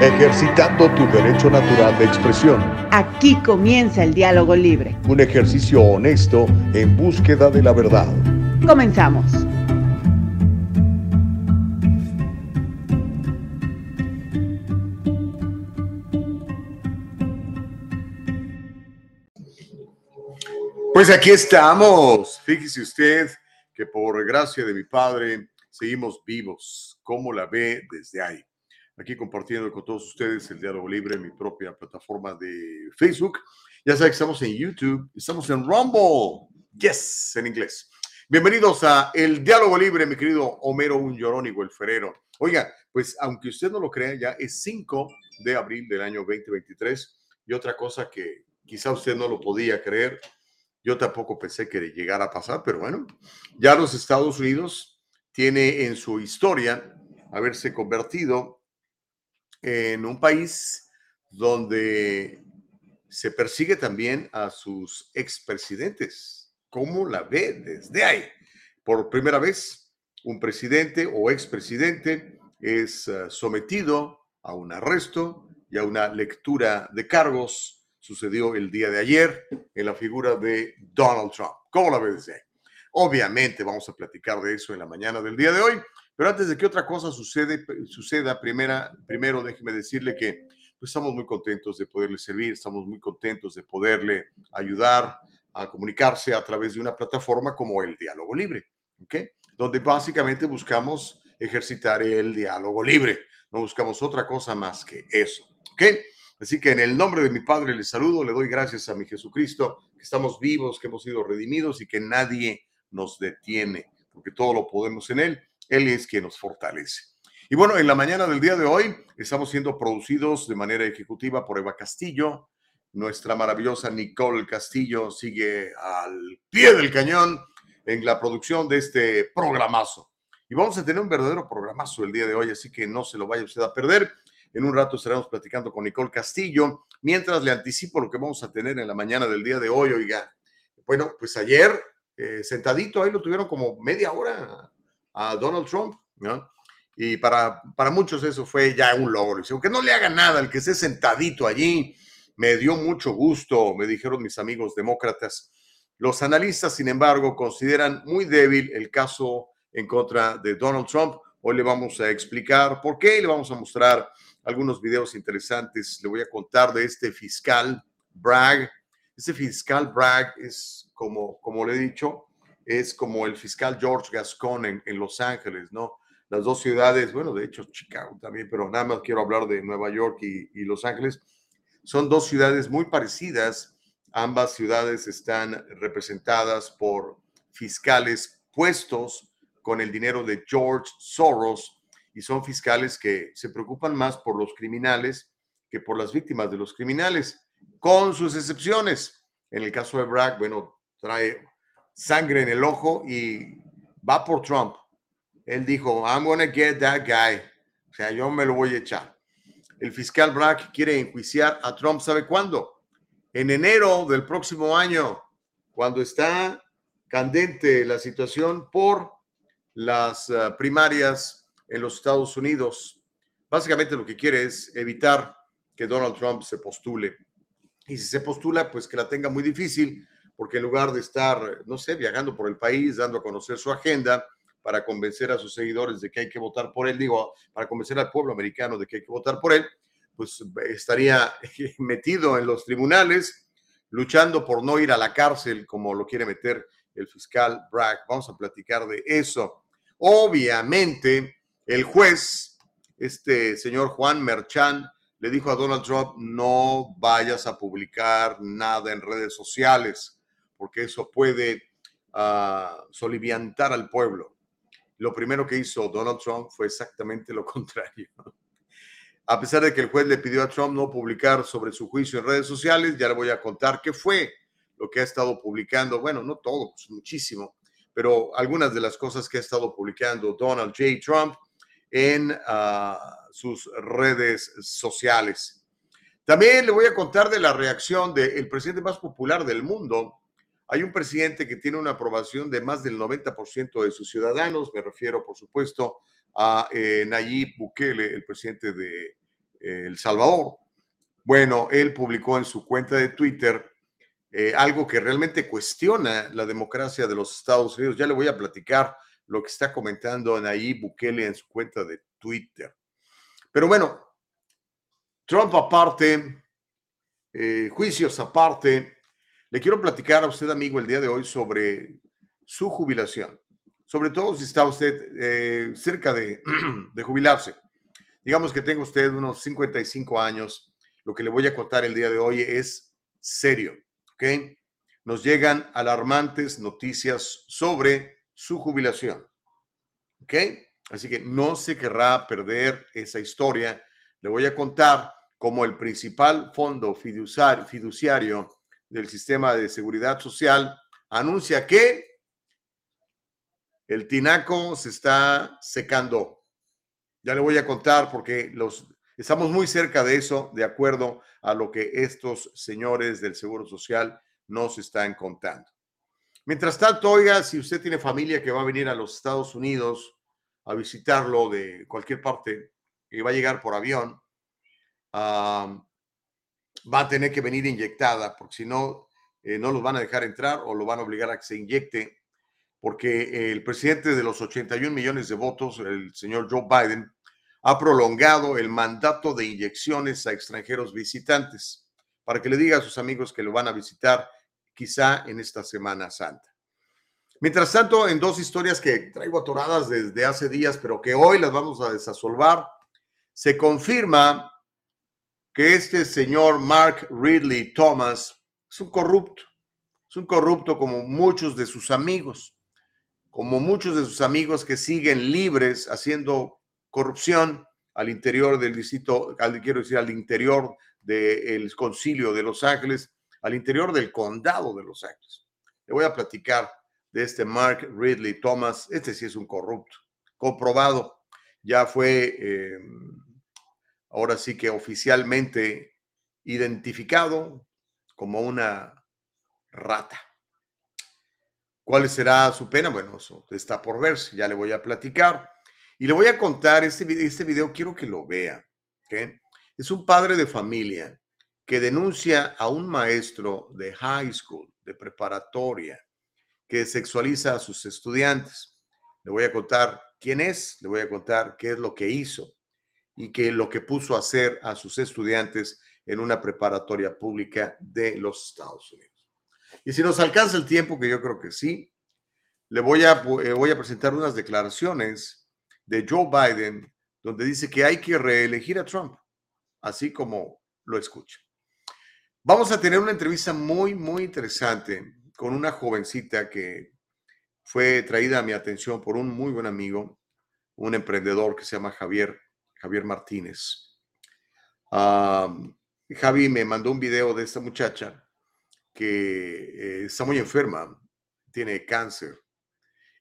ejercitando tu derecho natural de expresión. Aquí comienza el diálogo libre. Un ejercicio honesto en búsqueda de la verdad. Comenzamos. Pues aquí estamos. Fíjese usted que por gracia de mi Padre seguimos vivos. ¿Cómo la ve desde ahí? Aquí compartiendo con todos ustedes el diálogo libre en mi propia plataforma de Facebook. Ya saben que estamos en YouTube, estamos en Rumble. Yes, en inglés. Bienvenidos a El Diálogo Libre, mi querido Homero Un Llorónigo, el Ferero. Oiga, pues aunque usted no lo crea, ya es 5 de abril del año 2023. Y otra cosa que quizá usted no lo podía creer, yo tampoco pensé que llegara a pasar, pero bueno, ya los Estados Unidos tiene en su historia haberse convertido en un país donde se persigue también a sus expresidentes. ¿Cómo la ve desde ahí? Por primera vez, un presidente o expresidente es eh, sometido a un arresto y a una lectura de cargos sucedió el día de ayer en la figura de Donald Trump. ¿Cómo la ves? Obviamente vamos a platicar de eso en la mañana del día de hoy, pero antes de que otra cosa sucede, suceda, primera, primero déjeme decirle que pues, estamos muy contentos de poderle servir, estamos muy contentos de poderle ayudar a comunicarse a través de una plataforma como el Diálogo Libre, ¿ok? Donde básicamente buscamos ejercitar el diálogo libre, no buscamos otra cosa más que eso, ¿ok? Así que en el nombre de mi Padre les saludo, le doy gracias a mi Jesucristo, que estamos vivos, que hemos sido redimidos y que nadie nos detiene, porque todo lo podemos en Él. Él es quien nos fortalece. Y bueno, en la mañana del día de hoy estamos siendo producidos de manera ejecutiva por Eva Castillo. Nuestra maravillosa Nicole Castillo sigue al pie del cañón en la producción de este programazo. Y vamos a tener un verdadero programazo el día de hoy, así que no se lo vaya usted a perder. En un rato estaremos platicando con Nicole Castillo, mientras le anticipo lo que vamos a tener en la mañana del día de hoy, oiga. Bueno, pues ayer, eh, sentadito, ahí lo tuvieron como media hora a Donald Trump, ¿no? Y para, para muchos eso fue ya un logro. Aunque no le haga nada, el que esté sentadito allí, me dio mucho gusto, me dijeron mis amigos demócratas. Los analistas, sin embargo, consideran muy débil el caso en contra de Donald Trump. Hoy le vamos a explicar por qué y le vamos a mostrar algunos videos interesantes. Le voy a contar de este fiscal Bragg. Este fiscal Bragg es, como, como le he dicho, es como el fiscal George Gascon en, en Los Ángeles, ¿no? Las dos ciudades, bueno, de hecho Chicago también, pero nada más quiero hablar de Nueva York y, y Los Ángeles. Son dos ciudades muy parecidas. Ambas ciudades están representadas por fiscales puestos con el dinero de George Soros, y son fiscales que se preocupan más por los criminales que por las víctimas de los criminales, con sus excepciones. En el caso de Bragg, bueno, trae sangre en el ojo y va por Trump. Él dijo, I'm gonna get that guy. O sea, yo me lo voy a echar. El fiscal Bragg quiere enjuiciar a Trump, ¿sabe cuándo? En enero del próximo año, cuando está candente la situación por las uh, primarias en los Estados Unidos. Básicamente lo que quiere es evitar que Donald Trump se postule. Y si se postula, pues que la tenga muy difícil, porque en lugar de estar, no sé, viajando por el país, dando a conocer su agenda para convencer a sus seguidores de que hay que votar por él, digo, para convencer al pueblo americano de que hay que votar por él, pues estaría metido en los tribunales, luchando por no ir a la cárcel como lo quiere meter el fiscal Bragg. Vamos a platicar de eso. Obviamente, el juez, este señor Juan Merchan, le dijo a Donald Trump, no vayas a publicar nada en redes sociales, porque eso puede uh, soliviantar al pueblo. Lo primero que hizo Donald Trump fue exactamente lo contrario. A pesar de que el juez le pidió a Trump no publicar sobre su juicio en redes sociales, ya le voy a contar qué fue lo que ha estado publicando. Bueno, no todo, pues muchísimo, pero algunas de las cosas que ha estado publicando Donald J. Trump en ah, sus redes sociales. También le voy a contar de la reacción del presidente más popular del mundo. Hay un presidente que tiene una aprobación de más del 90% de sus ciudadanos. Me refiero, por supuesto, a eh, Nayib Bukele, el presidente de eh, El Salvador. Bueno, él publicó en su cuenta de Twitter eh, algo que realmente cuestiona la democracia de los Estados Unidos. Ya le voy a platicar lo que está comentando Nayib Bukele en su cuenta de Twitter. Pero bueno, Trump aparte, juicios aparte, le quiero platicar a usted, amigo, el día de hoy sobre su jubilación, sobre todo si está usted eh, cerca de, de jubilarse. Digamos que tenga usted unos 55 años, lo que le voy a contar el día de hoy es serio, ¿ok? Nos llegan alarmantes noticias sobre su jubilación, ¿ok? Así que no se querrá perder esa historia. Le voy a contar cómo el principal fondo fiduciario del sistema de seguridad social anuncia que el tinaco se está secando. Ya le voy a contar porque los, estamos muy cerca de eso, de acuerdo a lo que estos señores del Seguro Social nos están contando. Mientras tanto, oiga, si usted tiene familia que va a venir a los Estados Unidos a visitarlo de cualquier parte y va a llegar por avión, va a tener que venir inyectada, porque si no, eh, no los van a dejar entrar o lo van a obligar a que se inyecte, porque el presidente de los 81 millones de votos, el señor Joe Biden, ha prolongado el mandato de inyecciones a extranjeros visitantes, para que le diga a sus amigos que lo van a visitar quizá en esta Semana Santa. Mientras tanto, en dos historias que traigo atoradas desde hace días, pero que hoy las vamos a desasolvar, se confirma que este señor Mark Ridley Thomas es un corrupto, es un corrupto como muchos de sus amigos, como muchos de sus amigos que siguen libres haciendo corrupción al interior del distrito, quiero decir, al interior del concilio de Los Ángeles, al interior del condado de Los Ángeles. Le voy a platicar de este Mark Ridley Thomas. Este sí es un corrupto, comprobado. Ya fue eh, ahora sí que oficialmente identificado como una rata. ¿Cuál será su pena? Bueno, eso está por verse, ya le voy a platicar. Y le voy a contar, este video, este video quiero que lo vea. Es un padre de familia que denuncia a un maestro de high school, de preparatoria, que sexualiza a sus estudiantes. Le voy a contar quién es, le voy a contar qué es lo que hizo y que lo que puso a hacer a sus estudiantes en una preparatoria pública de los Estados Unidos. Y si nos alcanza el tiempo, que yo creo que sí, le voy a, eh, voy a presentar unas declaraciones de Joe Biden donde dice que hay que reelegir a Trump, así como lo escucha. Vamos a tener una entrevista muy, muy interesante con una jovencita que fue traída a mi atención por un muy buen amigo, un emprendedor que se llama Javier Javier Martínez. Javi me mandó un video de esta muchacha que eh, está muy enferma, tiene cáncer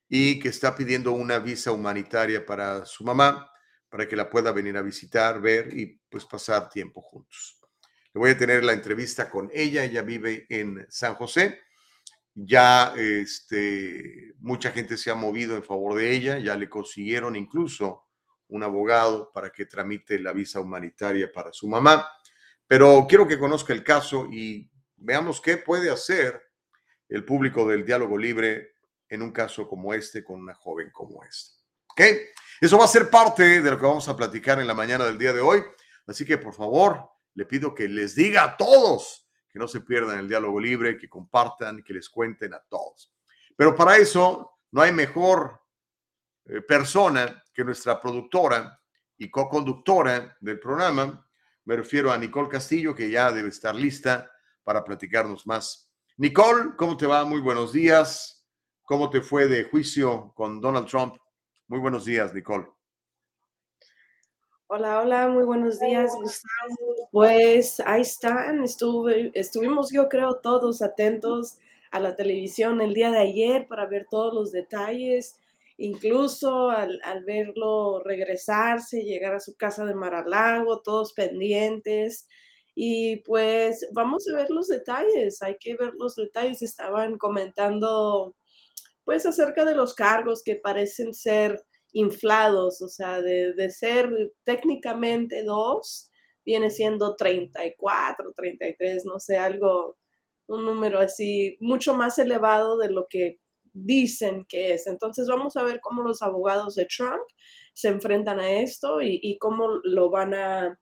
y que está pidiendo una visa humanitaria para su mamá, para que la pueda venir a visitar, ver y pues pasar tiempo juntos. Le voy a tener la entrevista con ella, ella vive en San José. Ya este, mucha gente se ha movido en favor de ella, ya le consiguieron incluso un abogado para que tramite la visa humanitaria para su mamá. Pero quiero que conozca el caso y veamos qué puede hacer el público del diálogo libre en un caso como este con una joven como esta. ¿Ok? Eso va a ser parte de lo que vamos a platicar en la mañana del día de hoy. Así que por favor, le pido que les diga a todos que no se pierdan el diálogo libre, que compartan, que les cuenten a todos. Pero para eso no hay mejor eh, persona que nuestra productora y co-conductora del programa, me refiero a Nicole Castillo, que ya debe estar lista para platicarnos más. Nicole, ¿cómo te va? Muy buenos días. ¿Cómo te fue de juicio con Donald Trump? Muy buenos días, Nicole. Hola, hola, muy buenos días, Gustavo. Pues ahí están, Estuve, estuvimos yo creo todos atentos a la televisión el día de ayer para ver todos los detalles incluso al, verlo regresarse, llegar a su casa de Maralago, todos pendientes. Y pues vamos a ver los detalles, hay que ver los detalles. Estaban comentando pues acerca de los cargos que parecen ser inflados, o sea, de, de ser técnicamente dos, viene siendo 34, 33, no sé, algo, un número así mucho más elevado de lo que dicen que es. Entonces vamos a ver cómo los abogados de Trump se enfrentan a esto y, cómo lo van a,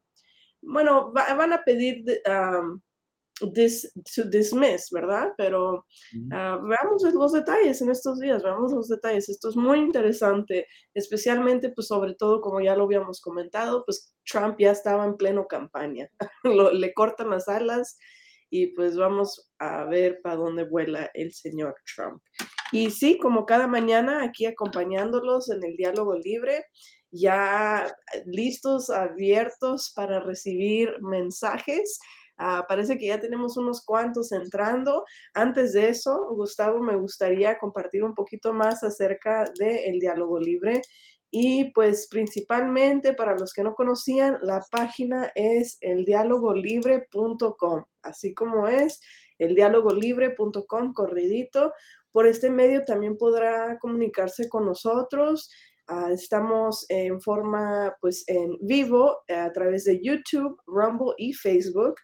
bueno, van a pedir um, this, to dismiss, ¿verdad? Pero ah, veamos los detalles en estos días, veamos los detalles. Esto es muy interesante, especialmente, pues sobre todo, como ya lo habíamos comentado, pues Trump ya estaba en pleno campaña. le cortan las alas y pues vamos a ver para dónde vuela el señor Trump. Y sí, como cada mañana aquí acompañándolos en el diálogo libre, ya listos, abiertos para recibir mensajes. Ah, parece que ya tenemos unos cuantos entrando. Antes de eso, Gustavo, me gustaría compartir un poquito más acerca del diálogo libre. Y pues principalmente para los que no conocían, la página es eldialogolibre.com, así como es eldialogolibre.com, corridito. Por este medio también podrá comunicarse con nosotros. Ah, estamos en forma, pues, en vivo a través de YouTube, Rumble y Facebook.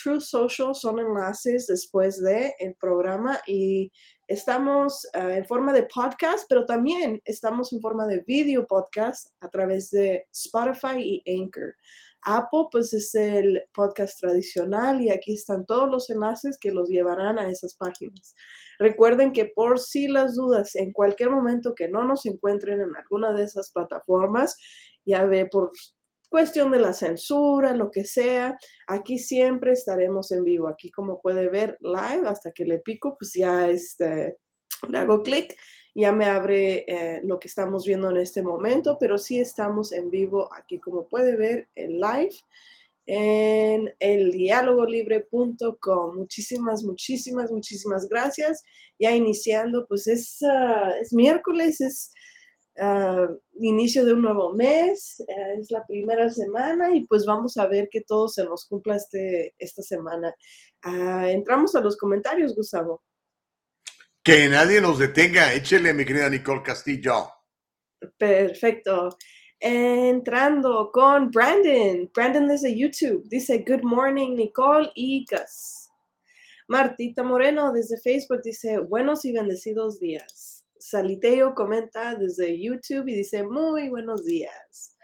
True Social son enlaces después del el programa y estamos ah, en forma de podcast, pero también estamos en forma de video podcast a través de Spotify y Anchor. Apple, pues es el podcast tradicional y aquí están todos los enlaces que los llevarán a esas páginas. Recuerden que por si las dudas, en cualquier momento que no nos encuentren en alguna de esas plataformas, ya ve por cuestión de la censura, lo que sea, aquí siempre estaremos en vivo. Aquí como puede ver live, hasta que le pico, pues ya este, le hago clic, ya me abre eh, lo que estamos viendo en este momento, pero sí estamos en vivo aquí como puede ver en live en el dialogolibre.com. Muchísimas, muchísimas, muchísimas gracias. Ya iniciando, pues es, ah, es miércoles, es Ah, inicio de un nuevo mes, eh, es la primera semana y pues vamos a ver que todo se nos cumpla este, esta semana. Ah, entramos a los comentarios, Gustavo. Que nadie nos detenga, échele, mi querida Nicole Castillo. Perfecto. Entrando con Brandon. Brandon desde YouTube. Dice, Good morning, Nicole y Gus. Martita Moreno desde Facebook dice, buenos y bendecidos días. Saliteo comenta desde YouTube y dice, muy buenos días.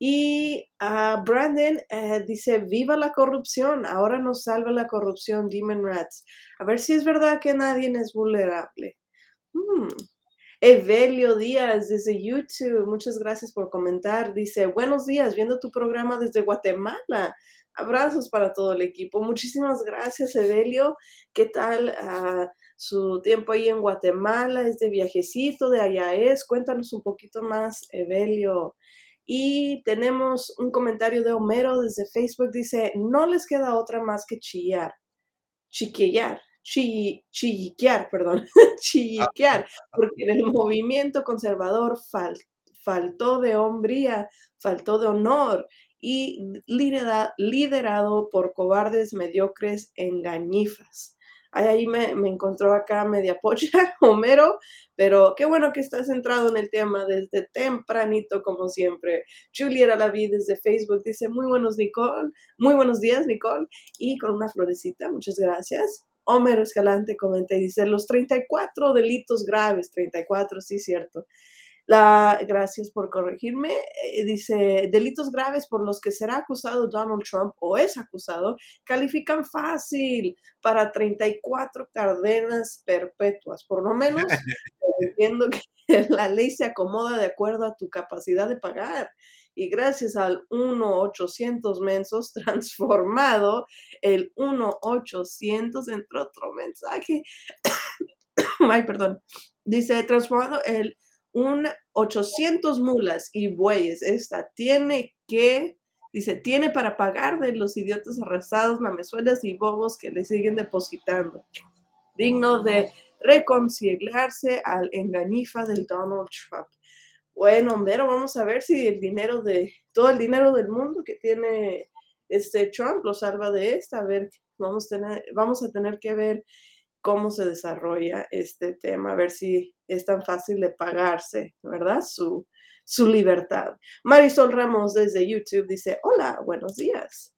Y uh, Brandon eh, dice, viva la corrupción, ahora nos salva la corrupción, Demon Rats. A ver si es verdad que nadie es vulnerable. Hmm. Evelio Díaz desde YouTube, muchas gracias por comentar. Dice, buenos días, viendo tu programa desde Guatemala. Abrazos para todo el equipo. Muchísimas gracias, Evelio. ¿Qué tal? Uh, su tiempo ahí en Guatemala, es de viajecito, de allá es. Cuéntanos un poquito más, Evelio. Y tenemos un comentario de Homero desde Facebook, dice, no les queda otra más que chillar, chiquillar, chilliquear, perdón, chilliquear, porque en el movimiento conservador faltó de hombría, faltó de honor y liderado por cobardes mediocres engañifas ahí me, me encontró acá media pocha, Homero, pero qué bueno que estás centrado en el tema desde tempranito, como siempre. Julieta Laví desde Facebook dice, muy buenos, Nicole, muy buenos días, Nicole, y con una florecita, muchas gracias. Homero Escalante comenta y dice, los 34 delitos graves, 34, sí, cierto, la, gracias por corregirme. Eh, dice, delitos graves por los que será acusado Donald Trump o es acusado califican fácil para 34 cadenas perpetuas. Por lo menos entiendo que la ley se acomoda de acuerdo a tu capacidad de pagar. Y gracias al 1-800 mensos transformado, el 1-800 entre otro mensaje. Ay, perdón. Dice, transformado el un 800 mulas y bueyes. Esta tiene que, dice, tiene para pagar de los idiotas arrastrados, lamezuelas y bobos que le siguen depositando. Digno de reconciliarse al engañifa del Donald Trump. Bueno, pero vamos a ver si el dinero de, todo el dinero del mundo que tiene este Trump lo salva de esta. A ver, vamos a tener, vamos a tener que ver cómo se desarrolla este tema, a ver si es tan fácil de pagarse, ¿verdad? Su, su libertad. Marisol Ramos desde YouTube dice, hola, buenos días.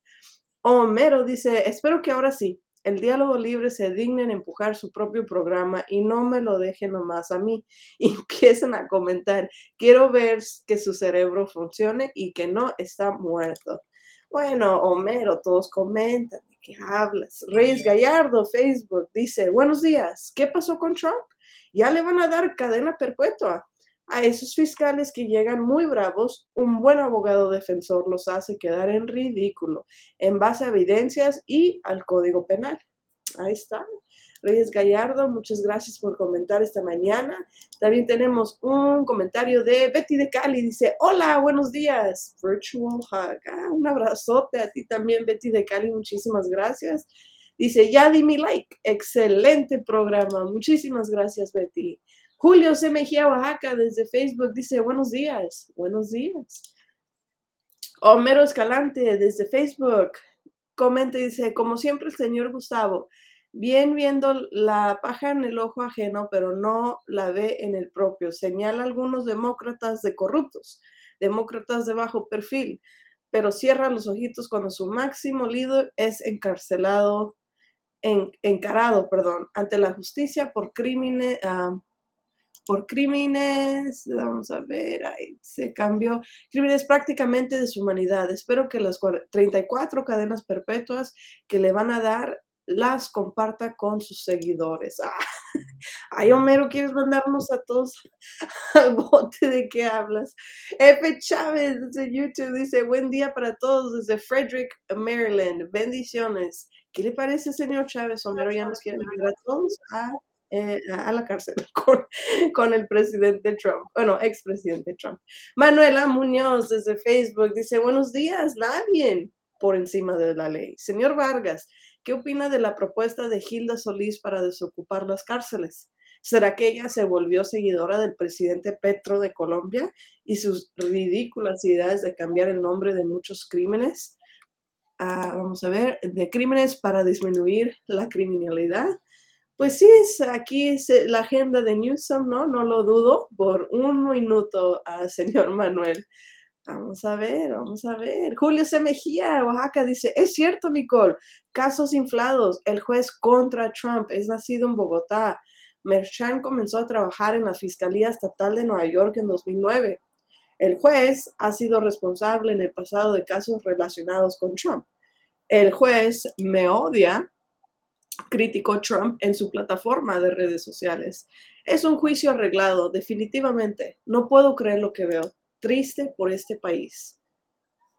Homero dice, espero que ahora sí, el diálogo libre se dignen empujar su propio programa y no me lo dejen nomás a mí. Y empiezan a comentar, quiero ver que su cerebro funcione y que no está muerto. Bueno, Homero, todos comentan, ¿de qué hablas? Reyes Gallardo, Facebook, dice, buenos días, ¿qué pasó con Trump? Ya le van a dar cadena perpetua. A esos fiscales que llegan muy bravos, un buen abogado defensor los hace quedar en ridículo en base a evidencias y al código penal. Ahí está. Reyes Gallardo, muchas gracias por comentar esta mañana. También tenemos un comentario de Betty de Cali. Dice, hola, buenos días. Virtual hug. Ah, un abrazote a ti también, Betty de Cali. Muchísimas gracias. Dice, ya di mi like. Excelente programa. Muchísimas gracias, Betty. Julio C. Mejía, Oaxaca, desde Facebook, dice, buenos días, buenos días. Homero Escalante, desde Facebook, comenta y dice, como siempre, el señor Gustavo, bien viendo la paja en el ojo ajeno, pero no la ve en el propio. Señala algunos demócratas de corruptos, demócratas de bajo perfil, pero cierra los ojitos cuando su máximo líder es encarcelado, encarado, perdón, ante la justicia por crímenes, ah, por crímenes, vamos a ver, ahí se cambió, crímenes prácticamente de su humanidad. Espero que las 34 cadenas perpetuas que le van a dar las comparta con sus seguidores. Ah, ay, Homero, ¿quieres mandarnos a todos al bote de qué hablas? F. Chávez desde YouTube dice, buen día para todos desde Frederick, Maryland. Bendiciones. ¿Qué le parece, señor Chávez? Homero ya nos quiere mandar a todos a eh, a la cárcel con, el presidente Trump, bueno, expresidente Trump. Manuela Muñoz desde Facebook dice, buenos días, nadie por encima de la ley. Señor Vargas, ¿qué opina de la propuesta de Gilda Solís para desocupar las cárceles? ¿Será que ella se volvió seguidora del presidente Petro de Colombia y sus ridículas ideas de cambiar el nombre de muchos crímenes? Ah, vamos a ver, de crímenes para disminuir la criminalidad. Pues sí, aquí es eh, la agenda de Newsom, ¿no? No lo dudo por un minuto señor Manuel. Vamos a ver, vamos a ver. Julio C. Mejía, Oaxaca, dice, es cierto, Nicole, casos inflados. El juez contra Trump es nacido en Bogotá. Merchan comenzó a trabajar en la Fiscalía Estatal de Nueva York en 2009. El juez ha sido responsable en el pasado de casos relacionados con Trump. El juez me odia criticó Trump en su plataforma de redes sociales. Es un juicio arreglado, definitivamente. No puedo creer lo que veo. Triste por este país.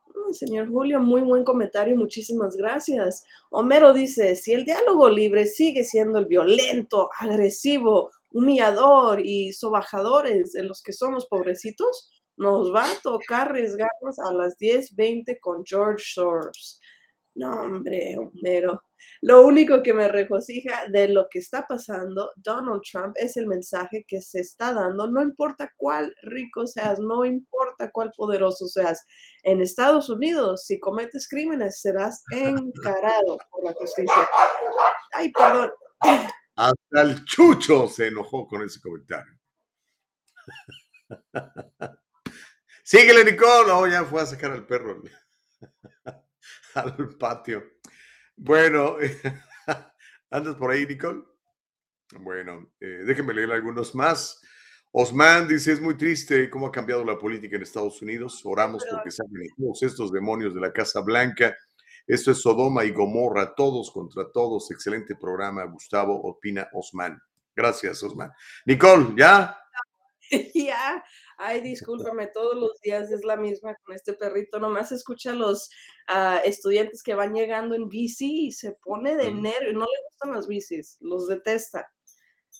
Mm, señor Julio, muy buen comentario, muchísimas gracias. Homero dice, si el diálogo libre sigue siendo el violento, agresivo, humillador y sobajadores de los que somos pobrecitos, nos va a tocar arriesgarnos a las 10.20 con George Soros. No, hombre, Homero. Lo único que me regocija de lo que está pasando, Donald Trump, es el mensaje que se está dando. No importa cuál rico seas, no importa cuál poderoso seas. En Estados Unidos, si cometes crímenes, serás encarado por la justicia. Ay, perdón. Hasta el chucho se enojó con ese comentario. Síguele, Nicole. No, ya fue a sacar al perro al patio. Bueno, ¿andas por ahí, Nicole? Bueno, eh, déjenme leer algunos más. Osman dice, es muy triste cómo ha cambiado la política en Estados Unidos. Oramos porque salgan todos estos demonios de la Casa Blanca. Esto es Sodoma y Gomorra, todos contra todos. Excelente programa, Gustavo, opina Osman. Gracias, Osman. Nicole, ¿ya? Ya, ay, discúlpame, todos los días es la misma con este perrito, nomás escucha a los uh, estudiantes que van llegando en bici y se pone de nervio, no le gustan las bicis, los detesta.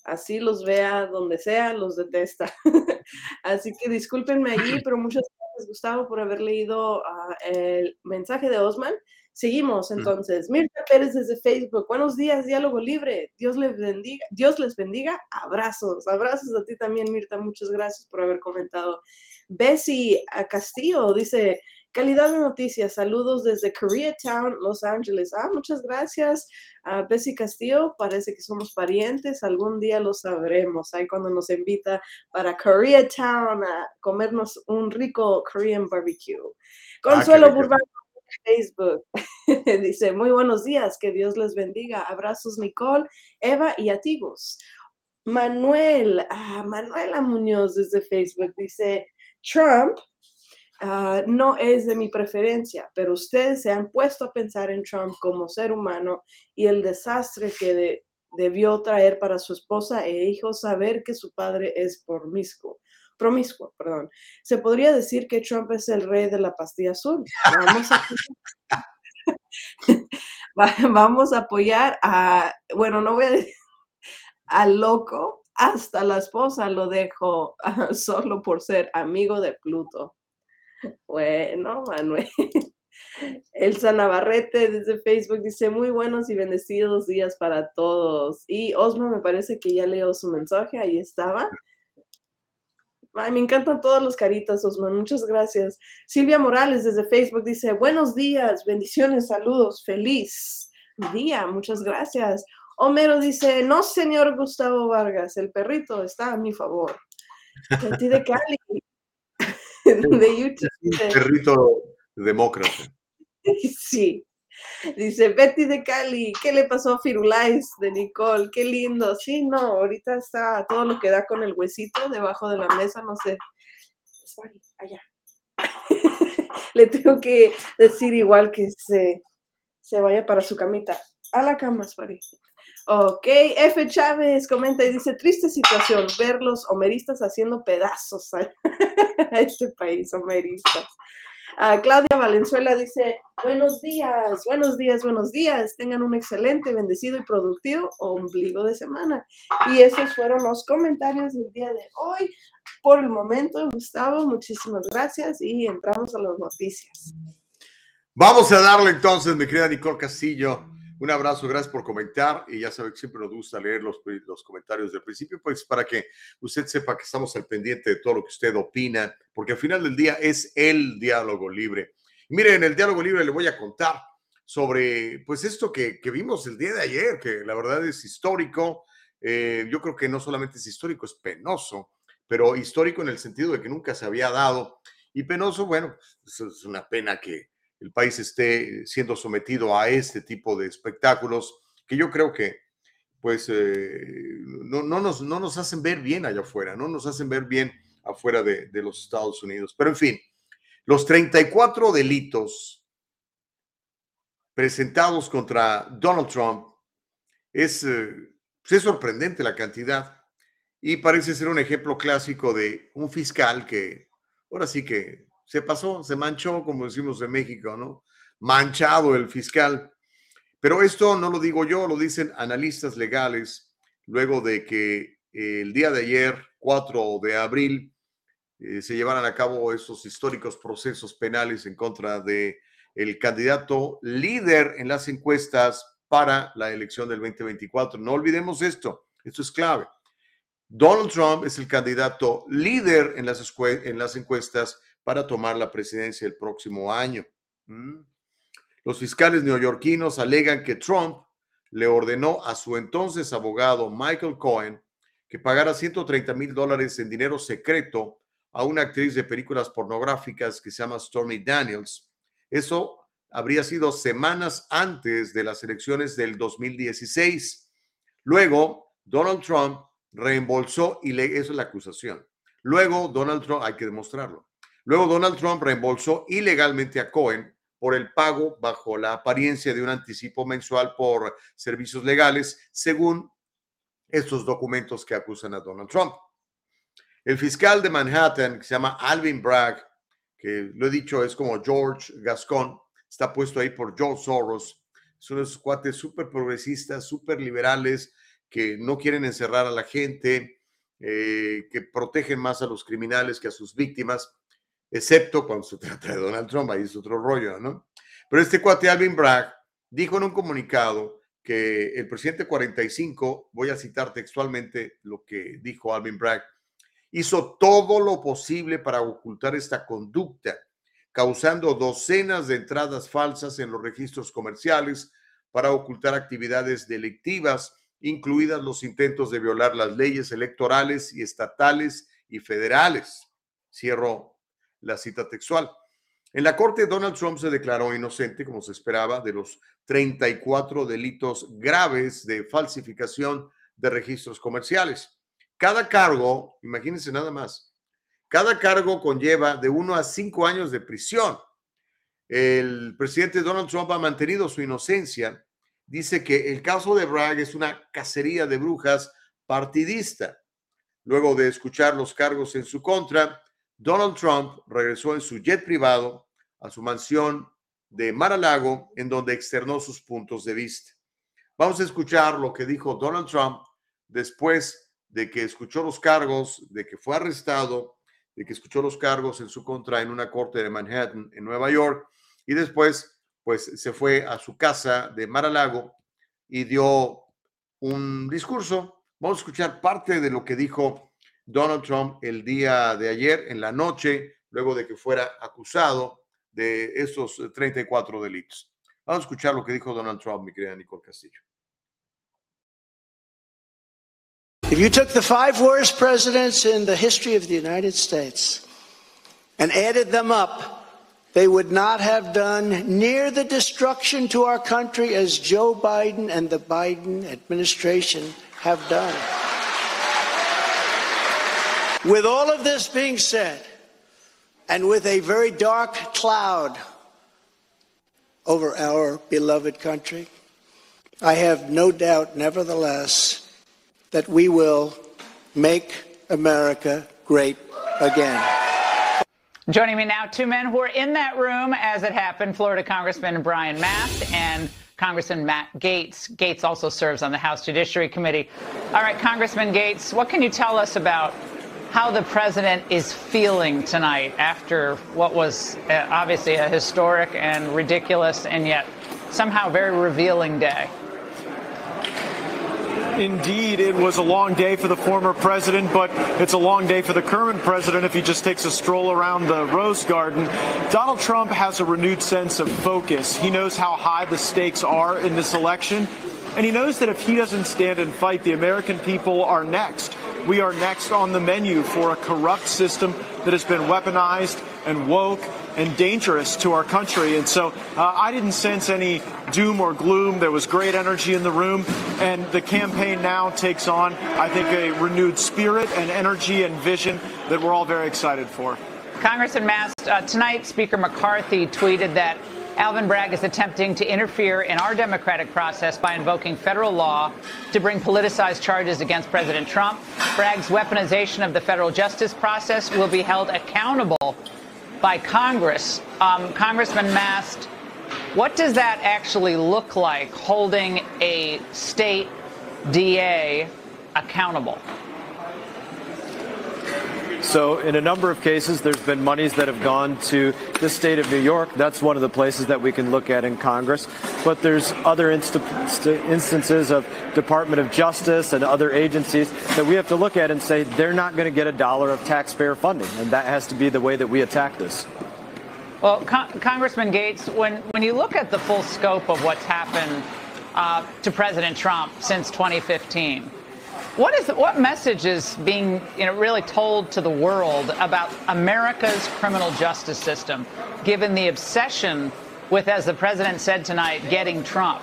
Así los vea donde sea, los detesta. Así que discúlpenme allí, pero muchas gracias, Gustavo, por haber leído uh, el mensaje de Osman. Seguimos entonces. Mirta Pérez desde Facebook. Buenos días, diálogo libre. Dios les bendiga. Dios les bendiga. Abrazos. Abrazos a ti también, Mirta. Muchas gracias por haber comentado. Bessie Castillo dice, calidad de noticias. Saludos desde Koreatown, Los Ángeles. Ah, muchas gracias. a Bessie Castillo, parece que somos parientes. Algún día lo sabremos. Ahí cuando nos invita para Koreatown a comernos un rico Korean barbecue. Ah, Consuelo ah, Facebook. dice, muy buenos días, que Dios les bendiga. Abrazos, Nicole, Eva y Atigos. Manuel, ah, Manuela Muñoz desde Facebook dice, Trump ah, no es de mi preferencia, pero ustedes se han puesto a pensar en Trump como ser humano y el desastre que debió traer para su esposa e hijos saber que su padre es promiscuo. Promiscuo, perdón. Se podría decir que Trump es el rey de la pastilla azul. Vamos a, vamos a apoyar a, bueno, no voy a decir al loco, hasta la esposa lo dejo solo por ser amigo de Pluto. Bueno, Manuel. Elsa Navarrete desde Facebook dice muy buenos y bendecidos días para todos. Y Osma me parece que ya leo su mensaje, ahí estaba. Ay, me encantan todos los caritas, Osma, muchas gracias. Silvia Morales desde Facebook dice buenos días, bendiciones, saludos, feliz día, muchas gracias. Homero dice, no, señor Gustavo Vargas, el perrito está a mi favor. Betty de Cali, de YouTube. perrito demócrata. Sí. Dice Betty de Cali, ¿qué le pasó a Firulais de Nicole? Qué lindo. Sí, no, ahorita está todo lo que da con el huesito debajo de la mesa, no sé. allá. le tengo que decir igual que se, se vaya para su camita. A la cama, Spari. Ok, F. Chávez comenta y dice, triste situación ver los homeristas haciendo pedazos a, este país, homeristas. Claudia Valenzuela dice, buenos días, buenos días, buenos días, tengan un excelente, bendecido y productivo ombligo de semana. Y esos fueron los comentarios del día de hoy. Por el momento, Gustavo, muchísimas gracias y entramos a las noticias. Vamos a darle entonces, mi querida Nicole Castillo, un abrazo, gracias por comentar y ya sabe que siempre nos gusta leer los, los comentarios del principio, pues para que usted sepa que estamos al pendiente de todo lo que usted opina, porque al final del día es el diálogo libre. mire, en el diálogo libre le voy a contar sobre, pues esto que, que vimos el día de ayer, que la verdad es histórico. Eh, yo creo que no solamente es histórico, es penoso, pero histórico en el sentido de que nunca se había dado. Y penoso, bueno, pues, es una pena que, el país esté siendo sometido a este tipo de espectáculos que yo creo que pues eh, no, nos, no nos hacen ver bien allá afuera, no nos hacen ver bien afuera de, los Estados Unidos. Pero en fin, los 34 delitos presentados contra Donald Trump es, eh, pues, es sorprendente la cantidad y parece ser un ejemplo clásico de un fiscal que ahora sí que se pasó, se manchó, como decimos en México, ¿no? Manchado el fiscal. Pero esto no lo digo yo, lo dicen analistas legales, luego de que el día de ayer, 4 de abril, eh, se llevaran a cabo esos históricos procesos penales en contra de el candidato líder en las encuestas para la elección del 2024. No olvidemos esto, esto es clave. Donald Trump es el candidato líder en las encuestas para tomar la presidencia el próximo año. Mm. Los fiscales neoyorquinos alegan que Trump le ordenó a su entonces abogado Michael Cohen que pagara 130 mil dólares en dinero secreto a una actriz de películas pornográficas que se llama Stormy Daniels. Eso habría sido semanas antes de las elecciones del 2016. Luego, Donald Trump reembolsó, y le, eso es la acusación. Luego, Donald Trump, hay que demostrarlo, Luego Donald Trump reembolsó ilegalmente a Cohen por el pago bajo la apariencia de un anticipo mensual por servicios legales, según estos documentos que acusan a Donald Trump. El fiscal de Manhattan, que se llama Alvin Bragg, que lo he dicho es como George Gascon, está puesto ahí por George Soros, son esos cuates súper progresistas, súper liberales, que no quieren encerrar a la gente, eh, que protegen más a los criminales que a sus víctimas excepto cuando se trata de Donald Trump, ahí es otro rollo, ¿no? Pero este cuate Alvin Bragg dijo en un comunicado que el presidente 45, voy a citar textualmente lo que dijo Alvin Bragg, hizo todo lo posible para ocultar esta conducta, causando docenas de entradas falsas en los registros comerciales para ocultar actividades delictivas, incluidas los intentos de violar las leyes electorales y estatales y federales. Cierro la cita textual. En la corte, Donald Trump se declaró inocente, como se esperaba, de los 34 delitos graves de falsificación de registros comerciales. Cada cargo, imagínense nada más, cada cargo conlleva de uno a cinco años de prisión. El presidente Donald Trump ha mantenido su inocencia. Dice que el caso de Bragg es una cacería de brujas partidista. Luego de escuchar los cargos en su contra, Donald Trump regresó en su jet privado a su mansión de Mar-a-Lago, en donde externó sus puntos de vista. Vamos a escuchar lo que dijo Donald Trump después de que escuchó los cargos, de que fue arrestado, de que escuchó los cargos en su contra en una corte de Manhattan, en Nueva York, y después, pues, se fue a su casa de Mar-a-Lago y dio un discurso. Vamos a escuchar parte de lo que dijo Donald Trump el día de ayer, en la noche, luego de que fuera acusado de esos 34 delitos. Vamos a escuchar lo que dijo Donald Trump, mi querida Nicole Castillo. If you took the five worst presidents in the history of the United States and added them up, they would not have done near the destruction to our country as Joe Biden and the Biden administration have done. With all of this being said, and with a very dark cloud over our beloved country, I have no doubt, nevertheless, that we will make America great again. Joining me now, two men who were in that room as it happened Florida Congressman Brian Mast and Congressman Matt Gates. Gates also serves on the House Judiciary Committee. All right, Congressman Gates, what can you tell us about how the president is feeling tonight after what was uh, obviously a historic and ridiculous and yet somehow very revealing day. Indeed, it was a long day for the former president, but it's a long day for the current president if he just takes a stroll around the Rose Garden. Donald Trump has a renewed sense of focus. He knows how high the stakes are in this election, and he knows that if he doesn't stand and fight, the American people are next. We are next on the menu for a corrupt system that has been weaponized and woke and dangerous to our country. And so uh, I didn't sense any doom or gloom. There was great energy in the room. And the campaign now takes on, I think, a renewed spirit and energy and vision that we're all very excited for. Congressman Mast, uh, tonight Speaker McCarthy tweeted that Alvin Bragg is attempting to interfere in our democratic process by invoking federal law to bring politicized charges against President Trump. Bragg's weaponization of the federal justice process will be held accountable by Congress. Um, Congressman Mast, what does that actually look like, holding a state DA accountable? So, in a number of cases, there's been monies that have gone to the state of New York. That's one of the places that we can look at in Congress. But there's other inst- instances of Department of Justice and other agencies that we have to look at and say they're not going to get a dollar of taxpayer funding. And that has to be the way that we attack this. Well, Con- Congressman Gates, when, when you look at the full scope of what's happened uh, to President Trump since 2015, what is what message is being you know, really told to the world about America's criminal justice system, given the obsession with, as the president said tonight, getting Trump?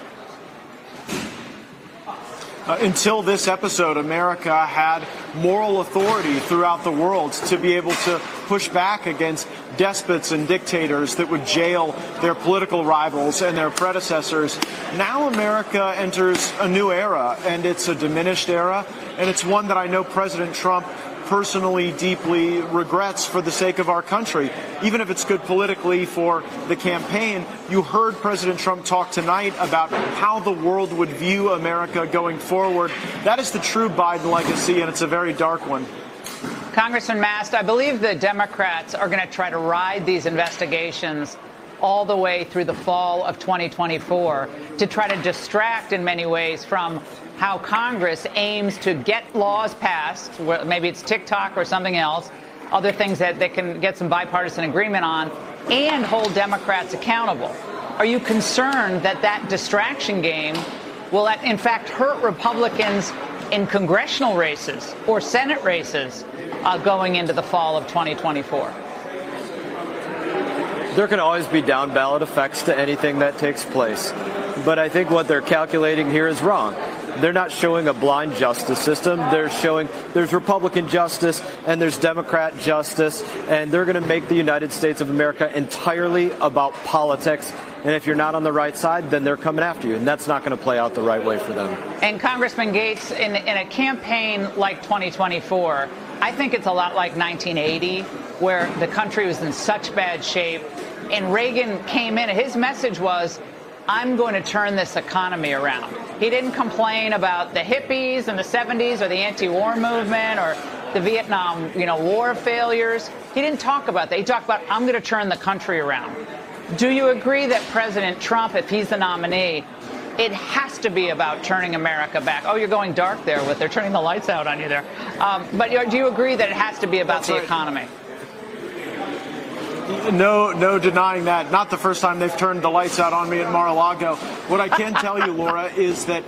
Uh, until this episode, America had moral authority throughout the world to be able to push back against despots and dictators that would jail their political rivals and their predecessors. Now America enters a new era, and it's a diminished era, and it's one that I know President Trump personally deeply regrets for the sake of our country. Even if it's good politically for the campaign, you heard President Trump talk tonight about how the world would view America going forward. That is the true Biden legacy, and it's a very dark one. Congressman Mast, I believe the Democrats are going to try to ride these investigations all the way through the fall of 2024 to try to distract in many ways from how Congress aims to get laws passed, maybe it's TikTok or something else, other things that they can get some bipartisan agreement on, and hold Democrats accountable. Are you concerned that that distraction game will, in fact, hurt Republicans in congressional races or Senate races uh, going into the fall of 2024? there can always be down ballot effects to anything that takes place. But I think what they're calculating here is wrong. They're not showing a blind justice system. They're showing there's Republican justice and there's Democrat justice, and they're going to make the United States of America entirely about politics. And if you're not on the right side, then they're coming after you, and that's not going to play out the right way for them. And Congressman Gates, in, in a campaign like 2024, I think it's a lot like 1980, where the country was in such bad shape, and Reagan came in, his message was, I'm going to turn this economy around. He didn't complain about the hippies in the 70s or the anti-war movement or the Vietnam, you know, war failures. He didn't talk about that. He talked about I'm going to turn the country around. Do you agree that President Trump, if he's the nominee, it has to be about turning America back. Oh, you're going dark there with they're turning the lights out on you there. Um, but do you agree that it has to be about That's the right. economy? No, no denying that. Not the first time they've turned the lights out on me at Mar-a-Lago. What I can tell you, Laura, is that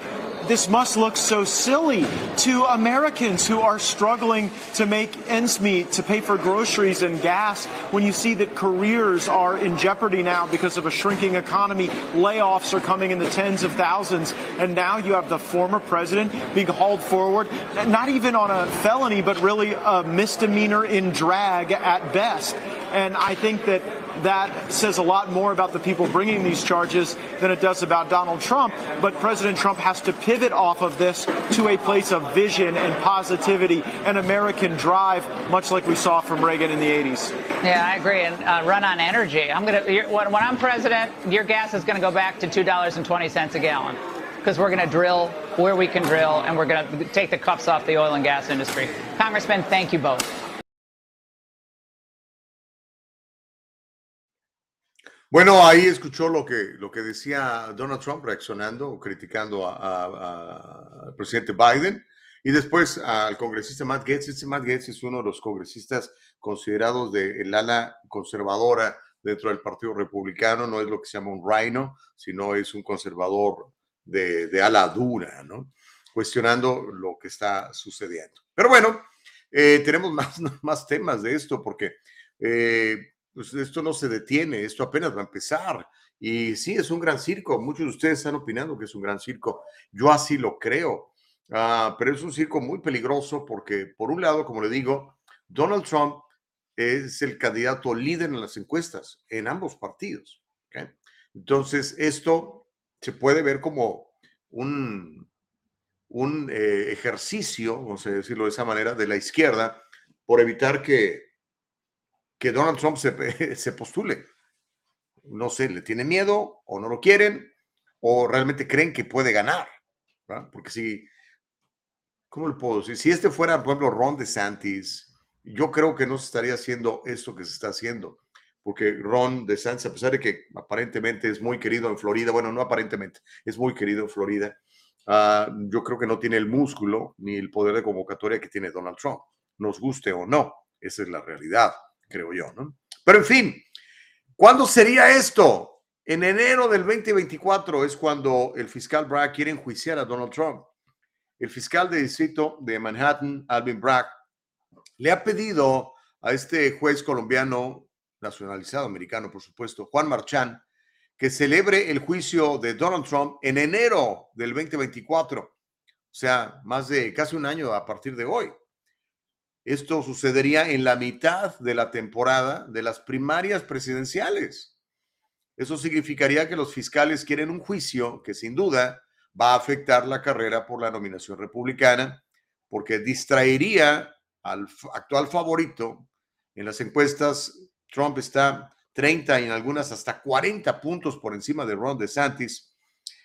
this must look so silly to Americans who are struggling to make ends meet, to pay for groceries and gas, when you see that careers are in jeopardy now because of a shrinking economy. Layoffs are coming in the tens of thousands. And now you have the former president being hauled forward, not even on a felony, but really a misdemeanor in drag at best. And I think that that says a lot more about the people bringing these charges than it does about Donald Trump. But President Trump has to pivot off of this to a place of vision and positivity and American drive, much like we saw from Reagan in the 80s. Yeah, I agree. And uh, run on energy. I'm gonna when, when I'm president, your gas is going to go back to two dollars and twenty cents a gallon because we're going to drill where we can drill and we're going to take the cuffs off the oil and gas industry. Congressman, thank you both. Bueno, ahí escuchó lo que, lo que decía Donald Trump reaccionando, criticando al presidente Biden y después al congresista Matt Gaetz. Este Matt Gaetz es uno de los congresistas considerados de el ala conservadora dentro del Partido Republicano. No es lo que se llama un rhino, sino es un conservador de, de ala dura, ¿no? Cuestionando lo que está sucediendo. Pero bueno, eh, tenemos más, más temas de esto porque eh, pues esto no se detiene, esto apenas va a empezar. Y sí, es un gran circo. Muchos de ustedes están opinando que es un gran circo. Yo así lo creo. Ah, pero es un circo muy peligroso porque, por un lado, como le digo, Donald Trump es el candidato líder en las encuestas en ambos partidos. Entonces, esto se puede ver como un, un eh, ejercicio, vamos a decirlo de esa manera, de la izquierda por evitar que que Donald Trump se, postule. No sé, le tiene miedo o no lo quieren o realmente creen que puede ganar. Porque si, ¿cómo le puedo decir? Si este fuera, por ejemplo, Ron DeSantis, yo creo que no se estaría haciendo esto que se está haciendo. Porque Ron DeSantis, a pesar de que aparentemente es muy querido en Florida, bueno, no aparentemente, es muy querido en Florida, ah, yo creo que no tiene el músculo ni el poder de convocatoria que tiene Donald Trump, nos guste o no, esa es la realidad creo yo, ¿no? Pero en fin, ¿cuándo sería esto? En enero del 2024 es cuando el fiscal Bragg quiere enjuiciar a Donald Trump. El fiscal de distrito de Manhattan, Alvin Bragg, le ha pedido a este juez colombiano, nacionalizado americano, por supuesto, Juan Marchán, que celebre el juicio de Donald Trump en enero del 2024, o sea, más de casi un año a partir de hoy. Esto sucedería en la mitad de la temporada de las primarias presidenciales. Eso significaría que los fiscales quieren un juicio que sin duda va a afectar la carrera por la nominación republicana, porque distraería al actual favorito. En las encuestas, Trump está 30 y en algunas hasta 40 puntos por encima de Ron DeSantis.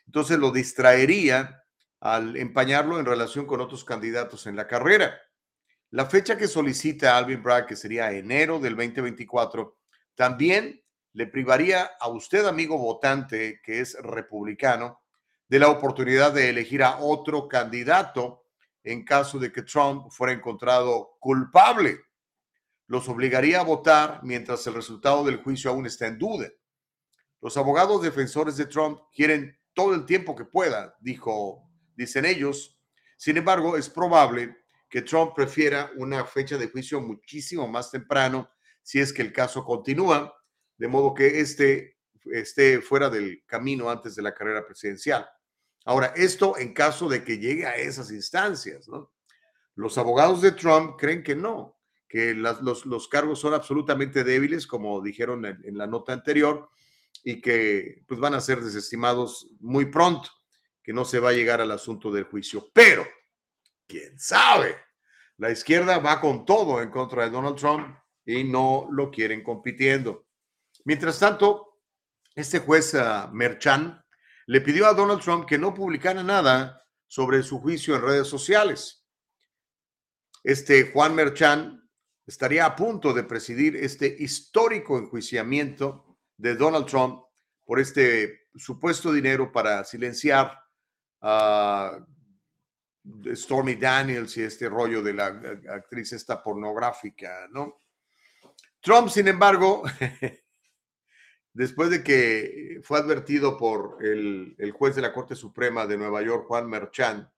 Entonces lo distraería al empañarlo en relación con otros candidatos en la carrera. La fecha que solicita Alvin Bragg, que sería enero del 2024, también le privaría a usted, amigo votante, que es republicano, de la oportunidad de elegir a otro candidato en caso de que Trump fuera encontrado culpable. Los obligaría a votar mientras el resultado del juicio aún está en duda. Los abogados defensores de Trump quieren todo el tiempo que pueda, dijo, dicen ellos. Sin embargo, es probable que Trump prefiera una fecha de juicio muchísimo más temprano si es que el caso continúa, de modo que este esté fuera del camino antes de la carrera presidencial. Ahora, esto en caso de que llegue a esas instancias, ¿no? Los abogados de Trump creen que no, que los, cargos son absolutamente débiles, como dijeron en, la nota anterior, y que pues, van a ser desestimados muy pronto, que no se va a llegar al asunto del juicio. Pero, quién sabe, la izquierda va con todo en contra de Donald Trump y no lo quieren compitiendo. Mientras tanto, este juez uh, Merchan le pidió a Donald Trump que no publicara nada sobre su juicio en redes sociales. Este Juan Merchan estaría a punto de presidir este histórico enjuiciamiento de Donald Trump por este supuesto dinero para silenciar a Stormy Daniels y este rollo de la actriz esta pornográfica, ¿no? Trump, sin embargo, después de que fue advertido por el, juez de la Corte Suprema de Nueva York, Juan Merchan,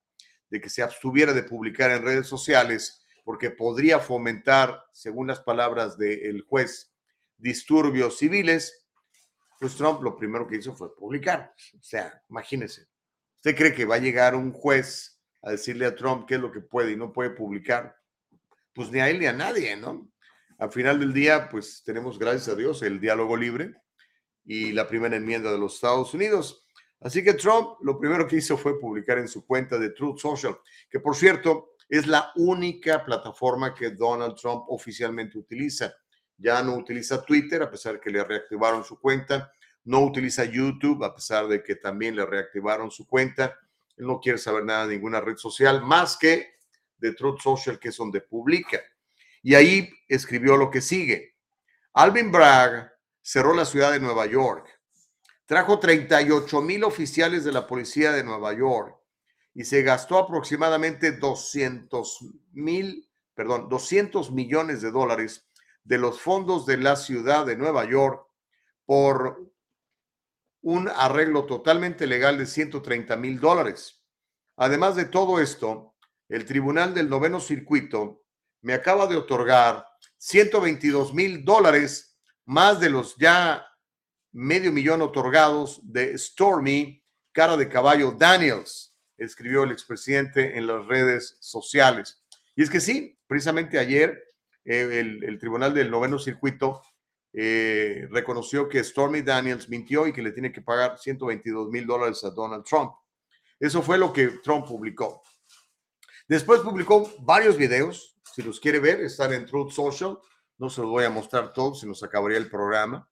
de que se abstuviera de publicar en redes sociales porque podría fomentar, según las palabras del juez, disturbios civiles, pues Trump lo primero que hizo fue publicar. O sea, imagínese. ¿Usted cree que va a llegar un juez a decirle a Trump qué es lo que puede y no puede publicar? Pues ni a él ni a nadie, ¿no? Al final del día, pues tenemos, gracias a Dios, el diálogo libre y la primera enmienda de los Estados Unidos. Así que Trump lo primero que hizo fue publicar en su cuenta de Truth Social, que por cierto, es la única plataforma que Donald Trump oficialmente utiliza. Ya no utiliza Twitter, a pesar de que le reactivaron su cuenta. No utiliza YouTube, a pesar de que también le reactivaron su cuenta. Él no quiere saber nada de ninguna red social más que de Truth Social, que es donde publica. Y ahí escribió lo que sigue. Alvin Bragg cerró la ciudad de Nueva York. Trajo 38 mil oficiales de la policía de Nueva York y se gastó aproximadamente 200 mil, perdón, 200 millones de dólares de los fondos de la ciudad de Nueva York por un arreglo totalmente legal de 130 mil dólares. Además de todo esto, el Tribunal del Noveno Circuito me acaba de otorgar 122 mil dólares más de los ya medio millón otorgados de Stormy, cara de caballo Daniels escribió el expresidente en las redes sociales. Y es que sí, precisamente ayer eh, el, Tribunal del Noveno Circuito eh, reconoció que Stormy Daniels mintió y que le tiene que pagar 122 mil dólares a Donald Trump. Eso fue lo que Trump publicó. Después publicó varios videos. Si los quiere ver, están en Truth Social. No se los voy a mostrar todos, se nos acabaría el programa.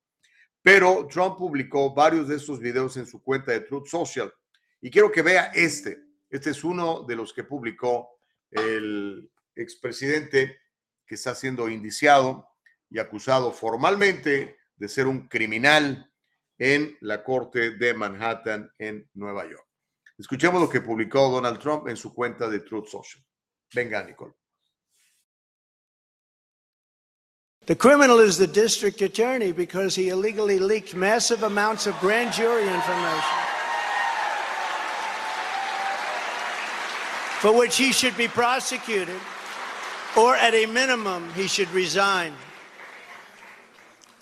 Pero Trump publicó varios de estos videos en su cuenta de Truth Social. Y quiero que vea este. Este es uno de los que publicó el expresidente que está siendo indiciado y acusado formalmente de ser un criminal en la corte de Manhattan en Nueva York. Escuchemos lo que publicó Donald Trump en su cuenta de Truth Social. Venga, Nicole. The criminal is the district attorney because he illegally leaked massive amounts of grand jury information. for which he should be prosecuted, or at a minimum, he should resign.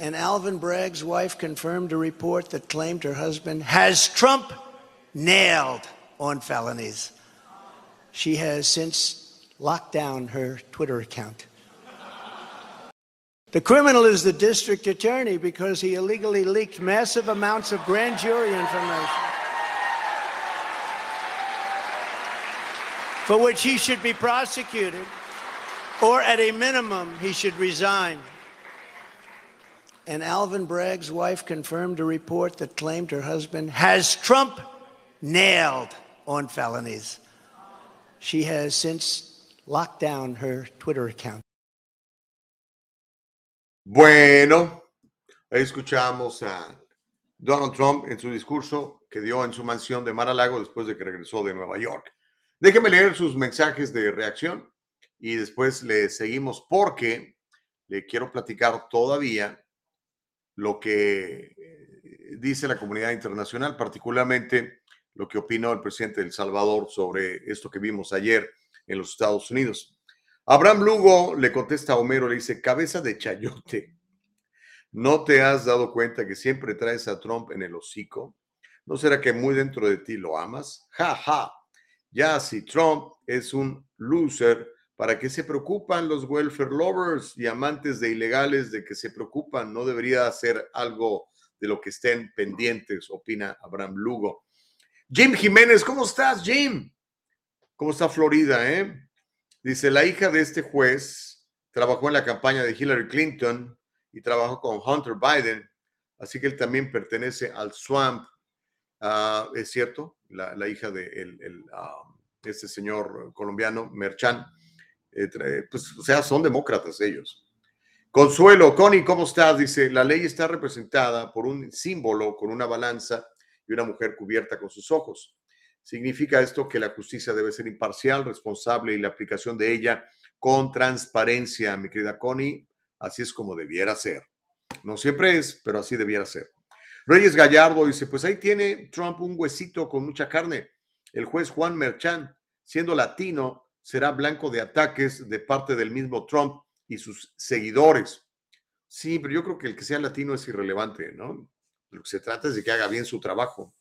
And Alvin Bragg's wife confirmed a report that claimed her husband has Trump nailed on felonies. She has since locked down her Twitter account. The criminal is the district attorney because he illegally leaked massive amounts of grand jury information. for which he should be prosecuted, or at a minimum, he should resign. And Alvin Bragg's wife confirmed a report that claimed her husband has Trump nailed on felonies. She has since locked down her Twitter account. Bueno, ahí escuchamos a Donald Trump en su discurso que dio en su mansión de Mar-a-Lago después de que regresó de Nueva York. Déjeme leer sus mensajes de reacción y después le seguimos porque le quiero platicar todavía lo que eh, dice la comunidad internacional, particularmente lo que opinó el presidente de El Salvador sobre esto que vimos ayer en los Estados Unidos. Abraham Lugo le contesta a Homero, le dice, cabeza de chayote. ¿No te has dado cuenta que siempre traes a Trump en el hocico? ¿No será que muy dentro de ti lo amas? Ja, ja. Ya si Trump es un loser, ¿para qué se preocupan los welfare lovers y amantes de ilegales de que se preocupan? No debería hacer algo de lo que estén pendientes, opina Abraham Lugo. Jim Jiménez, ¿cómo estás, Jim? ¿Cómo está Florida, eh? Dice, la hija de este juez trabajó en la campaña de Hillary Clinton y trabajó con Hunter Biden, así que él también pertenece al swamp. Ah, es cierto, la, hija de ah, este señor colombiano, Merchan, pues, o sea, son demócratas ellos. Consuelo, Connie, ¿cómo estás? Dice, la ley está representada por un símbolo con una balanza y una mujer cubierta con sus ojos. Significa esto que la justicia debe ser imparcial, responsable y la aplicación de ella con transparencia, mi querida Connie. Así es como debiera ser. No siempre es, pero así debiera ser. Reyes Gallardo dice, pues ahí tiene Trump un huesito con mucha carne. El juez Juan Merchan, siendo latino, será blanco de ataques de parte del mismo Trump y sus seguidores. Sí, pero yo creo que el que sea latino es irrelevante, ¿no? Lo que se trata es de que haga bien su trabajo.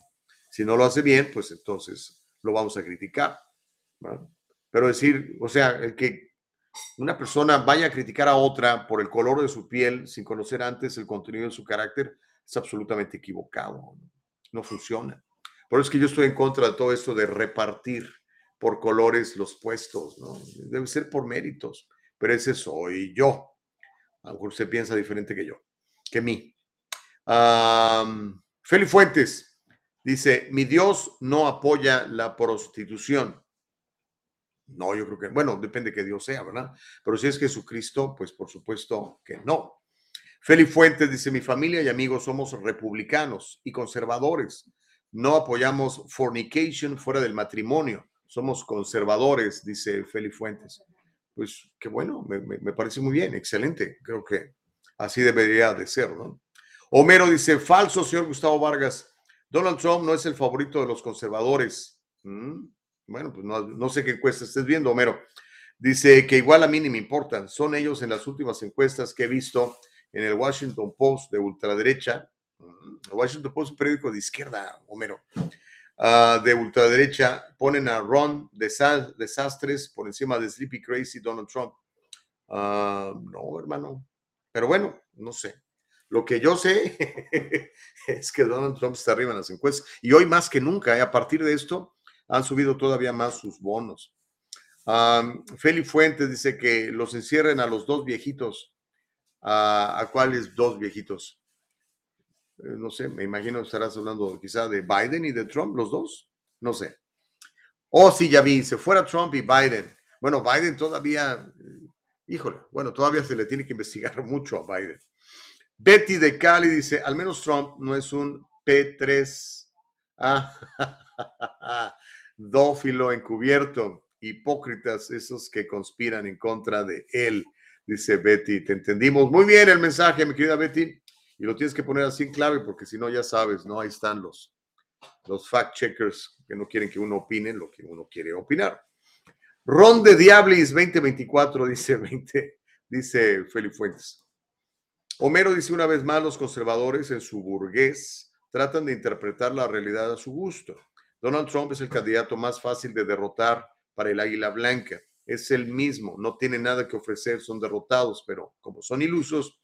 Si no lo hace bien, pues entonces lo vamos a criticar. Pero decir, o sea, el que una persona vaya a criticar a otra por el color de su piel sin conocer antes el contenido de su carácter es absolutamente equivocado. No funciona. Por eso es que yo estoy en contra de todo esto de repartir por colores los puestos, ¿no? Debe ser por méritos, pero ese soy yo. A lo usted piensa diferente que yo, que mí. Feli Fuentes, Dice, mi Dios no apoya la prostitución. No, yo creo que, bueno, depende que Dios sea, ¿verdad? Pero si es Jesucristo, pues por supuesto que no. Feli Fuentes dice, mi familia y amigos somos republicanos y conservadores. No apoyamos fornication fuera del matrimonio. Somos conservadores, dice Feli Fuentes. Pues qué bueno, me, parece muy bien, excelente. Creo que así debería de ser, ¿no? Homero dice, falso, señor Gustavo Vargas. Donald Trump no es el favorito de los conservadores. Mm, bueno, pues no, sé qué encuesta estés viendo, Homero. Dice que igual a mí ni me importan. Son ellos en las últimas encuestas que he visto en el Washington Post de ultraderecha. Mm, el Washington Post es un periódico de izquierda, Homero. Ah, de ultraderecha ponen a Ron Desastres por encima de Sleepy Crazy Donald Trump. Ah, no, hermano. Pero bueno, no sé. Lo que yo sé es que Donald Trump está arriba en las encuestas y hoy más que nunca, ¿eh? a partir de esto, han subido todavía más sus bonos. Feli Fuentes dice que los encierren a los dos viejitos. ¿A cuáles dos viejitos? Eh, no sé, me imagino estarás hablando quizá de Biden y de Trump, los dos. No sé. Oh, sí, ya vi, se fuera Trump y Biden. Bueno, Biden todavía, eh, híjole, bueno, todavía se le tiene que investigar mucho a Biden. Betty de Cali dice, al menos Trump no es un P3 ah, dófilo encubierto, hipócritas esos que conspiran en contra de él, dice Betty. Te entendimos muy bien el mensaje, mi querida Betty, y lo tienes que poner así en clave porque si no, ya sabes, ¿no? Ahí están los, los fact checkers que no quieren que uno opine lo que uno quiere opinar. Ron de Diablis 2024, dice 20, dice Felipe Fuentes. Homero dice una vez más, los conservadores en su burgués tratan de interpretar la realidad a su gusto. Donald Trump es el candidato más fácil de derrotar para el Águila Blanca. Es el mismo, no tiene nada que ofrecer, son derrotados, pero como son ilusos,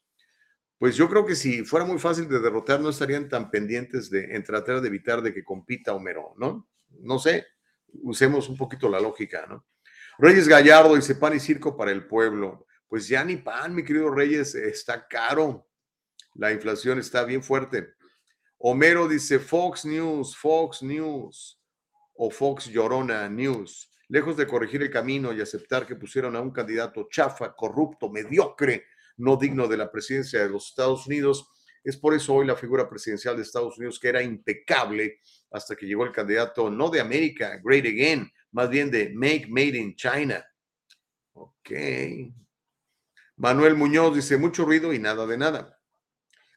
pues yo creo que si fuera muy fácil de derrotar, no estarían tan pendientes de en tratar de evitar de que compita Homero, ¿no? No sé, usemos un poquito la lógica, ¿no? Reyes Gallardo dice pan y circo para el pueblo pues ya ni pan, mi querido Reyes, está caro. La inflación está bien fuerte. Homero dice Fox News, Fox News o Fox Llorona News. Lejos de corregir el camino y aceptar que pusieron a un candidato chafa, corrupto, mediocre, no digno de la presidencia de los Estados Unidos, es por eso hoy la figura presidencial de Estados Unidos, que era impecable hasta que llegó el candidato no de América, Great Again, más bien de Make Made in China. Ok, Manuel Muñoz dice, mucho ruido y nada de nada.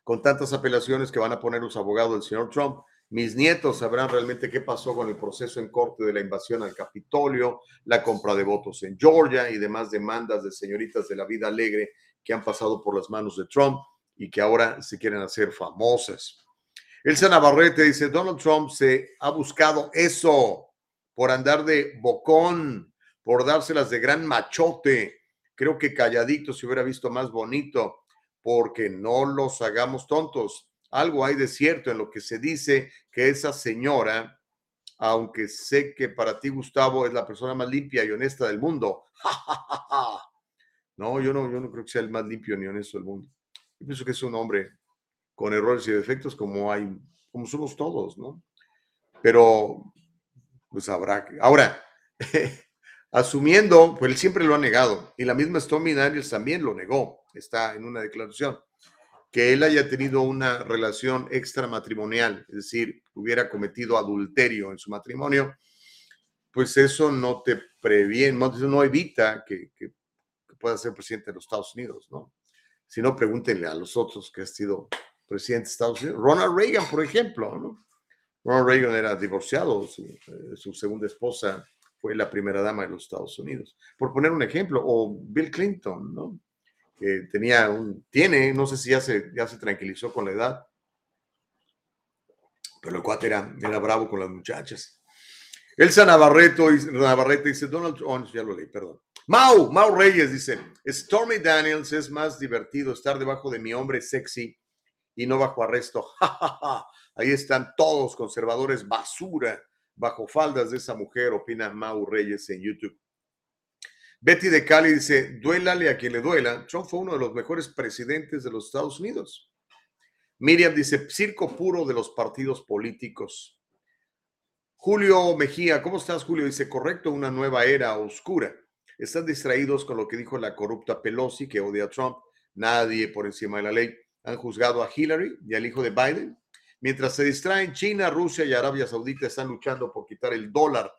Con tantas apelaciones que van a poner los abogados del señor Trump, mis nietos sabrán realmente qué pasó con el proceso en corte de la invasión al Capitolio, la compra de votos en Georgia y demás demandas de señoritas de la vida alegre que han pasado por las manos de Trump y que ahora se quieren hacer famosas. Elsa Navarrete dice, Donald Trump se ha buscado eso por andar de bocón, por dárselas de gran machote. Creo que calladito se hubiera visto más bonito, porque no los hagamos tontos. Algo hay de cierto en lo que se dice que esa señora, aunque sé que para ti, Gustavo, es la persona más limpia y honesta del mundo. no, yo no, yo no creo que sea el más limpio ni honesto del mundo. Yo pienso que es un hombre con errores y defectos como hay, como somos todos, ¿no? Pero, pues habrá que. Ahora, asumiendo, pues él siempre lo ha negado, y la misma Stormy Daniels también lo negó, está en una declaración, que él haya tenido una relación extramatrimonial, es decir, hubiera cometido adulterio en su matrimonio, pues eso no te previene, no, evita que, pueda ser presidente de los Estados Unidos, ¿no? Si no, pregúntenle a los otros que ha sido presidente de Estados Unidos. Ronald Reagan, por ejemplo, ¿no? Ronald Reagan era divorciado, su, eh, su, segunda esposa fue la primera dama de los Estados Unidos. Por poner un ejemplo, o Bill Clinton, ¿no? Que tenía un, tiene, no sé si ya se, ya se tranquilizó con la edad, pero el cuate era, era bravo con las muchachas. Elsa Navarreto, Navarrete dice, Donald Trump, oh, ya lo leí, perdón. Mau, Mau Reyes dice, Stormy Daniels es más divertido estar debajo de mi hombre sexy y no bajo arresto. Ahí están todos conservadores basura bajo faldas de esa mujer, opina Mau Reyes en YouTube. Betty de Cali dice, duélale a quien le duela, Trump fue uno de los mejores presidentes de los Estados Unidos. Miriam dice, circo puro de los partidos políticos. Julio Mejía, ¿cómo estás, Julio? Dice, correcto, una nueva era oscura. Están distraídos con lo que dijo la corrupta Pelosi, que odia a Trump. Nadie por encima de la ley. Han juzgado a Hillary y al hijo de Biden. Mientras se distraen, China, Rusia y Arabia Saudita están luchando por quitar el dólar.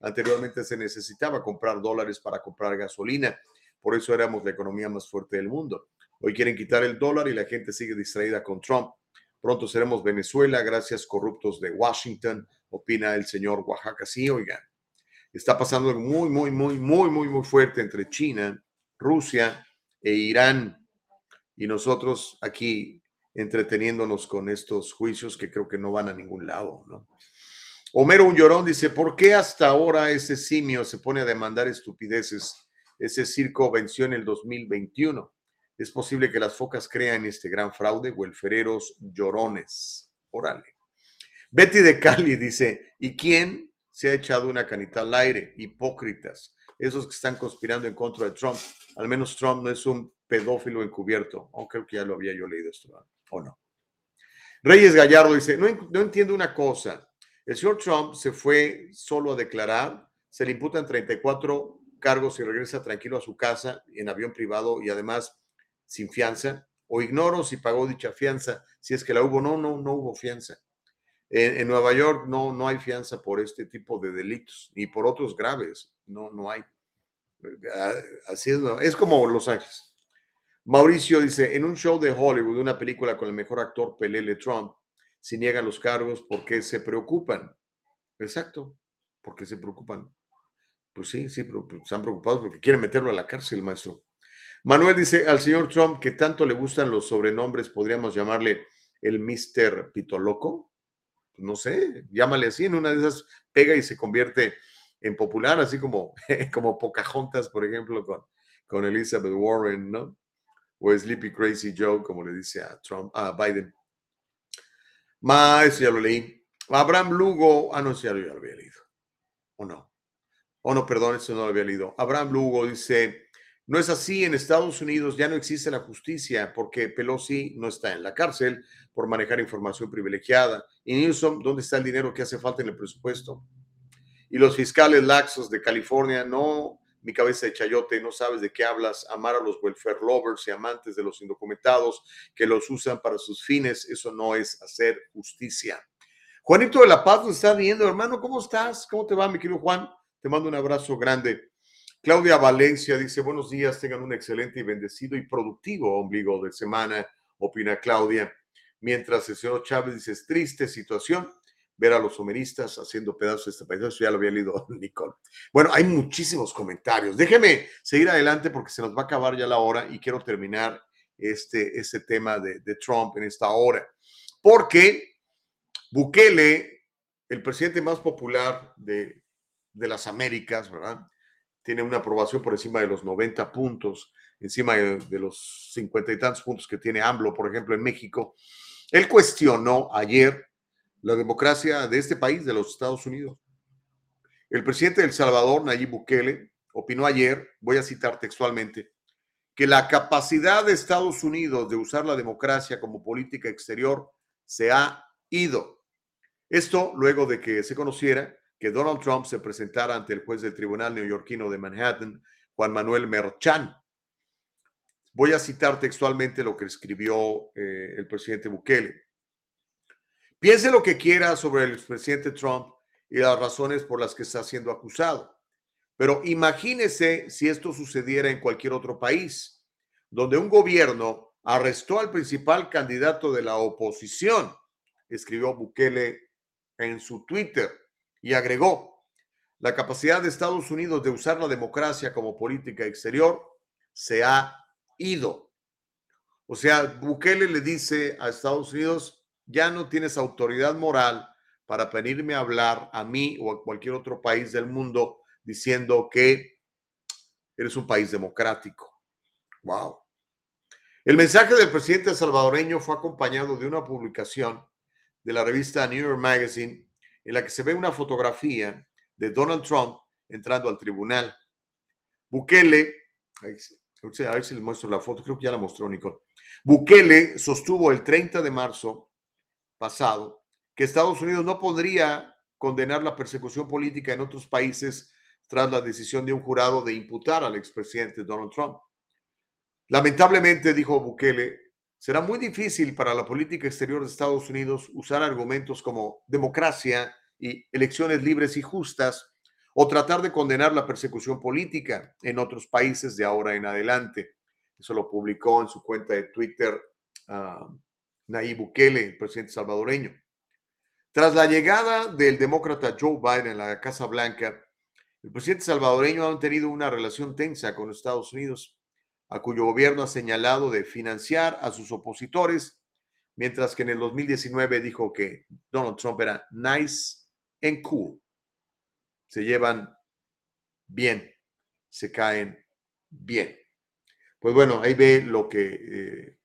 Anteriormente se necesitaba comprar dólares para comprar gasolina. Por eso éramos la economía más fuerte del mundo. Hoy quieren quitar el dólar y la gente sigue distraída con Trump. Pronto seremos Venezuela, gracias corruptos de Washington, opina el señor Oaxaca. Sí, oigan, está pasando muy, muy, muy, muy, muy, muy fuerte entre China, Rusia e Irán y nosotros aquí entreteniéndonos con estos juicios que creo que no van a ningún lado, ¿no? Homero Un Llorón dice, ¿por qué hasta ahora ese simio se pone a demandar estupideces? Ese circo venció en el 2021. Es posible que las focas crean este gran fraude, huelfereros llorones. Órale. Betty de Cali dice, ¿y quién se ha echado una canita al aire? Hipócritas. Esos que están conspirando en contra de Trump. Al menos Trump no es un pedófilo encubierto. Oh, creo que ya lo había yo leído esto, ¿o no? Reyes Gallardo dice, no, no entiendo una cosa. El señor Trump se fue solo a declarar, se le imputan 34 cargos y regresa tranquilo a su casa en avión privado y además sin fianza, o ignoro si pagó dicha fianza, si es que la hubo, no, no, no hubo fianza. En, Nueva York no, no hay fianza por este tipo de delitos, ni por otros graves, no, no hay. Ah, así es, es como Los Ángeles. Mauricio dice, en un show de Hollywood, una película con el mejor actor Pelele Trump, si niegan los cargos, ¿por qué se preocupan? Exacto, ¿por qué se preocupan? Pues sí, sí, pero pues, están preocupados porque quieren meterlo a la cárcel, maestro. Manuel dice, al señor Trump, que tanto le gustan los sobrenombres, podríamos llamarle el Mr. Pitoloco. No sé, llámale así, en una de esas pega y se convierte en popular, así como, como Pocahontas, por ejemplo, con, con Elizabeth Warren, ¿no? o Sleepy Crazy Joe, como le dice a Trump, a Biden. Más, ya lo leí. Abraham Lugo, ah, no, ya lo había leído. ¿O no? O no, perdón, eso no lo había leído. Abraham Lugo dice, no es así, en Estados Unidos ya no existe la justicia porque Pelosi no está en la cárcel por manejar información privilegiada. Y Newsom, ¿dónde está el dinero que hace falta en el presupuesto? Y los fiscales laxos de California no mi cabeza de chayote, no sabes de qué hablas, amar a los welfare lovers y amantes de los indocumentados que los usan para sus fines, eso no es hacer justicia. Juanito de la Paz nos está viendo, hermano, ¿cómo estás? ¿Cómo te va, mi querido Juan? Te mando un abrazo grande. Claudia Valencia dice, buenos días, tengan un excelente y bendecido y productivo ombligo de semana, opina Claudia. Mientras el señor Chávez dice, es triste situación, ver a los someristas haciendo pedazos de este país. Eso ya lo había leído Nicole. Bueno, hay muchísimos comentarios. Déjeme seguir adelante porque se nos va a acabar ya la hora y quiero terminar este, este tema de, de Trump en esta hora. Porque Bukele, el presidente más popular de, de las Américas, ¿verdad? Tiene una aprobación por encima de los 90 puntos, encima de, de los cincuenta y tantos puntos que tiene AMLO, por ejemplo, en México. Él cuestionó ayer la democracia de este país, de los Estados Unidos. El presidente de Salvador, Nayib Bukele, opinó ayer, voy a citar textualmente, que la capacidad de Estados Unidos de usar la democracia como política exterior se ha ido. Esto luego de que se conociera que Donald Trump se presentara ante el juez del Tribunal Neoyorquino de Manhattan, Juan Manuel Merchan. Voy a citar textualmente lo que escribió eh, el presidente Bukele. Piense lo que quiera sobre el presidente Trump y las razones por las que está siendo acusado. Pero imagínese si esto sucediera en cualquier otro país, donde un gobierno arrestó al principal candidato de la oposición, escribió Bukele en su Twitter y agregó, la capacidad de Estados Unidos de usar la democracia como política exterior se ha ido. O sea, Bukele le dice a Estados Unidos, ya no tienes autoridad moral para venirme a hablar a mí o a cualquier otro país del mundo diciendo que eres un país democrático. Wow. El mensaje del presidente salvadoreño fue acompañado de una publicación de la revista New York Magazine en la que se ve una fotografía de Donald Trump entrando al tribunal. Bukele, a ver si les muestro la foto, que ya la mostró Nicole. Bukele sostuvo el 30 de marzo pasado que Estados Unidos no podría condenar la persecución política en otros países tras la decisión de un jurado de imputar al expresidente Donald Trump. Lamentablemente, dijo Bukele, será muy difícil para la política exterior de Estados Unidos usar argumentos como democracia y elecciones libres y justas o tratar de condenar la persecución política en otros países de ahora en adelante. Eso lo publicó en su cuenta de Twitter uh, Nayib Bukele, el presidente salvadoreño. Tras la llegada del demócrata Joe Biden a la Casa Blanca, el presidente salvadoreño ha tenido una relación tensa con Estados Unidos a cuyo gobierno ha señalado de financiar a sus opositores, mientras que en el 2019 dijo que Donald Trump era nice and cool. Se llevan bien, se caen bien. Pues bueno, ahí ve lo que eh,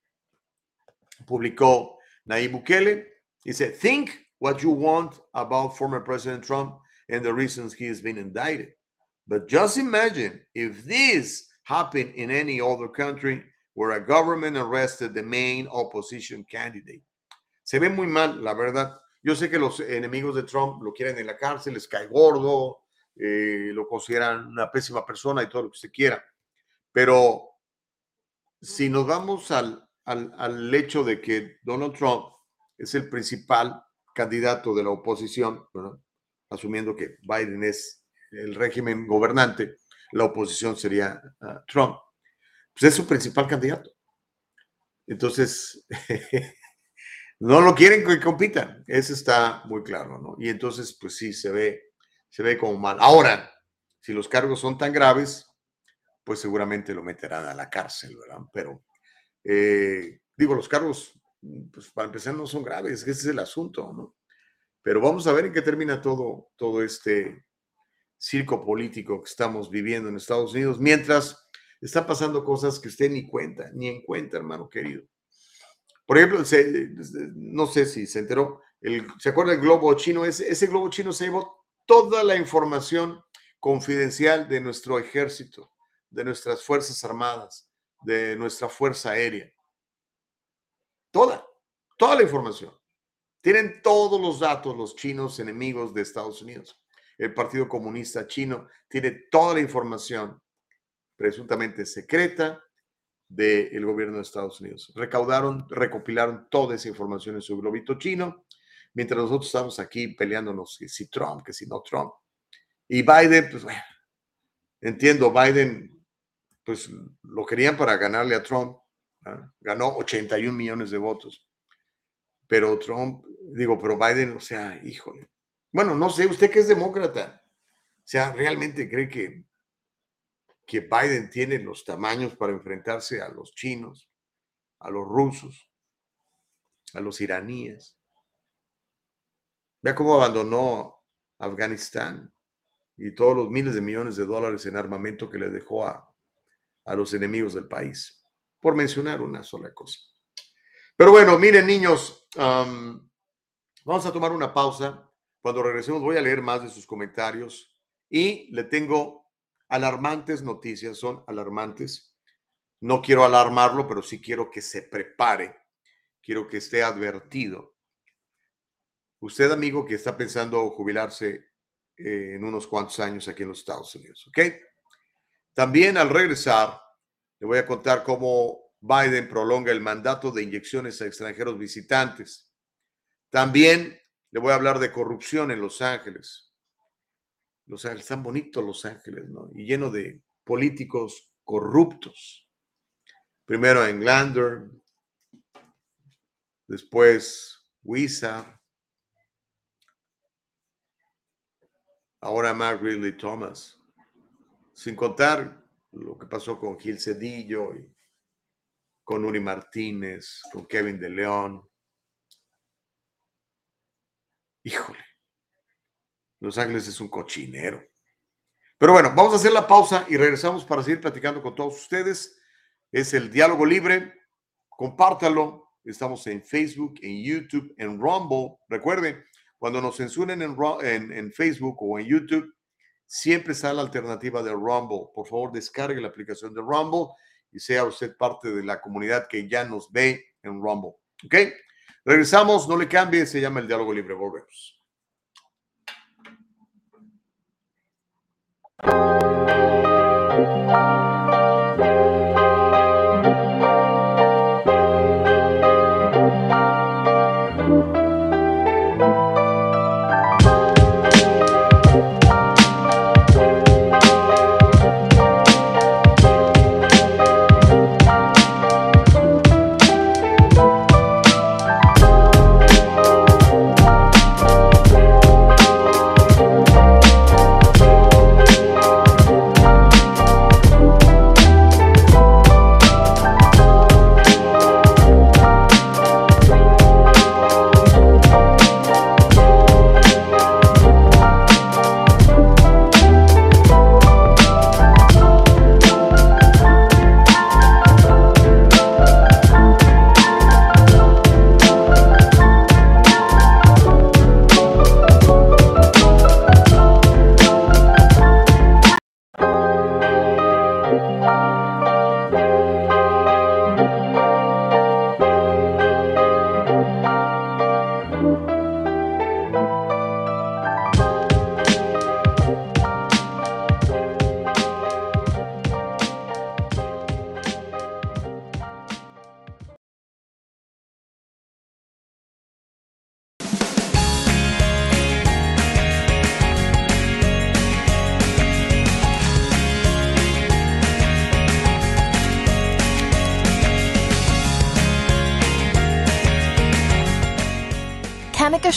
publicó Nayib Bukele. Dice, think what you want about former President Trump and the reasons he has been indicted. But just imagine if this happen in any other country where a government arrested the main opposition candidate. Se ve muy mal, la verdad. Yo sé que los enemigos de Trump lo quieren en la cárcel, les cae gordo, eh, lo consideran una pésima persona y todo lo que se quiera. Pero si nos vamos al, al, al hecho de que Donald Trump es el principal candidato de la oposición, asumiendo que Biden es el régimen gobernante, la oposición sería uh, Trump. Pues es su principal candidato. Entonces, no lo quieren que compitan. Eso está muy claro, ¿no? Y entonces, pues sí, se ve, se ve como mal. Ahora, si los cargos son tan graves, pues seguramente lo meterán a la cárcel, ¿verdad? Pero, eh, digo, los cargos, pues para empezar, no son graves, ese es el asunto, ¿no? Pero vamos a ver en qué termina todo, todo este, circo político que estamos viviendo en Estados Unidos, mientras están pasando cosas que usted ni cuenta, ni en cuenta, hermano querido. Por ejemplo, no sé si se enteró, el, ¿se acuerda del globo chino? Ese, ese globo chino se llevó toda la información confidencial de nuestro ejército, de nuestras Fuerzas Armadas, de nuestra Fuerza Aérea. Toda, toda la información. Tienen todos los datos los chinos enemigos de Estados Unidos el Partido Comunista Chino tiene toda la información presuntamente secreta del gobierno de Estados Unidos. Recaudaron, recopilaron toda esa información en su globito chino, mientras nosotros estamos aquí peleándonos que si Trump, que si no Trump. Y Biden, pues bueno, entiendo, Biden, pues lo querían para ganarle a Trump. Ganó 81 millones de votos. Pero Trump, digo, pero Biden, o sea, híjole, bueno, no sé, usted que es demócrata, o sea, ¿realmente cree que, que Biden tiene los tamaños para enfrentarse a los chinos? a los rusos, a los iraníes. Vea cómo abandonó Afganistán y todos los miles de millones de dólares en armamento que le dejó a, a los enemigos del país, por mencionar una sola cosa. Pero bueno, miren niños, vamos a tomar una pausa. Cuando regresemos voy a leer más de sus comentarios y le tengo alarmantes noticias, son alarmantes. No quiero alarmarlo, pero sí quiero que se prepare, quiero que esté advertido. Usted, amigo, que está pensando jubilarse eh, en unos cuantos años aquí en los Estados Unidos, ¿ok? También al regresar, le voy a contar cómo Biden prolonga el mandato de inyecciones a extranjeros visitantes. También le voy a hablar de corrupción en Los Ángeles. Los Ángeles, están bonitos Los Ángeles, ¿no? Y lleno de políticos corruptos. Primero Englander, después Wisa, ahora Mark Ridley Thomas sin contar lo que pasó con Gil Cedillo, y con Uri Martínez, con Kevin de León. Híjole, Los Ángeles es un cochinero. Pero bueno, vamos a hacer la pausa y regresamos para seguir platicando con todos ustedes. Es el diálogo libre. Compártalo. Estamos en Facebook, en YouTube, en Rumble. Recuerden, cuando nos censuren en, en, Facebook o en YouTube, siempre está la alternativa de Rumble. Por favor, descargue la aplicación de Rumble y sea usted parte de la comunidad que ya nos ve en Rumble. ¿Ok? Regresamos, no le cambie, se llama el diálogo libre. Volvemos. Thank you.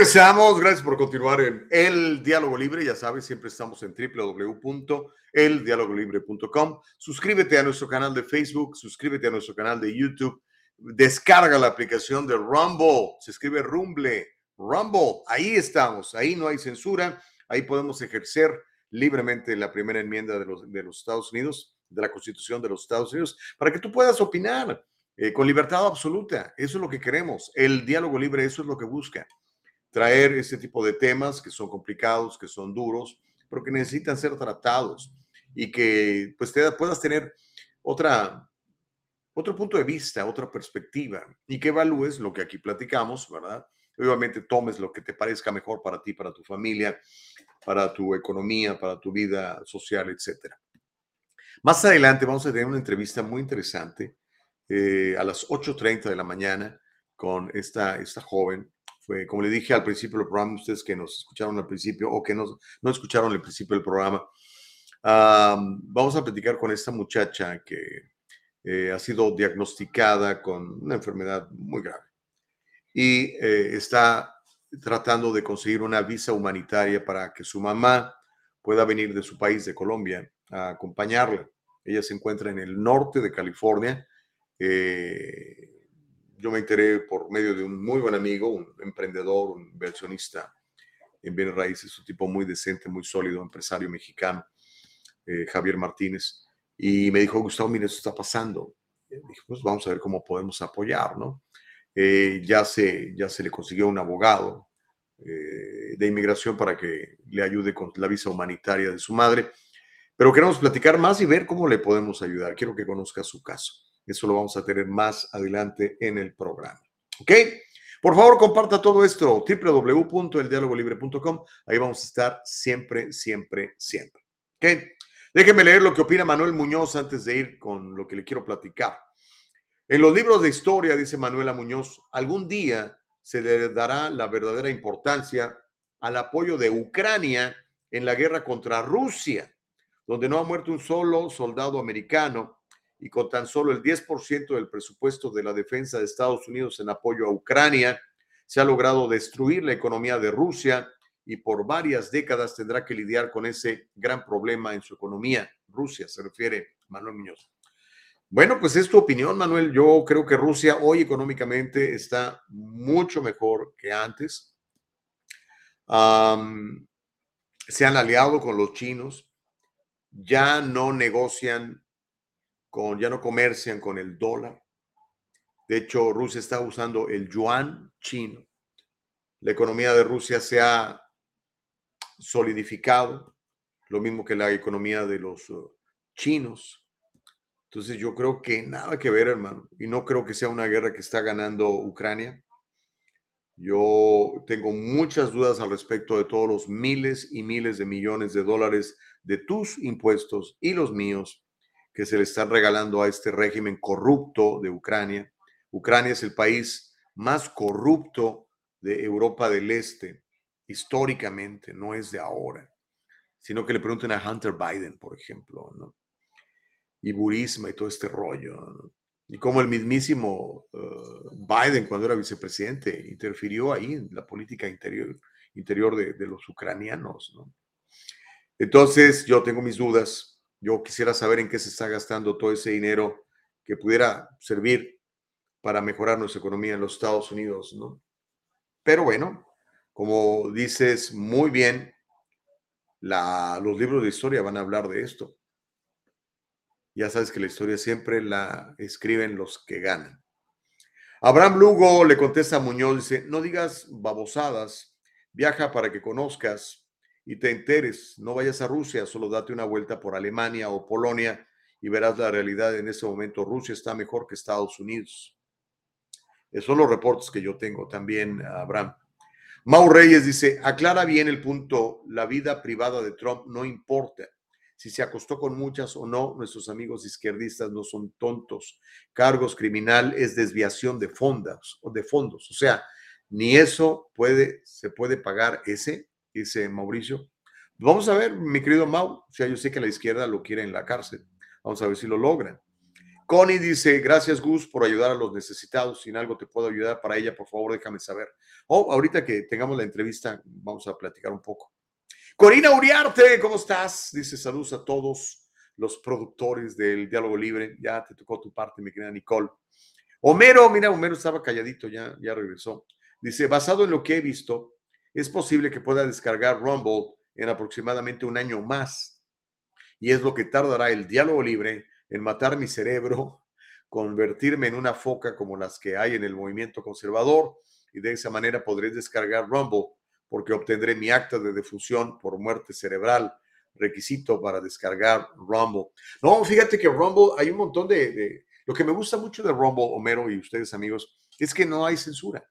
Regresamos, gracias por continuar en El Diálogo Libre. Ya sabes, siempre estamos en www.eldialogolibre.com. Suscríbete a nuestro canal de Facebook, suscríbete a nuestro canal de YouTube, descarga la aplicación de Rumble, se escribe Rumble, Rumble, ahí estamos, ahí no hay censura, ahí podemos ejercer libremente la primera enmienda de los, de los Estados Unidos, de la Constitución de los Estados Unidos, para que tú puedas opinar eh, con libertad absoluta. Eso es lo que queremos. El diálogo libre, eso es lo que busca traer ese tipo de temas que son complicados, que son duros, pero que necesitan ser tratados. y que pues te puedas tener otra, otro punto de vista, otra perspectiva y que evalúes lo que aquí platicamos, ¿verdad? Obviamente tomes lo que te parezca mejor para ti, para tu familia, para tu economía, para tu vida social, etcétera. Más adelante vamos a tener una entrevista muy interesante eh, a las 8.30 de la mañana con esta, esta joven. Fue, como le dije al principio del programa, ustedes que nos escucharon al principio o que no, no escucharon el principio del programa, vamos a platicar con esta muchacha que eh, ha sido diagnosticada con una enfermedad muy grave y eh, está tratando de conseguir una visa humanitaria para que su mamá pueda venir de su país, de Colombia, a acompañarla. Ella se encuentra en el norte de California. Eh, yo me enteré por medio de un muy buen amigo, un emprendedor, un inversionista en bienes raíces, un tipo muy decente, muy sólido, empresario mexicano, eh, Javier Martínez. Y me dijo, Gustavo, mire, eso está pasando. dije, pues vamos a ver cómo podemos apoyar, ¿no? Eh, ya, se, ya se le consiguió un abogado eh, de inmigración para que le ayude con la visa humanitaria de su madre. Pero queremos platicar más y ver cómo le podemos ayudar. Quiero que conozca su caso. Eso lo vamos a tener más adelante en el programa. ¿Ok? Por favor, comparta todo esto, www.eldialogolibre.com. Ahí vamos a estar siempre, siempre, siempre. ¿Ok? Déjenme leer lo que opina Manuel Muñoz antes de ir con lo que le quiero platicar. En los libros de historia, dice Manuela Muñoz, algún día se le dará la verdadera importancia al apoyo de Ucrania en la guerra contra Rusia, donde no ha muerto un solo soldado americano y con tan solo el 10% del presupuesto de la defensa de Estados Unidos en apoyo a Ucrania, se ha logrado destruir la economía de Rusia y por varias décadas tendrá que lidiar con ese gran problema en su economía. Rusia se refiere Manuel Muñoz. Bueno, pues es tu opinión, Manuel. Yo creo que Rusia hoy económicamente está mucho mejor que antes. se han aliado con los chinos, ya no negocian con, ya no comercian con el dólar. De hecho, Rusia está usando el yuan chino. La economía de Rusia se ha solidificado, lo mismo que la economía de los uh, chinos. Entonces yo creo que nada que ver, hermano. Y no creo que sea una guerra que está ganando Ucrania. Yo tengo muchas dudas al respecto de todos los miles y miles de millones de dólares de tus impuestos y los míos que se le están regalando a este régimen corrupto de Ucrania. Ucrania es el país más corrupto de Europa del Este, históricamente, no es de ahora, sino que le pregunten a Hunter Biden, por ejemplo, ¿no? y Burisma y todo este rollo. Y como el mismísimo uh, Biden, cuando era vicepresidente, interfirió ahí en la política interior, interior de, de los ucranianos. ¿no? Entonces, yo tengo mis dudas. Yo quisiera saber en qué se está gastando todo ese dinero que pudiera servir para mejorar nuestra economía en los Estados Unidos, ¿no? Pero bueno, como dices muy bien, los libros de historia van a hablar de esto. Ya sabes que la historia siempre la escriben los que ganan. Abraham Lugo le contesta a Muñoz, dice, no digas babosadas, viaja para que conozcas y te enteres, no vayas a Rusia, solo date una vuelta por Alemania o Polonia y verás la realidad. En ese momento Rusia está mejor que Estados Unidos. Esos son los reportes que yo tengo también, Abraham. Mau Reyes dice, aclara bien el punto, la vida privada de Trump no importa si se acostó con muchas o no, nuestros amigos izquierdistas no son tontos. Cargos criminal es desviación de fondos o de fondos, o sea, ni eso puede se puede pagar ese, dice Mauricio. Vamos a ver, mi querido Mau, o sea, yo sé que la izquierda lo quiere en la cárcel. Vamos a ver si lo logran. Connie dice, gracias Gus por ayudar a los necesitados. Si en algo te puedo ayudar para ella, por favor, déjame saber. Oh, ahorita que tengamos la entrevista, vamos a platicar un poco. Corina Uriarte, ¿cómo estás? Dice saludos a todos los productores del Diálogo Libre. Ya te tocó tu parte, mi querida Nicole. Homero, mira, Homero estaba calladito, ya, ya regresó. Dice, basado en lo que he visto, es posible que pueda descargar Rumble en aproximadamente un año más. Y es lo que tardará el Diálogo Libre en matar mi cerebro, convertirme en una foca como las que hay en el movimiento conservador y de esa manera podré descargar Rumble porque obtendré mi acta de defusión por muerte cerebral. requisito para descargar Rumble. No, fíjate que Rumble, hay un montón de, de, Lo que me gusta mucho de Rumble, Homero y ustedes amigos, es que no hay censura.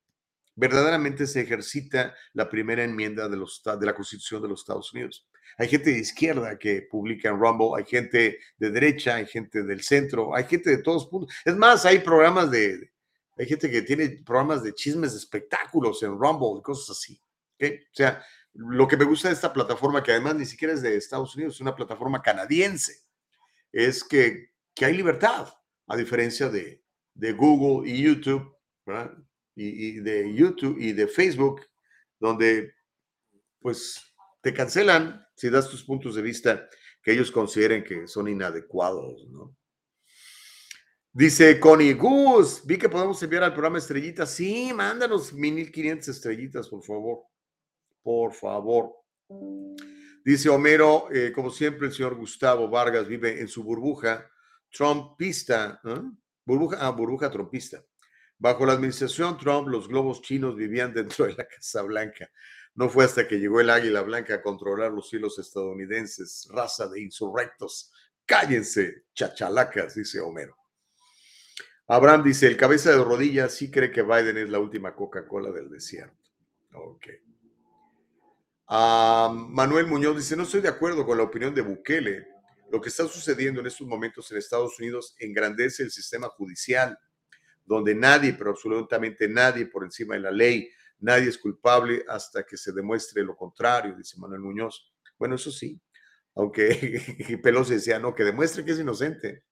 Verdaderamente se ejercita la primera enmienda de, los, de la Constitución de los Estados Unidos. Hay gente de izquierda que publica en Rumble, hay gente de derecha, hay gente del centro, hay gente de todos puntos. Es más, hay programas de, hay gente que tiene programas de chismes de espectáculos en Rumble y cosas así. O sea, lo que me gusta de esta plataforma, que además ni siquiera es de Estados Unidos, es una plataforma canadiense, es que, que hay libertad, a diferencia de, de Google y YouTube, ¿verdad? Y, de YouTube y de Facebook, donde pues te cancelan si das tus puntos de vista que ellos consideren que son inadecuados, ¿no? Dice Connie Gus, vi que podemos enviar al programa estrellitas. Sí, mándanos 1500 estrellitas, por favor. Por favor. Dice Homero, eh, como siempre, el señor Gustavo Vargas vive en su burbuja trumpista. ¿eh? Burbuja, ah, burbuja trumpista. Bajo la administración Trump, los globos chinos vivían dentro de la Casa Blanca. No fue hasta que llegó el águila blanca a controlar los cielos estadounidenses, raza de insurrectos. Cállense, chachalacas, dice Homero. Abraham dice, el cabeza de rodillas sí cree que Biden es la última Coca-Cola del desierto. Ok. Uh, Manuel Muñoz dice, no estoy de acuerdo con la opinión de Bukele. Lo que está sucediendo en estos momentos en Estados Unidos engrandece el sistema judicial, donde nadie, pero absolutamente nadie por encima de la ley, nadie es culpable hasta que se demuestre lo contrario, dice Manuel Muñoz. Bueno, eso sí, aunque Pelosi decía, no, que demuestre que es inocente.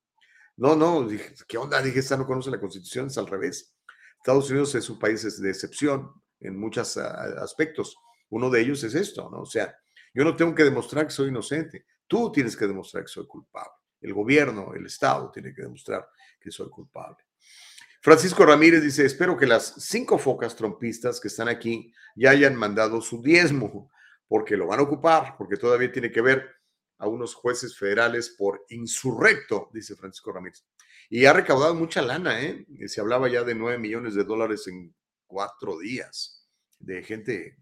No, no, ¿qué onda? Dije, esta no conoce la constitución, es al revés. Estados Unidos es un país de excepción en muchos aspectos. Uno de ellos es esto, ¿no? O sea, yo no tengo que demostrar que soy inocente. Tú tienes que demostrar que soy culpable. El gobierno, el Estado tiene que demostrar que soy culpable. Francisco Ramírez dice, espero que las cinco focas trompistas que están aquí ya hayan mandado su diezmo, porque lo van a ocupar, porque todavía tiene que ver a unos jueces federales por insurrecto, dice Francisco Ramírez. Y ha recaudado mucha lana, ¿eh? Se hablaba ya de 9 millones de dólares en cuatro días de gente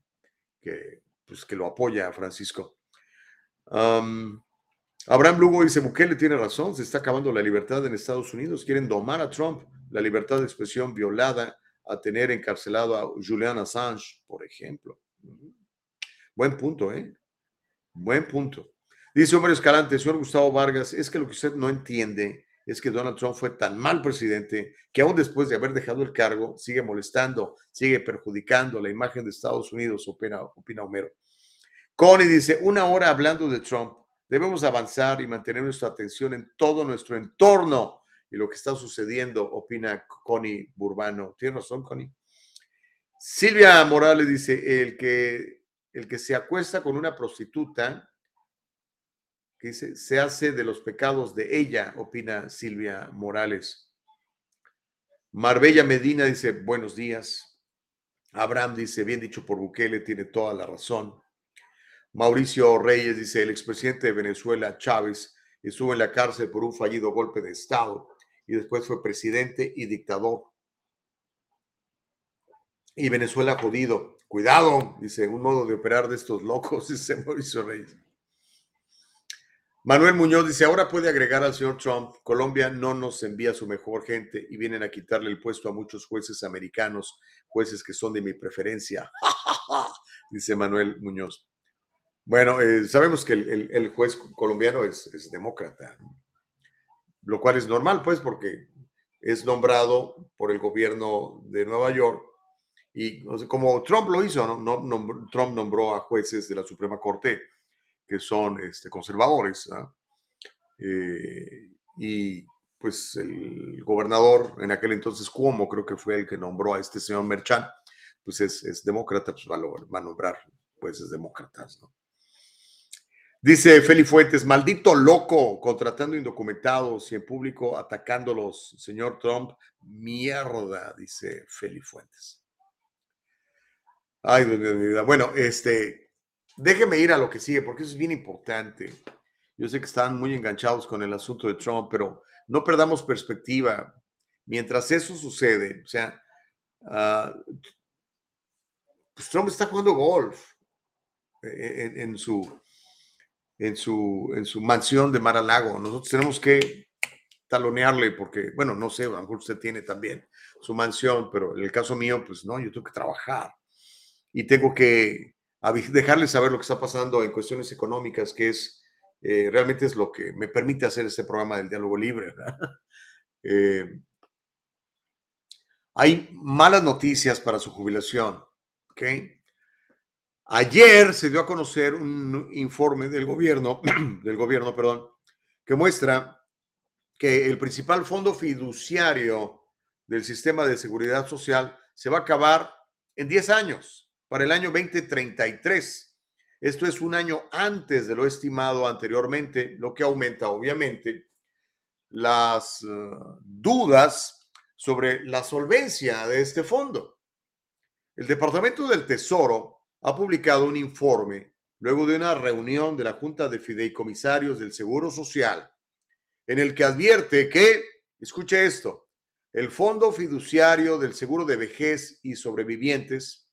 que, pues, que lo apoya a Francisco. Abraham Lugo dice, Bukele tiene razón, se está acabando la libertad en Estados Unidos, quieren domar a Trump, la libertad de expresión violada, a tener encarcelado a Julian Assange, por ejemplo. Buen punto, ¿eh? Buen punto. Dice Homero Escalante, señor Gustavo Vargas, es que lo que usted no entiende es que Donald Trump fue tan mal presidente que aún después de haber dejado el cargo sigue molestando, sigue perjudicando la imagen de Estados Unidos, opina, opina Homero. Connie dice, una hora hablando de Trump, debemos avanzar y mantener nuestra atención en todo nuestro entorno y lo que está sucediendo, opina Connie Burbano. ¿Tiene razón, Connie? Silvia Morales dice, el que, el que se acuesta con una prostituta que dice, se hace de los pecados de ella, opina Silvia Morales. Marbella Medina dice, buenos días. Abraham dice, bien dicho por Bukele, tiene toda la razón. Mauricio Reyes dice, el expresidente de Venezuela, Chávez, estuvo en la cárcel por un fallido golpe de Estado y después fue presidente y dictador. Y Venezuela jodido. Cuidado, dice, un modo de operar de estos locos, dice Mauricio Reyes. Manuel Muñoz dice, ahora puede agregar al señor Trump, Colombia no nos envía su mejor gente y vienen a quitarle el puesto a muchos jueces americanos, jueces que son de mi preferencia, dice Manuel Muñoz. Bueno, eh, sabemos que el, el, juez colombiano es, es, demócrata, lo cual es normal, pues, porque es nombrado por el gobierno de Nueva York y como Trump lo hizo, ¿no? No, Trump nombró a jueces de la Suprema Corte que son este, conservadores. Eh, y pues el gobernador en aquel entonces, Cuomo, creo que fue el que nombró a este señor Merchan, pues es, demócrata, pues va a, nombrar pues es demócratas, ¿no? Dice Feli Fuentes, maldito loco, contratando indocumentados y en público atacándolos, señor Trump, mierda, dice Feli Fuentes. Ay, Bueno, este, Déjeme ir a lo que sigue, porque eso es bien importante. Yo sé que están muy enganchados con el asunto de Trump, pero no perdamos perspectiva. Mientras eso sucede, o sea, uh, pues Trump está jugando golf en, en, su, en su, en su mansión de Mar a Lago. Nosotros tenemos que talonearle porque, bueno, no sé, a lo mejor usted tiene también su mansión, pero en el caso mío, pues no, yo tengo que trabajar y tengo que dejarle saber lo que está pasando en cuestiones económicas, que es eh, realmente es lo que me permite hacer este programa del diálogo libre. Eh, hay malas noticias para su jubilación. ¿okay? Ayer se dio a conocer un informe del gobierno, del gobierno, perdón, que muestra que el principal fondo fiduciario del sistema de seguridad social se va a acabar en 10 años, para el año 2033. Esto es un año antes de lo estimado anteriormente, lo que aumenta obviamente las uh, dudas sobre la solvencia de este fondo. El Departamento del Tesoro ha publicado un informe luego de una reunión de la Junta de Fideicomisarios del Seguro Social, en el que advierte que, escuche esto, el Fondo Fiduciario del Seguro de Vejez y Sobrevivientes,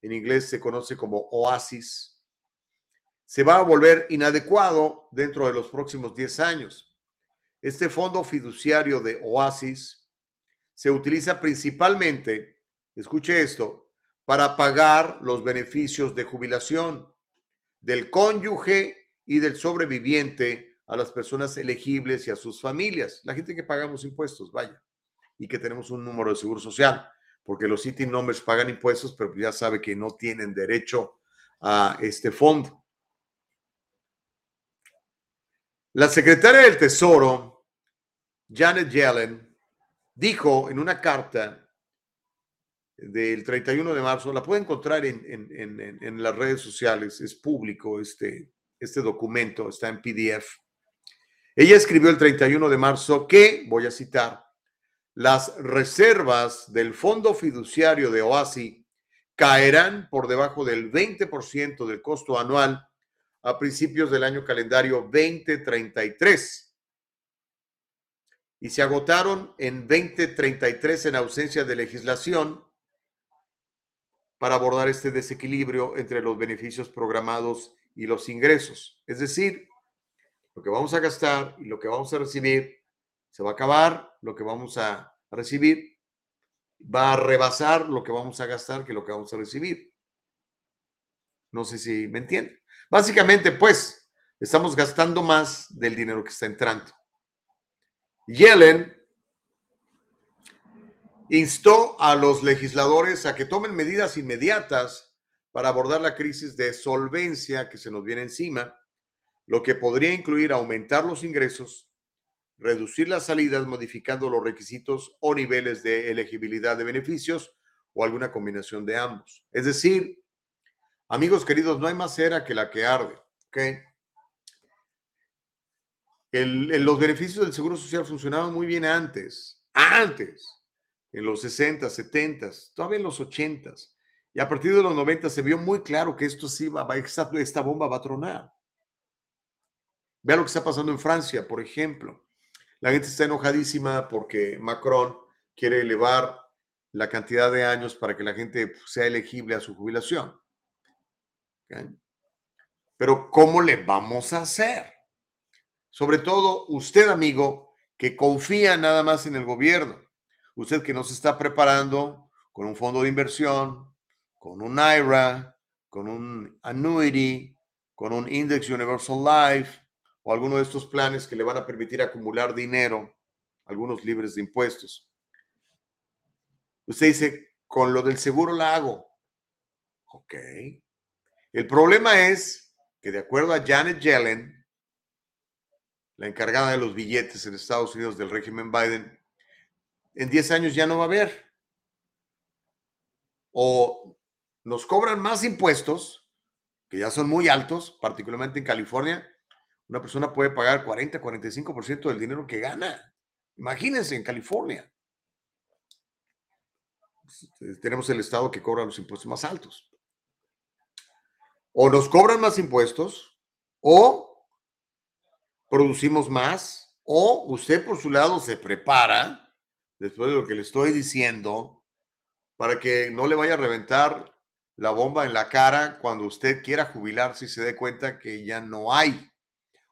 en inglés se conoce como OASIS, se va a volver inadecuado dentro de los próximos 10 años. Este fondo fiduciario de OASIS se utiliza principalmente, escuche esto, para pagar los beneficios de jubilación del cónyuge y del sobreviviente a las personas elegibles y a sus familias, la gente que pagamos impuestos, vaya y que tenemos un número de seguro social, porque los city numbers pagan impuestos, pero ya sabe que no tienen derecho a este fondo. La secretaria del Tesoro, Janet Yellen, dijo en una carta del 31 de marzo, la puede encontrar en, en, en, las redes sociales, es público este, este documento, está en PDF. Ella escribió el 31 de marzo que, voy a citar, las reservas del fondo fiduciario de OASI caerán por debajo del 20% del costo anual a principios del año calendario 2033 y se agotaron en 2033 en ausencia de legislación para abordar este desequilibrio entre los beneficios programados y los ingresos. Es decir, lo que vamos a gastar y lo que vamos a recibir se va a acabar, lo que vamos a recibir va a rebasar lo que vamos a gastar que lo que vamos a recibir. No sé si me entienden. Básicamente, pues, estamos gastando más del dinero que está entrando. Yellen instó a los legisladores a que tomen medidas inmediatas para abordar la crisis de solvencia que se nos viene encima, lo que podría incluir aumentar los ingresos reducir las salidas modificando los requisitos o niveles de elegibilidad de beneficios o alguna combinación de ambos. Es decir, amigos queridos, no hay más cera que la que arde. los beneficios del Seguro Social funcionaban muy bien antes, antes, en los 60, 70, todavía en los 80. Y a partir de los 90 se vio muy claro que esto sí va, esta, esta bomba va a tronar. Vea lo que está pasando en Francia, por ejemplo. La gente está enojadísima porque Macron quiere elevar la cantidad de años para que la gente sea elegible a su jubilación. Pero ¿cómo le vamos a hacer? Sobre todo usted, amigo, que confía nada más en el gobierno. Usted que no se está preparando con un fondo de inversión, con un IRA, con un annuity, con un Index Universal Life, o alguno de estos planes que le van a permitir acumular dinero, algunos libres de impuestos. Usted dice, con lo del seguro la hago. Ok. El problema es que de acuerdo a Janet Yellen, la encargada de los billetes en Estados Unidos del régimen Biden, en 10 años ya no va a haber. O nos cobran más impuestos, que ya son muy altos, particularmente en California, una persona puede pagar 40, 45% del dinero que gana. Imagínense en California. Tenemos el estado que cobra los impuestos más altos. O nos cobran más impuestos, o producimos más, o usted por su lado se prepara, después de lo que le estoy diciendo, para que no le vaya a reventar la bomba en la cara cuando usted quiera jubilarse y se dé cuenta que ya no hay.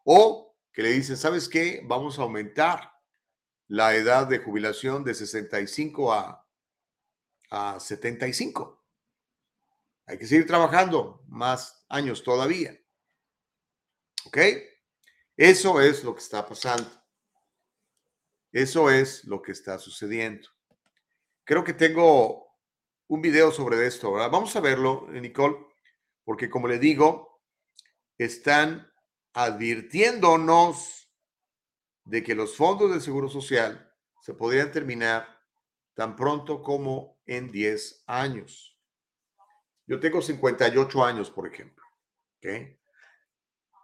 O que le dicen, ¿sabes qué? Vamos a aumentar la edad de jubilación de 65 a, a 75. Hay que seguir trabajando más años todavía. ¿Ok? Eso es lo que está pasando. Eso es lo que está sucediendo. Creo que tengo un video sobre esto. ¿verdad? Vamos a verlo, Nicole, porque como le digo, están advirtiéndonos de que los fondos de seguro social se podrían terminar tan pronto como en 10 años. Yo tengo 58 años, por ejemplo.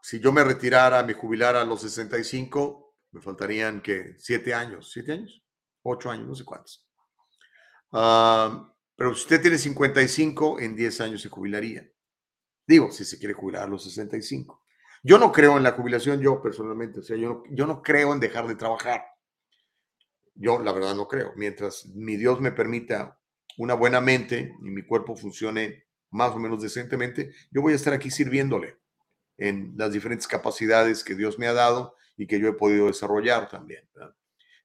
Si yo me retirara, me jubilara a los 65, me faltarían que 7 años, 7 años, 8 años, no sé cuántos. Ah, pero si usted tiene 55, en 10 años se jubilaría. Digo, si se quiere jubilar a los 65. Yo no creo en la jubilación, yo personalmente, o sea, yo no, yo no creo en dejar de trabajar. Yo la verdad no creo. Mientras mi Dios me permita una buena mente y mi cuerpo funcione más o menos decentemente, yo voy a estar aquí sirviéndole en las diferentes capacidades que Dios me ha dado y que yo he podido desarrollar también.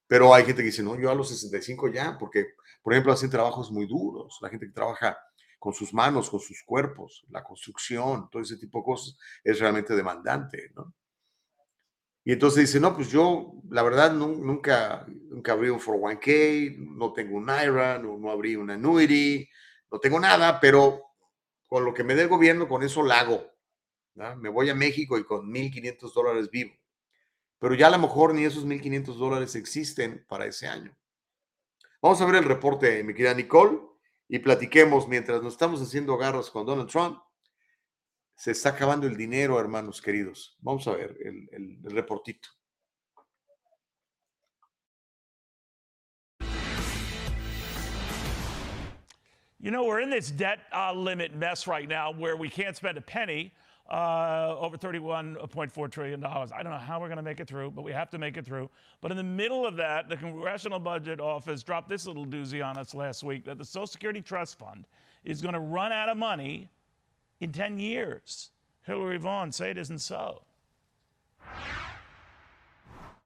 Pero hay gente que dice, no, yo a los 65 ya, porque, por ejemplo, hacen trabajos muy duros. La gente que trabaja con sus manos, con sus cuerpos, la construcción, todo ese tipo de cosas, es realmente demandante, ¿no? Y entonces dice, no, pues yo, la verdad, nunca, nunca abrí un 401k, no tengo un IRA, no, no abrí un annuity, no tengo nada, pero con lo que me dé el gobierno, con eso la hago. Me voy a México y con 1.500 dólares vivo. Pero ya a lo mejor ni esos 1.500 dólares existen para ese año. Vamos a ver el reporte, mi querida Nicole y platiquemos mientras nos estamos haciendo garras con Donald Trump. Se está acabando el dinero, hermanos queridos. Vamos a ver el reportito. You know, we're in this debt uh, limit mess right now where we can't spend a penny uh, over $31.4 trillion. I don't know how we're going to make it through, but we have to make it through. But in the middle of that, the Congressional Budget Office dropped this little doozy on us last week that the Social Security Trust Fund is going to run out of money in 10 years. Hillary Vaughn, say it isn't so.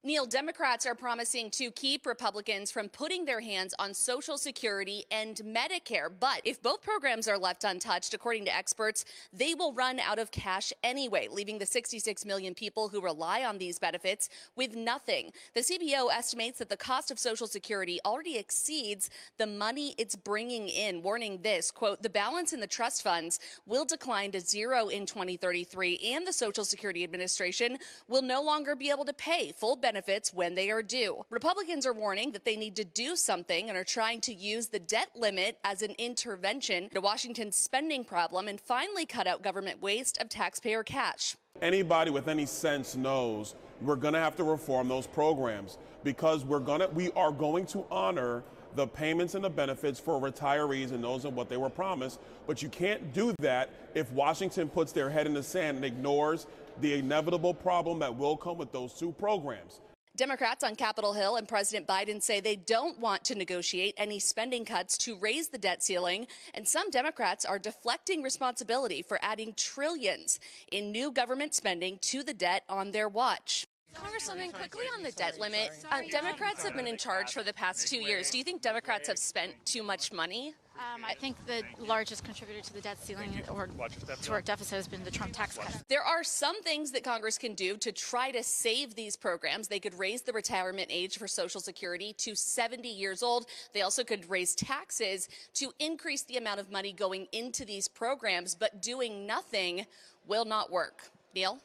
Neil, Democrats are promising to keep Republicans from putting their hands on Social Security and Medicare. But if both programs are left untouched, according to experts, they will run out of cash anyway, leaving the 66 million people who rely on these benefits with nothing. The CBO estimates that the cost of Social Security already exceeds the money it's bringing in, warning this quote, the balance in the trust funds will decline to zero in 2033, and the Social Security Administration will no longer be able to pay full benefits benefits when they are due. Republicans are warning that they need to do something and are trying to use the debt limit as an intervention to Washington's spending problem and finally cut out government waste of taxpayer cash. Anybody with any sense knows we're going to have to reform those programs because we're going to we are going to honor the payments and the benefits for retirees and those of what they were promised. But you can't do that if Washington puts their head in the sand and ignores the inevitable problem that will come with those two programs. Democrats on Capitol Hill and President Biden say they don't want to negotiate any spending cuts to raise the debt ceiling, and some Democrats are deflecting responsibility for adding trillions in new government spending to the debt on their watch. Congresswoman, quickly on the debt limit, uh, Democrats have been in charge for the past two years. Do you think Democrats have spent too much money? Um, I think the largest contributor to the debt ceiling or to our deficit has been the Trump tax cut. There are some things that Congress can do to try to save these programs. They could raise the retirement age for Social Security to 70 years old. They also could raise taxes to increase the amount of money going into these programs, but doing nothing will not work. Neil?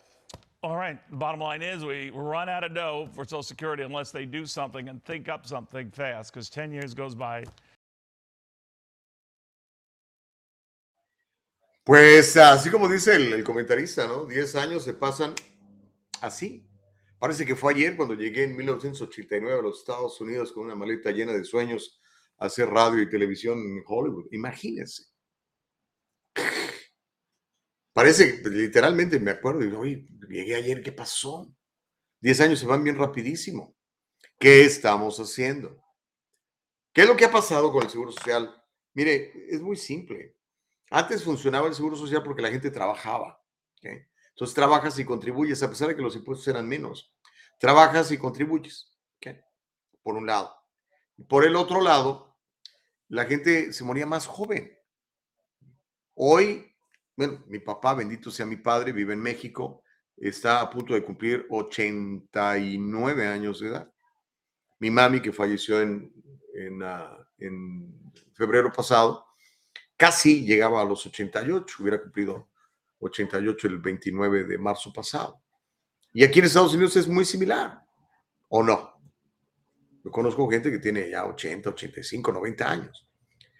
All right. The bottom line is we run out of dough for Social Security unless they do something and think up something fast because 10 years goes by. Pues así como dice el, el, comentarista, ¿no? 10 años se pasan así. Parece que fue ayer cuando llegué en 1989 a los Estados Unidos con una maleta llena de sueños a hacer radio y televisión en Hollywood. Imagínense. Parece, literalmente me acuerdo, y oye, llegué ayer, ¿qué pasó? Diez años se van bien rapidísimo. ¿Qué estamos haciendo? ¿Qué es lo que ha pasado con el Seguro Social? Mire, es muy simple. Antes funcionaba el seguro social porque la gente trabajaba. Entonces trabajas y contribuyes, a pesar de que los impuestos eran menos. Trabajas y contribuyes. ¿ok? Por un lado. Por el otro lado, la gente se moría más joven. Hoy, bueno, mi papá, bendito sea mi padre, vive en México, está a punto de cumplir 89 años de edad. Mi mami, que falleció en, en, ah, febrero pasado, casi llegaba a los 88, hubiera cumplido 88 el 29 de marzo pasado. Y aquí en Estados Unidos es muy similar, ¿o no? Yo conozco gente que tiene ya 80, 85, 90 años,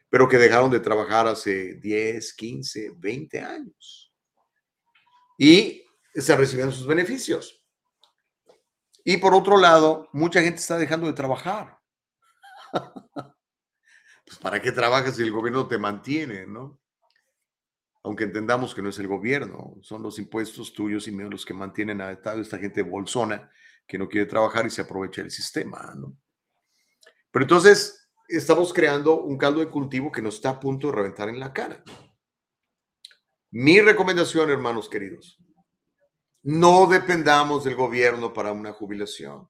pero que dejaron de trabajar hace 10, 15, 20 años. Y están recibiendo sus beneficios. Y por otro lado, mucha gente está dejando de trabajar. pues ¿para qué trabajas si el gobierno te mantiene, no? Aunque entendamos que no es el gobierno, son los impuestos tuyos y míos los que mantienen a esta gente bolsona que no quiere trabajar y se aprovecha del sistema, ¿no? Pero entonces estamos creando un caldo de cultivo que nos está a punto de reventar en la cara. Mi recomendación, hermanos queridos, no dependamos del gobierno para una jubilación.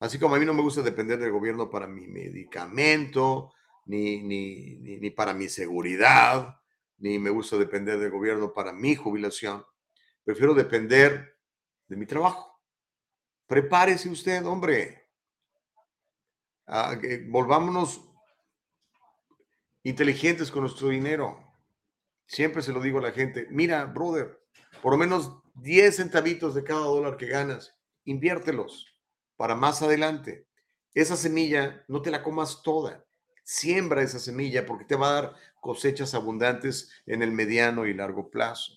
Así como a mí no me gusta depender del gobierno para mi medicamento, ni, ni, ni, para mi seguridad, ni me gusta depender del gobierno para mi jubilación. Prefiero depender de mi trabajo. Prepárese usted, hombre. Ah, volvámonos inteligentes con nuestro dinero. Siempre se lo digo a la gente, mira, brother, por lo menos 10 centavitos de cada dólar que ganas, inviértelos para más adelante. Esa semilla no te la comas toda. Siembra esa semilla porque te va a dar cosechas abundantes en el mediano y largo plazo.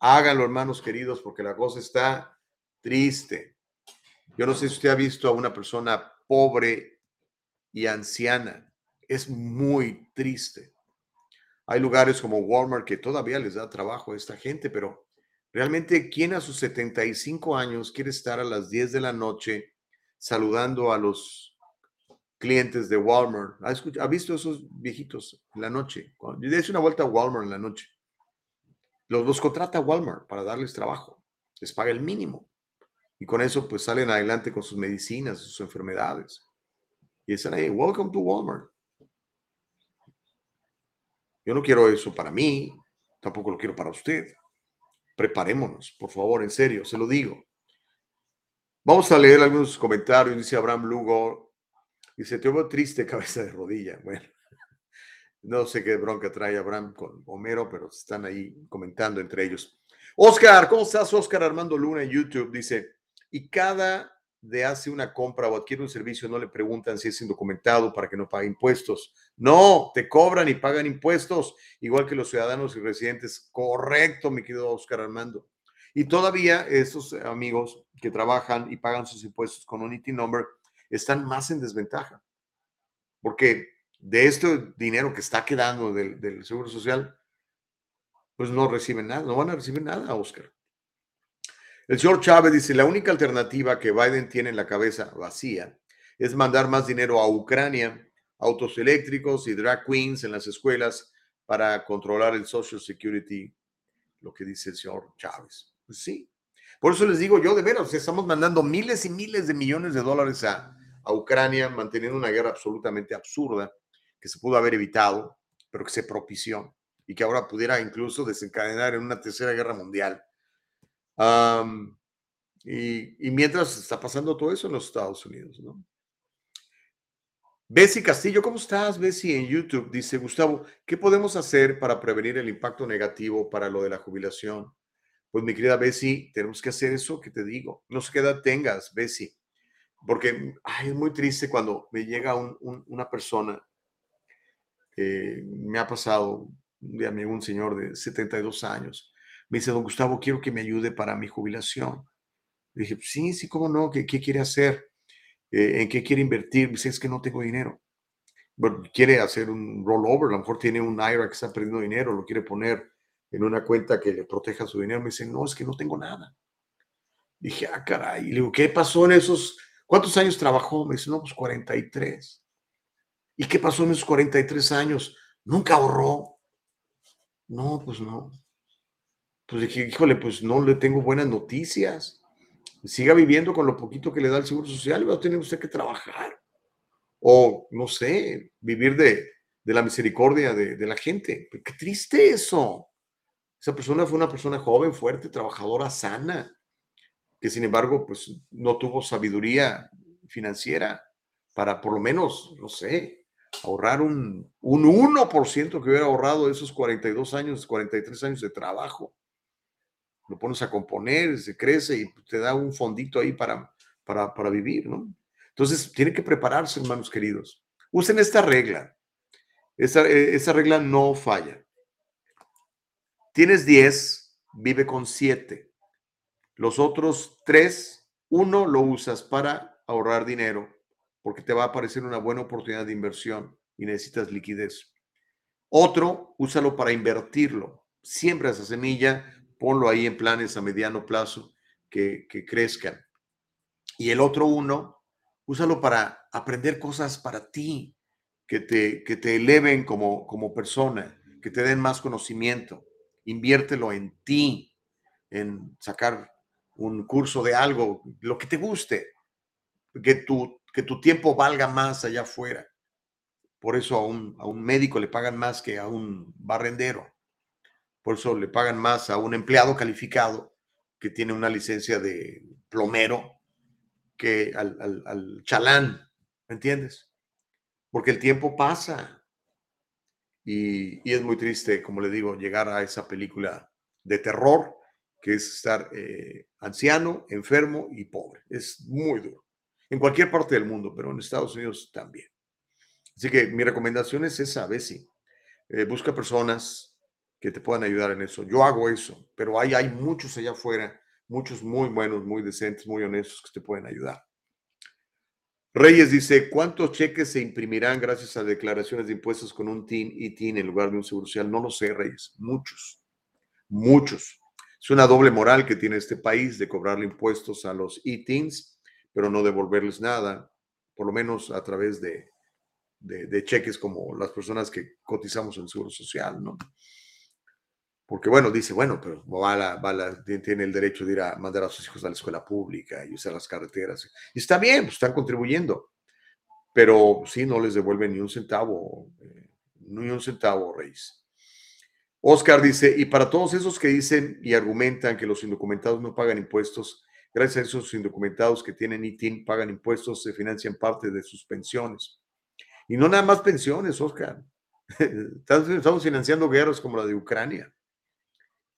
Háganlo, hermanos queridos, porque la cosa está triste. Yo no sé si usted ha visto a una persona pobre y anciana. Es muy triste. Hay lugares como Walmart que todavía les da trabajo a esta gente, pero Realmente, ¿quién a sus 75 años quiere estar a las 10 de la noche saludando a los clientes de Walmart? ¿Ha, visto esos viejitos en la noche? Dice una vuelta a Walmart en la noche. Los, los contrata Walmart para darles trabajo. Les paga el mínimo. Y con eso, pues salen adelante con sus medicinas, sus enfermedades. Y dicen ahí, welcome to Walmart. Yo no quiero eso para mí, tampoco lo quiero para usted preparémonos, por favor, en serio, se lo digo. Vamos a leer algunos comentarios, dice Abraham Lugo. Dice, te veo triste, cabeza de rodilla. Bueno, no sé qué bronca trae Abraham con Homero, pero están ahí comentando entre ellos. Oscar, ¿cómo estás? Oscar Armando Luna en YouTube dice, y cada de hace una compra o adquiere un servicio, no le preguntan si es indocumentado para que no pague impuestos. No, te cobran y pagan impuestos, igual que los ciudadanos y residentes. Correcto, mi querido Oscar Armando. Y todavía esos amigos que trabajan y pagan sus impuestos con un IT number están más en desventaja. Porque de este dinero que está quedando del, del Seguro Social, pues no reciben nada, no van a recibir nada, Oscar. El señor Chávez dice, la única alternativa que Biden tiene en la cabeza vacía es mandar más dinero a Ucrania, autos eléctricos y drag queens en las escuelas para controlar el Social Security, lo que dice el señor Chávez. Pues sí. Por eso les digo yo, de veras, estamos mandando miles y miles de millones de dólares a, a Ucrania, manteniendo una guerra absolutamente absurda que se pudo haber evitado, pero que se propició y que ahora pudiera incluso desencadenar en una tercera guerra mundial y, mientras está pasando todo eso en los Estados Unidos, ¿no? Bessie Castillo, ¿cómo estás, Bessie? En YouTube dice Gustavo, ¿qué podemos hacer para prevenir el impacto negativo para lo de la jubilación? Pues mi querida Bessie, tenemos que hacer eso que te digo. No sé qué tengas, Bessie, porque es muy triste cuando me llega una persona, me ha pasado un día un señor de 72 años, me dice, don Gustavo, quiero que me ayude para mi jubilación. Le dije, sí, sí, cómo no, ¿qué, qué quiere hacer? Eh, ¿En qué quiere invertir? Me dice, es que no tengo dinero. Bueno, quiere hacer un rollover, a lo mejor tiene un IRA que está perdiendo dinero, lo quiere poner en una cuenta que le proteja su dinero. Me dice, no, es que no tengo nada. Dije, ah, caray. Y le digo, ¿qué pasó en esos? ¿Cuántos años trabajó? Me dice, no, pues 43. ¿Y qué pasó en esos 43 años? Nunca ahorró. No, pues no. Pues dije, híjole, pues no le tengo buenas noticias. Siga viviendo con lo poquito que le da el Seguro Social y va a tener usted que trabajar. O, no sé, vivir de, de la misericordia de, de la gente. Qué triste eso. Esa persona fue una persona joven, fuerte, trabajadora, sana, que sin embargo, pues no tuvo sabiduría financiera para por lo menos, no sé, ahorrar un, un 1% que hubiera ahorrado esos 42 años, 43 años de trabajo. Lo pones a componer, se crece y te da un fondito ahí para, para, para vivir, ¿no? Entonces, tienen que prepararse, hermanos queridos. Usen esta regla. Esa, eh, esa regla no falla. Tienes 10, vive con 7. Los otros 3, uno lo usas para ahorrar dinero porque te va a aparecer una buena oportunidad de inversión y necesitas liquidez. Otro, úsalo para invertirlo. Siembra esa semilla, ponlo ahí en planes a mediano plazo que, que crezcan. Y el otro uno, úsalo para aprender cosas para ti, que te, que te eleven como, como persona, que te den más conocimiento. Inviértelo en ti, en sacar un curso de algo, lo que te guste, que tu, que tu tiempo valga más allá afuera. Por eso a un, a un médico le pagan más que a un barrendero. Por eso le pagan más a un empleado calificado que tiene una licencia de plomero que al, al, al chalán, ¿me entiendes? Porque el tiempo pasa. Y, y, es muy triste, como le digo, llegar a esa película de terror, que es estar eh, anciano, enfermo y pobre. Es muy duro en cualquier parte del mundo, pero en Estados Unidos también. Así que mi recomendación es esa, Bessie. Eh, busca personas que te puedan ayudar en eso. Yo hago eso, pero hay, hay muchos allá afuera, muchos muy buenos, muy decentes, muy honestos que te pueden ayudar. Reyes dice, ¿cuántos cheques se imprimirán gracias a declaraciones de impuestos con un TIN y TIN en lugar de un seguro social? No lo sé, Reyes. Muchos, muchos. Es una doble moral que tiene este país de cobrarle impuestos a los e-TINs pero no devolverles nada, por lo menos a través de, de, cheques como las personas que cotizamos en el Seguro Social, ¿no? Porque, bueno, dice, bueno, pero Bala tiene el derecho de ir a mandar a sus hijos a la escuela pública y usar las carreteras. Y está bien, pues están contribuyendo, pero sí, no les devuelven ni un centavo, eh, ni un centavo, Reyes. Oscar dice, y para todos esos que dicen y argumentan que los indocumentados no pagan impuestos, Gracias a esos indocumentados que tienen ITIN, pagan impuestos, se financian parte de sus pensiones. Y no nada más pensiones, Oscar. Estamos financiando guerras como la de Ucrania.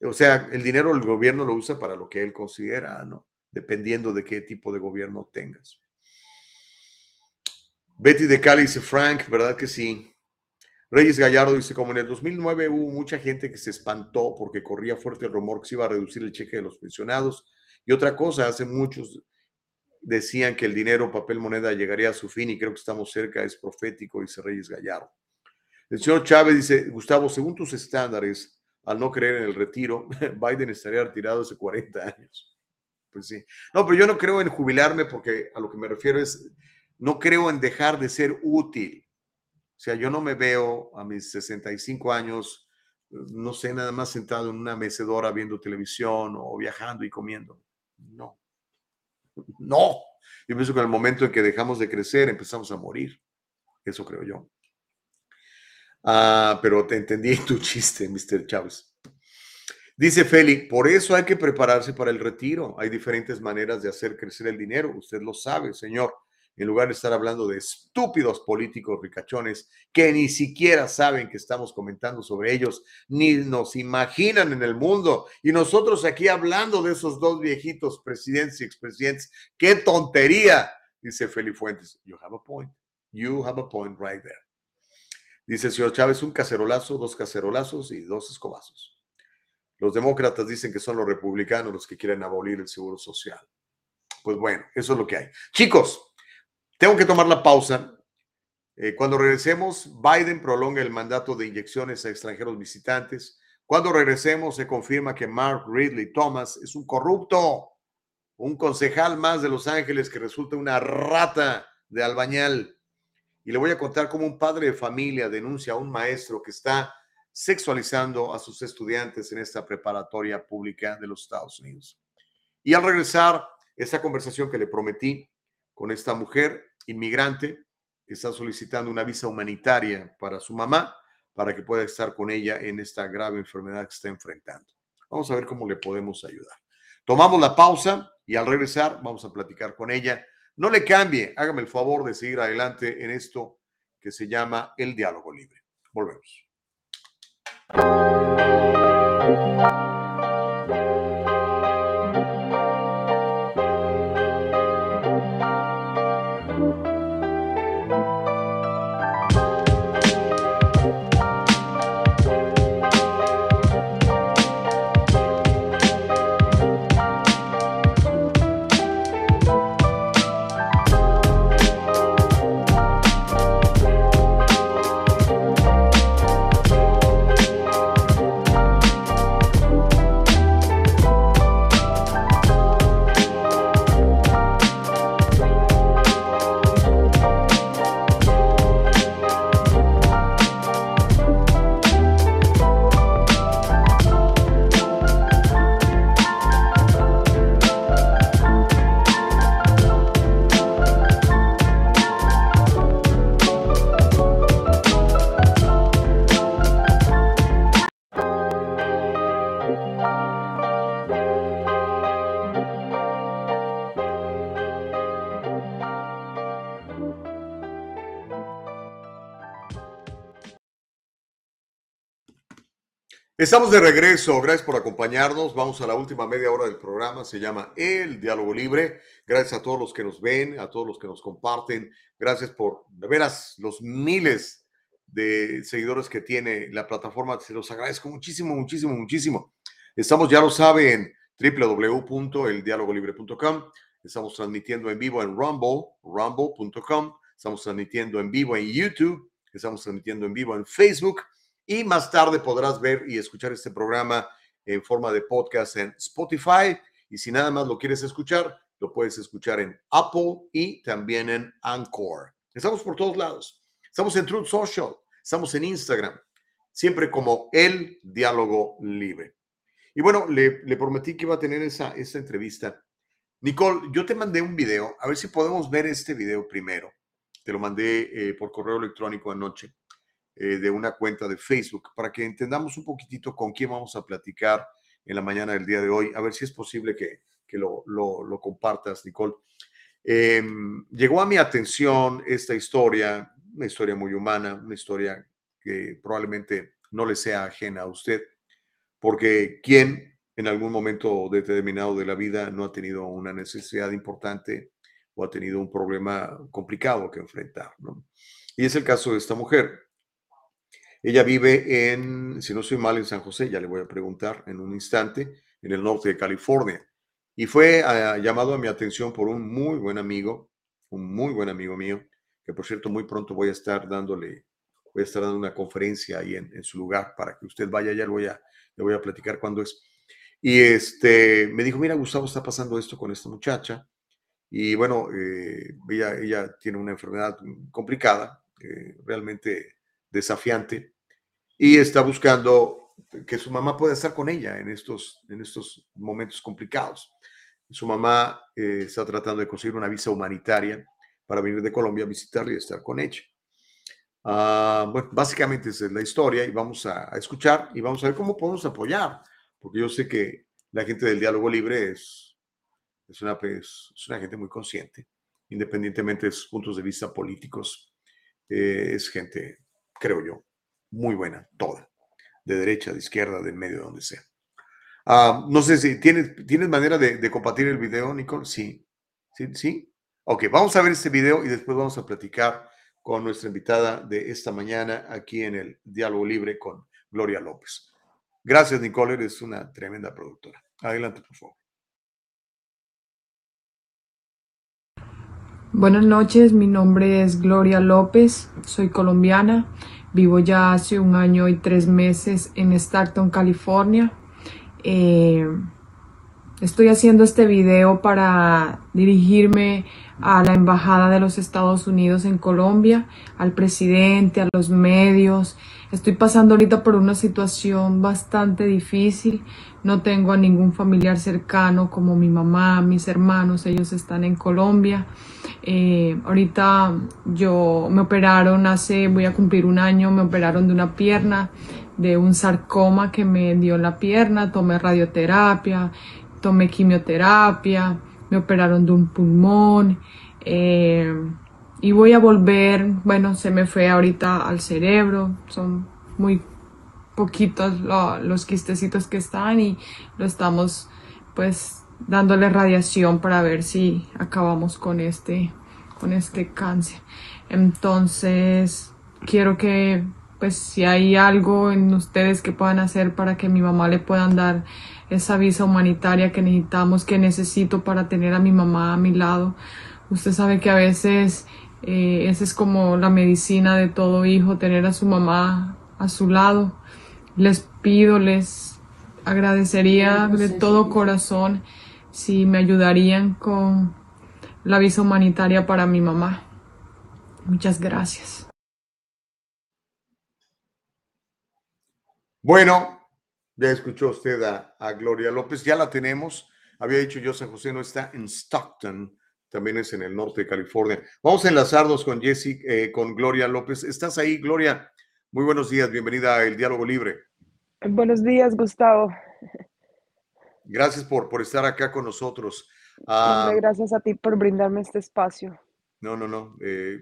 O sea, el dinero el gobierno lo usa para lo que él considera, ¿no? Dependiendo de qué tipo de gobierno tengas. Betty de Cali dice, Frank, ¿verdad que sí? Reyes Gallardo dice, como en el 2009 hubo mucha gente que se espantó porque corría fuerte el rumor que se iba a reducir el cheque de los pensionados y otra cosa, hace muchos decían que el dinero, papel, moneda llegaría a su fin y creo que estamos cerca, es profético, dice Reyes Gallardo. El señor Chávez dice, Gustavo, según tus estándares, al no creer en el retiro, Biden estaría retirado hace 40 años. Pues sí. No, pero yo no creo en jubilarme porque a lo que me refiero es, no creo en dejar de ser útil. O sea, yo no me veo a mis 65 años, no sé, nada más sentado en una mecedora viendo televisión o viajando y comiendo. No. No. Yo pienso que en el momento en que dejamos de crecer, empezamos a morir. Eso creo yo. Ah, pero te entendí tu chiste, Mr. Chávez. Dice Feli, por eso hay que prepararse para el retiro. Hay diferentes maneras de hacer crecer el dinero. Usted lo sabe, señor en lugar de estar hablando de estúpidos políticos ricachones que ni siquiera saben que estamos comentando sobre ellos, ni nos imaginan en el mundo. Y nosotros aquí hablando de esos dos viejitos presidentes y expresidentes. ¡Qué tontería! Dice Feli Fuentes. You have a point. You have a point right there. Dice el señor Chávez, un cacerolazo, dos cacerolazos y dos escobazos. Los demócratas dicen que son los republicanos los que quieren abolir el seguro social. Pues bueno, eso es lo que hay. Chicos, tengo que tomar la pausa. Eh, cuando regresemos, Biden prolonga el mandato de inyecciones a extranjeros visitantes. Cuando regresemos, se confirma que Mark Ridley Thomas es un corrupto, un concejal más de Los Ángeles que resulta una rata de albañal. Y le voy a contar cómo un padre de familia denuncia a un maestro que está sexualizando a sus estudiantes en esta preparatoria pública de los Estados Unidos. Y al regresar, esta conversación que le prometí con esta mujer inmigrante que está solicitando una visa humanitaria para su mamá, para que pueda estar con ella en esta grave enfermedad que está enfrentando. Vamos a ver cómo le podemos ayudar. Tomamos la pausa y al regresar vamos a platicar con ella. No le cambie, hágame el favor de seguir adelante en esto que se llama el diálogo libre. Volvemos. Estamos de regreso, gracias por acompañarnos. Vamos a la última media hora del programa, se llama El Diálogo Libre. Gracias a todos los que nos ven, a todos los que nos comparten. Gracias por, de veras, los miles de seguidores que tiene la plataforma. Se los agradezco muchísimo, muchísimo, muchísimo. Estamos, ya lo saben, www.eldialogolibre.com. Estamos transmitiendo en vivo en Rumble, rumble.com. Estamos transmitiendo en vivo en YouTube. Estamos transmitiendo en vivo en Facebook y más tarde podrás ver y escuchar este programa en forma de podcast en Spotify. Y si nada más lo quieres escuchar, lo puedes escuchar en Apple y también en Anchor. Estamos por todos lados. Estamos en Truth Social, estamos en Instagram, siempre como el diálogo libre. Y bueno, le, prometí que iba a tener esa, esa entrevista. Nicole, yo te mandé un video, a ver si podemos ver este video primero. Te lo mandé eh, por correo electrónico anoche. Eh, de una cuenta de Facebook para que entendamos un poquitito con quién vamos a platicar en la mañana del día de hoy. A ver si es posible que, que lo, lo, compartas, Nicole. Em, llegó a mi atención esta historia, una historia muy humana, una historia que probablemente no le sea ajena a usted, porque ¿quién en algún momento determinado de la vida no ha tenido una necesidad importante o ha tenido un problema complicado que enfrentar. ¿no? Y es el caso de esta mujer. Ella vive en, si no soy mal, en San José, ya le voy a preguntar en un instante, en el norte de California. Y fue ah, llamado a mi atención por un muy buen amigo, un muy buen amigo mío, que por cierto muy pronto voy a estar dándole, voy a estar dando una conferencia ahí en, su lugar para que usted vaya, ya le voy a, le voy a platicar cuándo es. Y este, me dijo, mira, Gustavo, está pasando esto con esta muchacha. Y bueno, eh, ella, ella tiene una enfermedad complicada, realmente desafiante y está buscando que su mamá pueda estar con ella en estos, en estos momentos complicados. Su mamá eh, está tratando de conseguir una visa humanitaria para venir de Colombia a visitarle y estar con ella. Ah, bueno, básicamente esa es la historia y vamos a, escuchar y vamos a ver cómo podemos apoyar, porque yo sé que la gente del diálogo libre es, es, una, es, una gente muy consciente, independientemente de sus puntos de vista políticos, eh, es gente creo yo, muy buena, toda, de derecha, de izquierda, de medio, donde sea. Ah, no sé si tienes, ¿tienes manera de, compartir el video, Nicole. Sí, sí, sí. Ok, vamos a ver este video y después vamos a platicar con nuestra invitada de esta mañana aquí en el Diálogo Libre con Gloria López. Gracias, Nicole, eres una tremenda productora. Adelante, por favor. Buenas noches, mi nombre es Gloria López, soy colombiana, vivo ya hace un año y tres meses en Stockton, California. Eh, Estoy haciendo este video para dirigirme a la Embajada de los Estados Unidos en Colombia, al presidente, a los medios. Estoy pasando ahorita por una situación bastante difícil. No tengo a ningún familiar cercano como mi mamá, mis hermanos, ellos están en Colombia. Eh, ahorita yo me operaron hace, voy a cumplir un año, me operaron de una pierna, de un sarcoma que me dio en la pierna, tomé radioterapia, tomé quimioterapia, me operaron de un pulmón eh, y voy a volver, bueno, se me fue ahorita al cerebro, son muy poquitos los quistecitos que están y lo estamos pues dándole radiación para ver si acabamos con este, con este cáncer. Entonces, quiero que pues si hay algo en ustedes que puedan hacer para que mi mamá le puedan dar esa visa humanitaria que necesitamos, que necesito para tener a mi mamá a mi lado. Usted sabe que a veces eh, esa es como la medicina de todo hijo, tener a su mamá a su lado. Les pido, les agradecería de todo corazón si me ayudarían con la visa humanitaria para mi mamá. Muchas gracias. Bueno, ya escuchó usted a, Gloria López, ya la tenemos. Había dicho yo, San José no está en Stockton, también es en el norte de California. Vamos a enlazarnos con Jessy, eh, con Gloria López. ¿Estás ahí, Gloria? Muy buenos días, bienvenida a El Diálogo Libre. Buenos días, Gustavo. Gracias por, por estar acá con nosotros. Ah, gracias a ti por brindarme este espacio. No, no, no. Eh,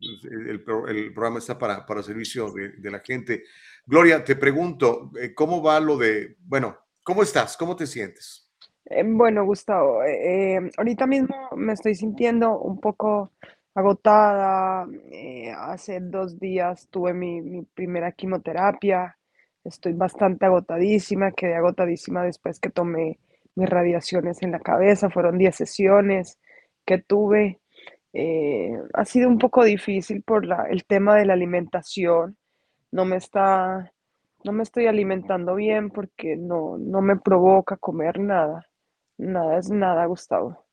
el, programa está para, para servicio de, la gente. Gloria, te pregunto, eh, ¿cómo va lo de, bueno, ¿cómo estás? ¿Cómo te sientes? Eh, bueno, Gustavo, eh, ahorita mismo me estoy sintiendo un poco agotada. hace dos días tuve mi, primera quimioterapia. Estoy bastante agotadísima, quedé agotadísima después que tomé mis radiaciones en la cabeza. Fueron 10 sesiones que tuve. Ha sido un poco difícil por la, el tema de la alimentación. No me está, no me estoy alimentando bien porque no, no me provoca comer nada. Nada es nada, Gustavo.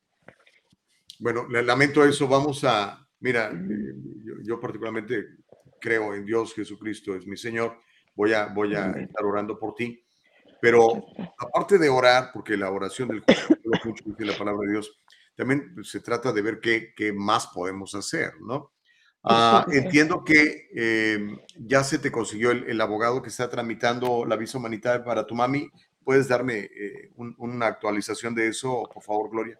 Bueno, lamento eso. Vamos a, mira, eh, yo, particularmente creo en Dios, Jesucristo es mi Señor. Voy a, voy a estar orando por ti. Pero aparte de orar, porque la oración del mucho dice la palabra de Dios, también pues, se trata de ver qué, qué más podemos hacer, ¿no? Ah, entiendo que em, ya se te consiguió el, abogado que está tramitando la visa humanitaria para tu mami. ¿Puedes darme eh, una actualización de eso, por favor, Gloria?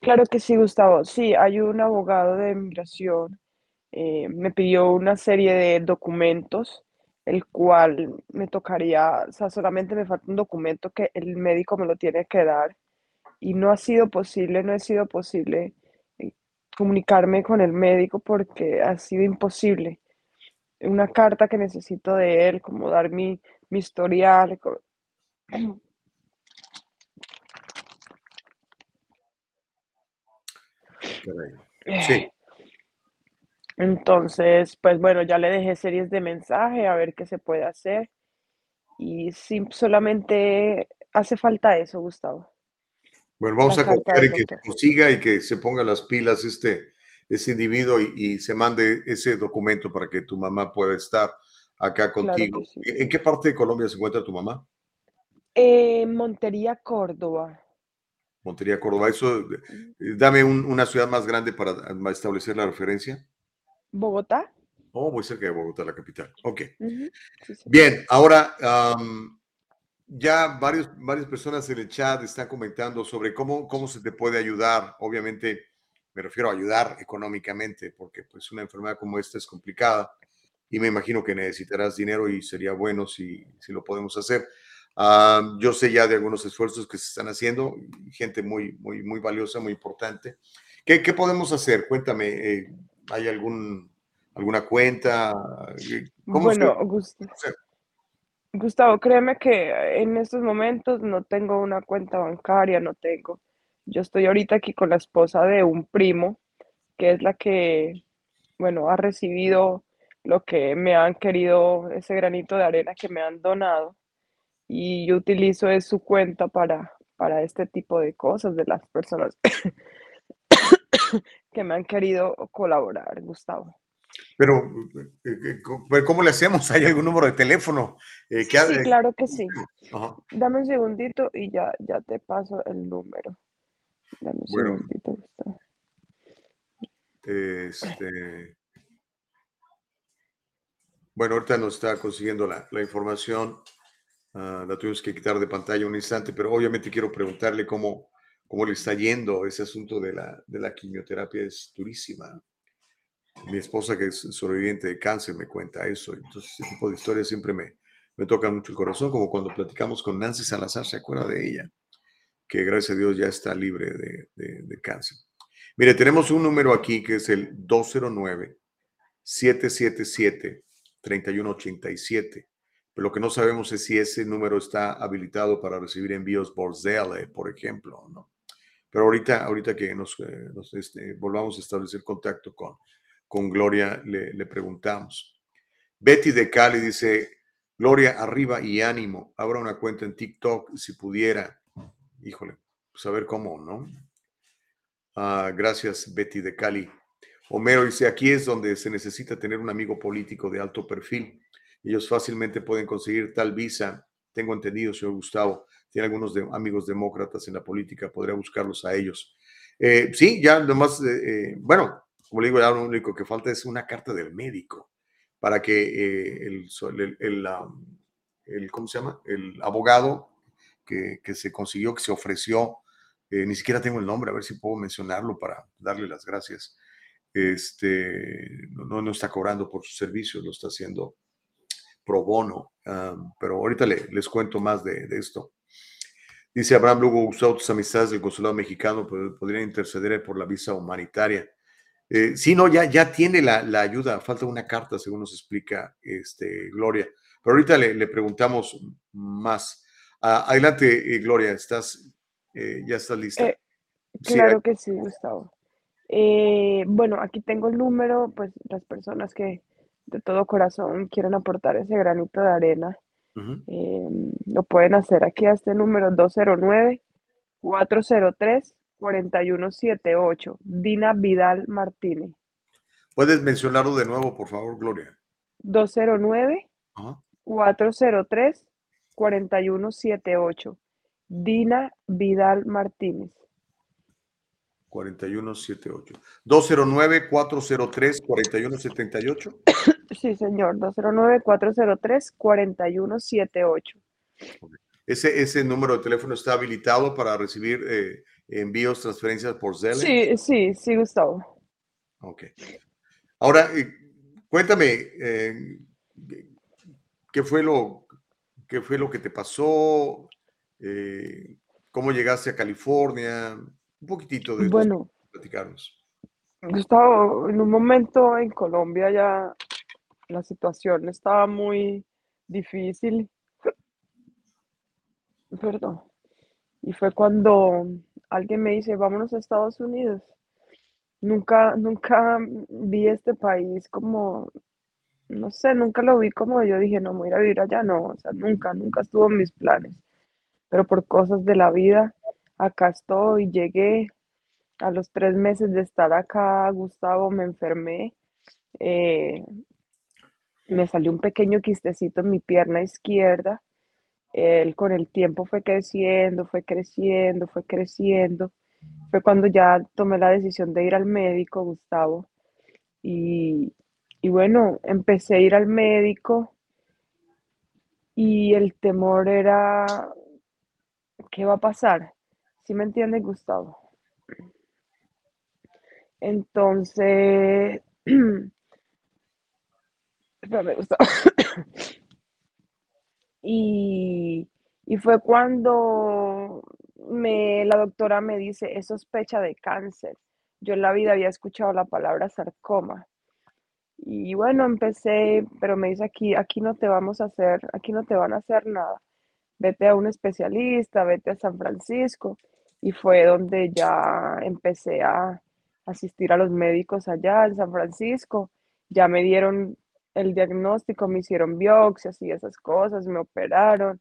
Claro que sí, Gustavo. Sí, hay un abogado de migración. Eh, me pidió una serie de documentos, el cual me tocaría, o sea, solamente me falta un documento que el médico me lo tiene que dar y no ha sido posible, no ha sido posible eh, comunicarme con el médico porque ha sido imposible. Una carta que necesito de él, como dar mi, mi historial. Sí. Entonces, pues bueno, ya le dejé series de mensaje a ver qué se puede hacer. Y sí, solamente hace falta eso, Gustavo. Bueno, vamos a confiar en que consiga y que se ponga las pilas este, ese individuo y, se mande ese documento para que tu mamá pueda estar acá contigo. ¿En qué parte de Colombia se encuentra tu mamá? En Montería, Córdoba. Montería, Córdoba. Eso, eh, dame una ciudad más grande para establecer la referencia. Bogotá. Oh, muy cerca de Bogotá, la capital. Ok. Bien, ahora ya varios, varias personas en el chat están comentando sobre cómo, cómo se te puede ayudar. Obviamente, me refiero a ayudar económicamente, porque pues una enfermedad como esta es complicada y me imagino que necesitarás dinero y sería bueno si, si lo podemos hacer. Ah, yo sé ya de algunos esfuerzos que se están haciendo, gente muy, muy, muy valiosa, muy importante. ¿Qué, qué podemos hacer? Cuéntame, eh, ¿hay algún, alguna cuenta? ¿Cómo bueno, Gustavo, créeme que en estos momentos no tengo una cuenta bancaria, no tengo. Yo estoy ahorita aquí con la esposa de un primo, que es la que, bueno, ha recibido lo que me han querido, ese granito de arena que me han donado, y yo utilizo es su cuenta para, para este tipo de cosas de las personas que me han querido colaborar, Gustavo. Pero, eh, eh, pero ¿cómo le hacemos? ¿Hay algún número de teléfono? eh, que Sí, eh, claro que sí. Ajá. Dame un segundito y ya, ya te paso el número. Dame un Bueno. segundito. Este, bueno, ahorita nos está consiguiendo la, la información. ah, la tuvimos que quitar de pantalla un instante, pero obviamente quiero preguntarle cómo, cómo le está yendo ese asunto de la, de la quimioterapia. Es durísima. Mi esposa, que es sobreviviente de cáncer, me cuenta eso. Entonces, ese tipo de historias siempre me, me tocan mucho el corazón, como cuando platicamos con Nancy Salazar, ¿se acuerda de ella? Que gracias a Dios ya está libre de, de- de cáncer. Mire, tenemos un número aquí que es el 209-777-3187. Pero lo que no sabemos es si ese número está habilitado para recibir envíos por Zelle, por ejemplo, ¿no? Pero ahorita, ahorita que nos, eh, nos, este, volvamos a establecer contacto con, con Gloria, le, preguntamos. Betty de Cali dice, Gloria, arriba y ánimo. Abra una cuenta en TikTok si pudiera. Híjole, pues a ver cómo, ¿no? Ah, gracias, Betty de Cali. Homero dice, aquí es donde se necesita tener un amigo político de alto perfil. Ellos fácilmente pueden conseguir tal visa. Tengo entendido, señor Gustavo, tiene algunos amigos demócratas en la política, podría buscarlos a ellos. Eh, sí, ya nomás, eh, eh, bueno, como le digo, ya lo único que falta es una carta del médico para que eh, el, el, el, ¿cómo se llama? El abogado que, que se consiguió, que se ofreció, eh, ni siquiera tengo el nombre, a ver si puedo mencionarlo para darle las gracias. Este, no, no, está cobrando por sus servicios, lo está haciendo pro bono, um, pero ahorita le- les cuento más de, esto. Dice Abraham Lugo, Gustavo, tus amistades del consulado mexicano pod- podrían interceder por la visa humanitaria. Eh, sí, no, ya, ya tiene la, la ayuda, falta una carta, según nos explica este, Gloria. Pero ahorita le, le preguntamos más. Ah, adelante, eh, Gloria, estás, eh, ya estás lista. Eh, Sí, Claro que sí, Gustavo. Eh, bueno, aquí tengo el número, pues las personas que de todo corazón quieren aportar ese granito de arena, eh, lo pueden hacer aquí a este número 209-403-4178, Dina Vidal Martínez. ¿Puedes mencionarlo de nuevo, por favor, Gloria? 209 Ajá. 403 4178. Dina Vidal Martínez. 4178. 209-403-4178. Sí, señor, 209 403 4178. Ese, ese número de teléfono está habilitado para recibir eh, envíos, transferencias por Zelle. Sí, sí, sí, Gustavo. Ok. Ahora, eh, cuéntame, eh, ¿qué fue lo, qué fue lo que te pasó? Eh, ¿Cómo llegaste a California? Un poquitito de Bueno, platicarnos. Gustavo, en un momento en Colombia ya la situación estaba muy difícil. Perdón. Y fue cuando alguien me dice, vámonos a Estados Unidos. Nunca, nunca vi este país como, no sé, nunca lo vi como yo dije, no, me voy a ir a vivir allá, no, o sea, nunca, nunca estuvo en mis planes. Pero por cosas de la vida, acá estoy, llegué. A los tres meses de estar acá, Gustavo, me enfermé. eh, me salió un pequeño quistecito en mi pierna izquierda. Él con el tiempo fue creciendo, fue creciendo, fue creciendo. Fue cuando ya tomé la decisión de ir al médico, Gustavo. Y, y bueno, empecé a ir al médico y el temor era, ¿qué va a pasar? ¿Sí me entiendes, Gustavo? Entonces, espérame, Gustavo. Y, y fue cuando me, la doctora me dice, es sospecha de cáncer. Yo en la vida había escuchado la palabra sarcoma. Y bueno, empecé, pero me dice aquí, aquí no te vamos a hacer, aquí no te van a hacer nada. Vete a un especialista, vete a San Francisco. Y fue donde ya empecé a asistir a los médicos allá en San Francisco. Ya me dieron el diagnóstico, me hicieron biopsias y esas cosas, me operaron.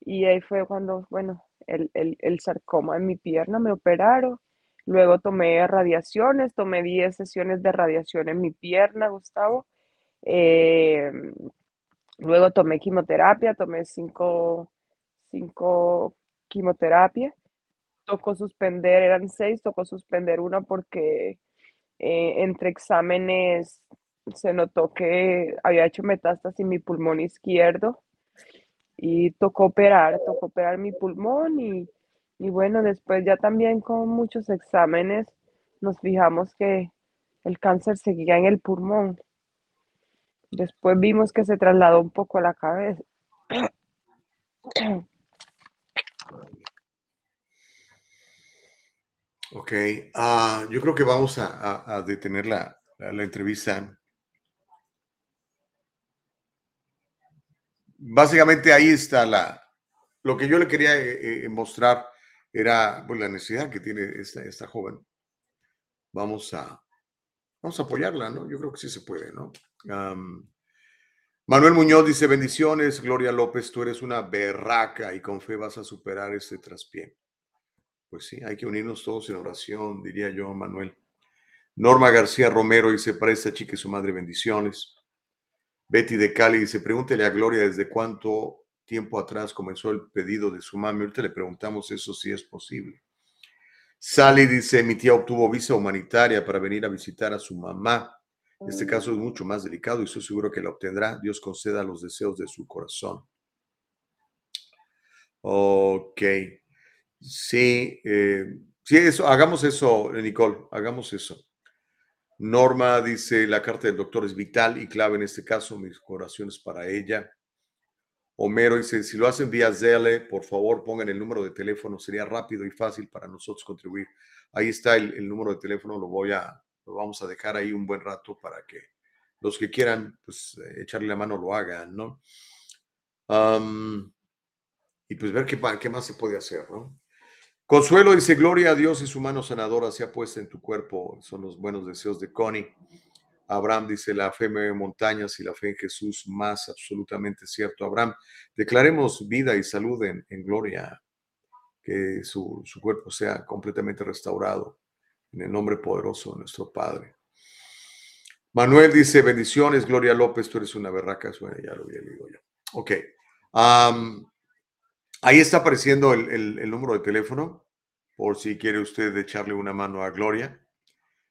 Y ahí fue cuando, bueno, el, el, el sarcoma en mi pierna, me operaron. Luego tomé radiaciones, tomé 10 sesiones de radiación en mi pierna, Gustavo. Eh, luego tomé quimioterapia, tomé cinco, cinco quimioterapia. Tocó suspender, eran seis, tocó suspender una porque eh, entre exámenes se notó que había hecho metástasis en mi pulmón izquierdo y tocó operar, tocó operar mi pulmón y, y bueno, después ya también con muchos exámenes nos fijamos que el cáncer seguía en el pulmón. Después vimos que se trasladó un poco a la cabeza. Ok, ah, yo creo que vamos a, a- detener la- la entrevista. Básicamente ahí está la, lo que yo le quería eh, eh, mostrar era pues, la necesidad que tiene esta, esta joven. Vamos a, vamos a apoyarla, ¿no? Yo creo que sí se puede, ¿no? Manuel Muñoz dice, bendiciones, Gloria López, tú eres una berraca y con fe vas a superar este traspié. Pues sí, hay que unirnos todos en oración, diría yo, Manuel. Norma García Romero dice, para esta chica y su madre, bendiciones. Betty de Cali dice, pregúntele a Gloria desde cuánto tiempo atrás comenzó el pedido de su mami. Ahorita le preguntamos eso si es posible. Sally dice, mi tía obtuvo visa humanitaria para venir a visitar a su mamá. Este caso es mucho más delicado y estoy seguro que la obtendrá. Dios conceda los deseos de su corazón. Ok. Sí, eh, sí, eso, hagamos eso, Nicole, hagamos eso. Norma dice, la carta del doctor es vital y clave en este caso, mis oraciones para ella. Homero dice, si lo hacen vía Zelle, por favor pongan el número de teléfono, sería rápido y fácil para nosotros contribuir. Ahí está el, número de teléfono, lo voy a, lo vamos a dejar ahí un buen rato para que los que quieran, pues eh, echarle la mano lo hagan, ¿no? Y pues ver qué, qué más se puede hacer, ¿no? Consuelo dice, gloria a Dios y su mano sanadora sea puesta en tu cuerpo. Son los buenos deseos de Connie. Abraham dice, la fe mueve montañas y la fe en Jesús más absolutamente cierto. Abraham, declaremos vida y salud en, gloria, que su, su cuerpo sea completamente restaurado en el nombre poderoso de nuestro Padre. Manuel dice, bendiciones, Gloria López, tú eres una berraca. Bueno, ya lo había leído yo. Ok. Ahí está apareciendo el, el- el número de teléfono, por si quiere usted echarle una mano a Gloria.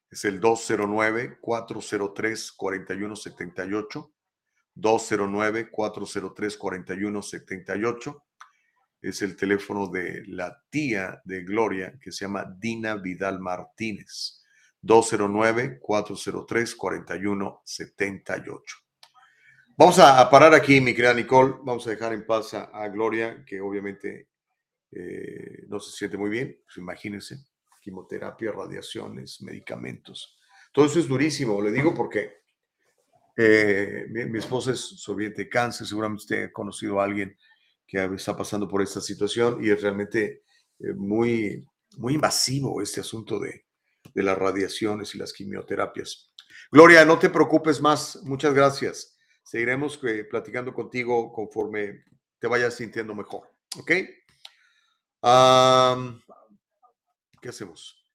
Es el 209-403-4178. 209-403-4178. Es el teléfono de la tía de Gloria, que se llama Dina Vidal Martínez. 209-403-4178. Vamos a, parar aquí, mi querida Nicole. Vamos a dejar en paz a, a Gloria, que obviamente eh, no se siente muy bien. Pues imagínense, quimioterapia, radiaciones, medicamentos. Todo eso es durísimo, le digo porque eh, mi, mi esposa es sobreviviente de cáncer. Seguramente usted ha conocido a alguien que está pasando por esta situación y es realmente eh, muy, muy invasivo este asunto de, de las radiaciones y las quimioterapias. Gloria, no te preocupes más. Muchas gracias seguiremos eh, platicando contigo conforme te vayas sintiendo mejor. ¿Ok? Am, ¿Qué hacemos?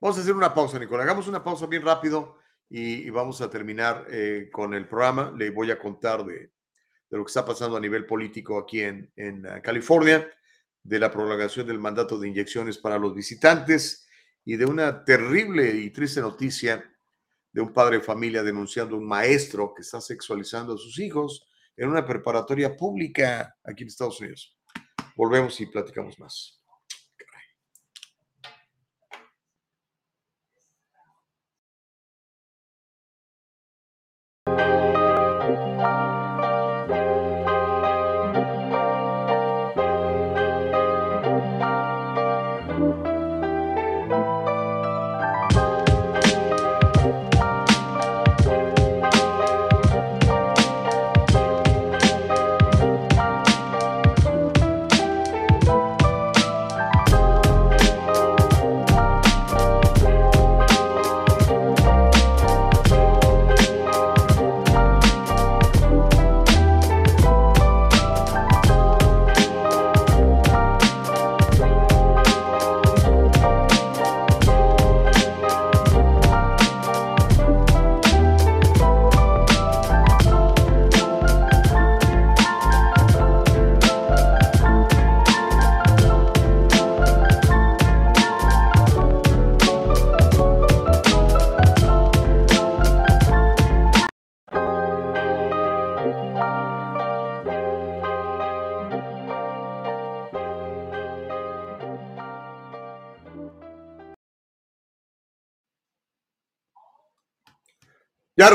Vamos a hacer una pausa, Nicolás. Hagamos una pausa bien rápido y, y vamos a terminar eh, con el programa. Le voy a contar de, de lo que está pasando a nivel político aquí en, en uh, California, de la prolongación del mandato de inyecciones para los visitantes y de una terrible y triste noticia de un padre de familia denunciando a un maestro que está sexualizando a sus hijos en una preparatoria pública aquí en Estados Unidos. Volvemos y platicamos más.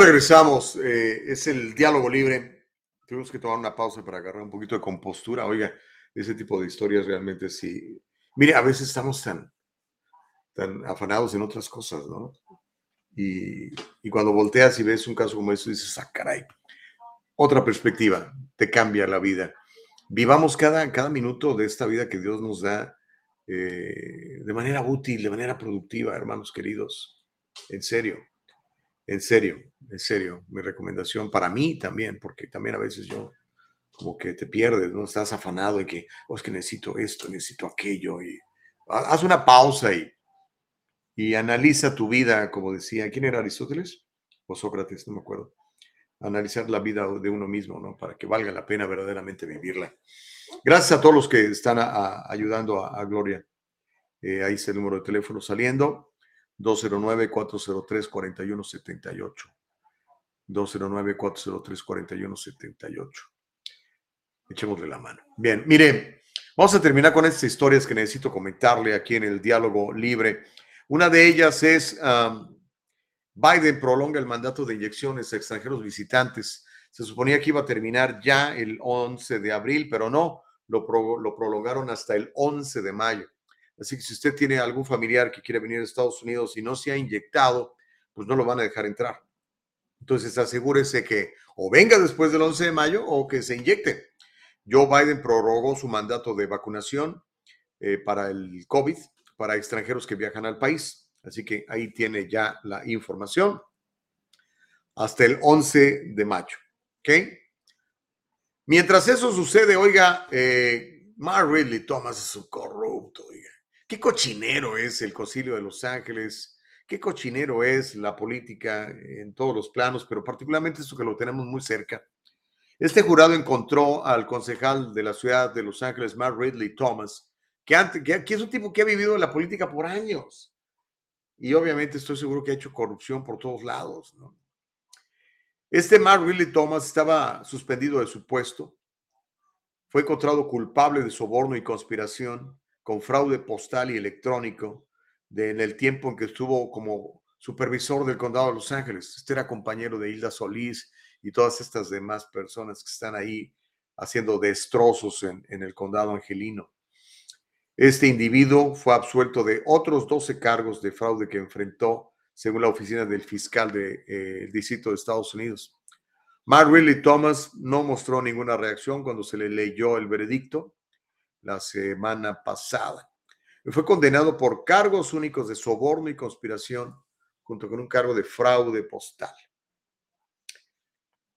Regresamos. eh, es el diálogo libre. Tuvimos que tomar una pausa para agarrar un poquito de compostura. Oiga, ese tipo de historias realmente sí. Mire, a veces estamos tan, tan afanados en otras cosas, ¿no? Y, y cuando volteas y ves un caso como eso, dices, ah, caray, otra perspectiva, te cambia la vida. Vivamos cada, cada minuto de esta vida que Dios nos da eh, de manera útil, de manera productiva, hermanos queridos. En serio, en serio, en serio. Mi recomendación para mí también, porque también a veces yo como que te pierdes, ¿no? Estás afanado de que, oh, es que necesito esto, necesito aquello. Y ha- haz una pausa y, y analiza tu vida, como decía, ¿quién era Aristóteles? O Sócrates, no me acuerdo. Analizar la vida de uno mismo, ¿no? Para que valga la pena verdaderamente vivirla. Gracias a todos los que están ayudando a, a Gloria. Eh, ahí está el número de teléfono saliendo. 209-403-4178. 209-403-4178. Echémosle la mano. Bien, mire, vamos a terminar con estas historias que necesito comentarle aquí en el diálogo libre. Una de ellas es Biden prolonga el mandato de inyecciones a extranjeros visitantes. Se suponía que iba a terminar ya el 11 de abril, pero no, lo, lo prolongaron hasta el 11 de mayo. Así que si usted tiene algún familiar que quiere venir a Estados Unidos y no se ha inyectado, pues no lo van a dejar entrar. Entonces asegúrese que o venga después del 11 de mayo o que se inyecte. Joe Biden prorrogó su mandato de vacunación eh, para el COVID para extranjeros que viajan al país. Así que ahí tiene ya la información hasta el 11 de mayo. ¿Ok? Mientras eso sucede, oiga, eh, Mark Ridley Thomas es un corrupto, oiga. Qué cochinero es el concilio de Los Ángeles, qué cochinero es la política en todos los planos, pero particularmente esto que lo tenemos muy cerca. Este jurado encontró al concejal de la ciudad de Los Ángeles, Mark Ridley Thomas, que, antes, que, que es un tipo que ha vivido en la política por años. Y obviamente estoy seguro que ha hecho corrupción por todos lados. Este Mark Ridley Thomas estaba suspendido de su puesto. Fue encontrado culpable de soborno y conspiración con fraude postal y electrónico en el tiempo en que estuvo como supervisor del condado de Los Ángeles. Este era compañero de Hilda Solís y todas estas demás personas que están ahí haciendo destrozos en, el condado angelino. Este individuo fue absuelto de otros 12 cargos de fraude que enfrentó, según la oficina del fiscal del de, eh, Distrito de Estados Unidos. Mark Ridley Thomas no mostró ninguna reacción cuando se le leyó el veredicto la semana pasada. Fue condenado por cargos únicos de soborno y conspiración, junto con un cargo de fraude postal.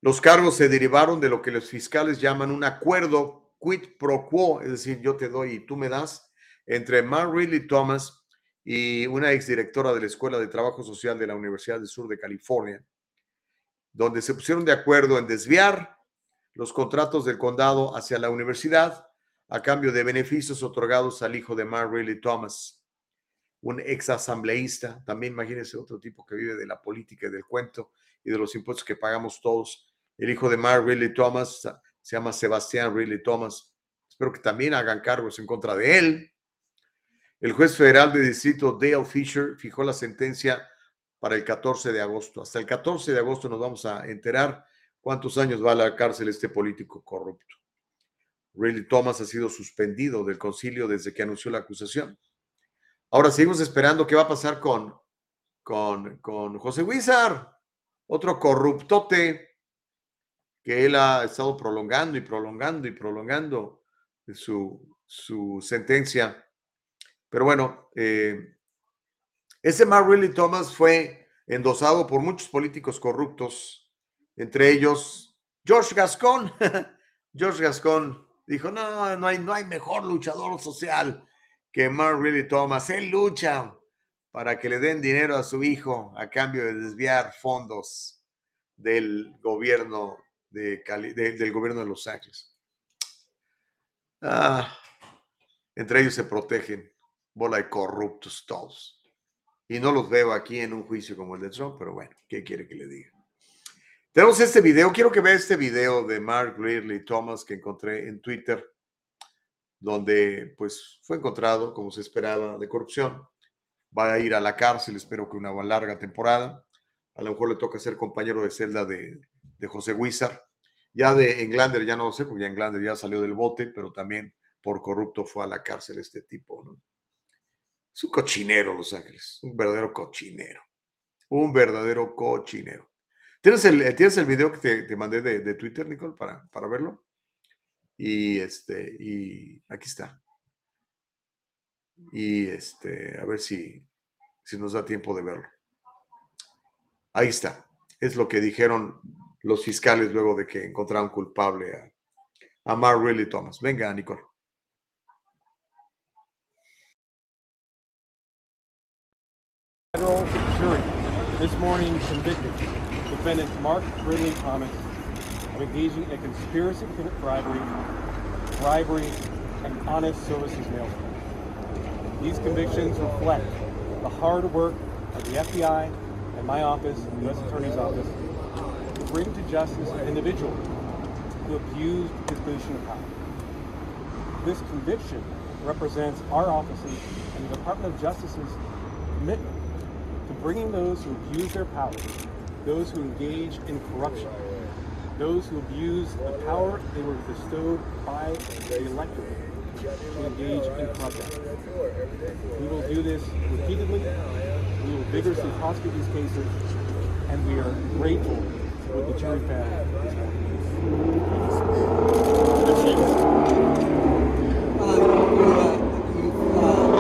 Los cargos se derivaron de lo que los fiscales llaman un acuerdo quid pro quo, es decir, yo te doy y tú me das, entre Mark Ridley Thomas y una exdirectora de la Escuela de Trabajo Social de la Universidad del Sur de California, donde se pusieron de acuerdo en desviar los contratos del condado hacia la universidad a cambio de beneficios otorgados al hijo de Mark Ridley Thomas, un ex asambleísta, también imagínense otro tipo que vive de la política y del cuento y de los impuestos que pagamos todos. El hijo de Mark Ridley Thomas se llama Sebastián Ridley Thomas. Espero que también hagan cargos en contra de él. El juez federal de distrito Dale Fisher fijó la sentencia para el 14 de agosto. Hasta el 14 de agosto nos vamos a enterar cuántos años va a la cárcel este político corrupto. Ridley Thomas ha sido suspendido del concilio desde que anunció la acusación. Ahora seguimos esperando qué va a pasar con, con, con José Huizar, otro corruptote que él ha estado prolongando y prolongando y prolongando su, su sentencia. Pero bueno, eh, ese Mark Ridley Thomas fue endosado por muchos políticos corruptos, entre ellos George Gascon. George Gascon dijo, no, no hay, no hay mejor luchador social que Mark Ridley Thomas. Él lucha para que le den dinero a su hijo a cambio de desviar fondos del gobierno de, Cali, de del gobierno de Los Ángeles. Ah, entre ellos se protegen, bola de corruptos todos. Y no los veo aquí en un juicio como el de Trump, pero bueno, ¿qué quiere que le diga? Tenemos este video, quiero que vea este video de Mark Ridley Thomas que encontré en Twitter, donde pues fue encontrado, como se esperaba, de corrupción. Va a ir a la cárcel, espero que una larga temporada. A lo mejor le toca ser compañero de celda de, de José Huizar. Ya de Englander ya no sé, porque ya Englander ya salió del bote, pero también por corrupto fue a la cárcel este tipo. Es un cochinero, Los Ángeles, un verdadero cochinero. Un verdadero cochinero. ¿Tienes el, ¿tienes el video que te, te mandé de, de, Twitter, Nicole, para, para verlo? Y este, y aquí está. Y este, a ver si, si nos da tiempo de verlo. Ahí está. Es lo que dijeron los fiscales luego de que encontraron culpable a, a Mark Riley Thomas. Venga, Nicole. This defendant Mark Ridley Thomas of engaging in a conspiracy to bribery, bribery, and honest services mail. These convictions reflect the hard work of the FBI and my office, the U.S. Attorney's Office, to bring to justice an individual who abused his position of power. This conviction represents our offices and the Department of Justice's commitment to bringing those who abuse their power, those who engage in corruption, those who abuse the power they were bestowed by the electorate to engage in corruption. We will do this repeatedly. We will vigorously prosecute these cases, and we are grateful with the jury panel this morning. Uh, uh, uh,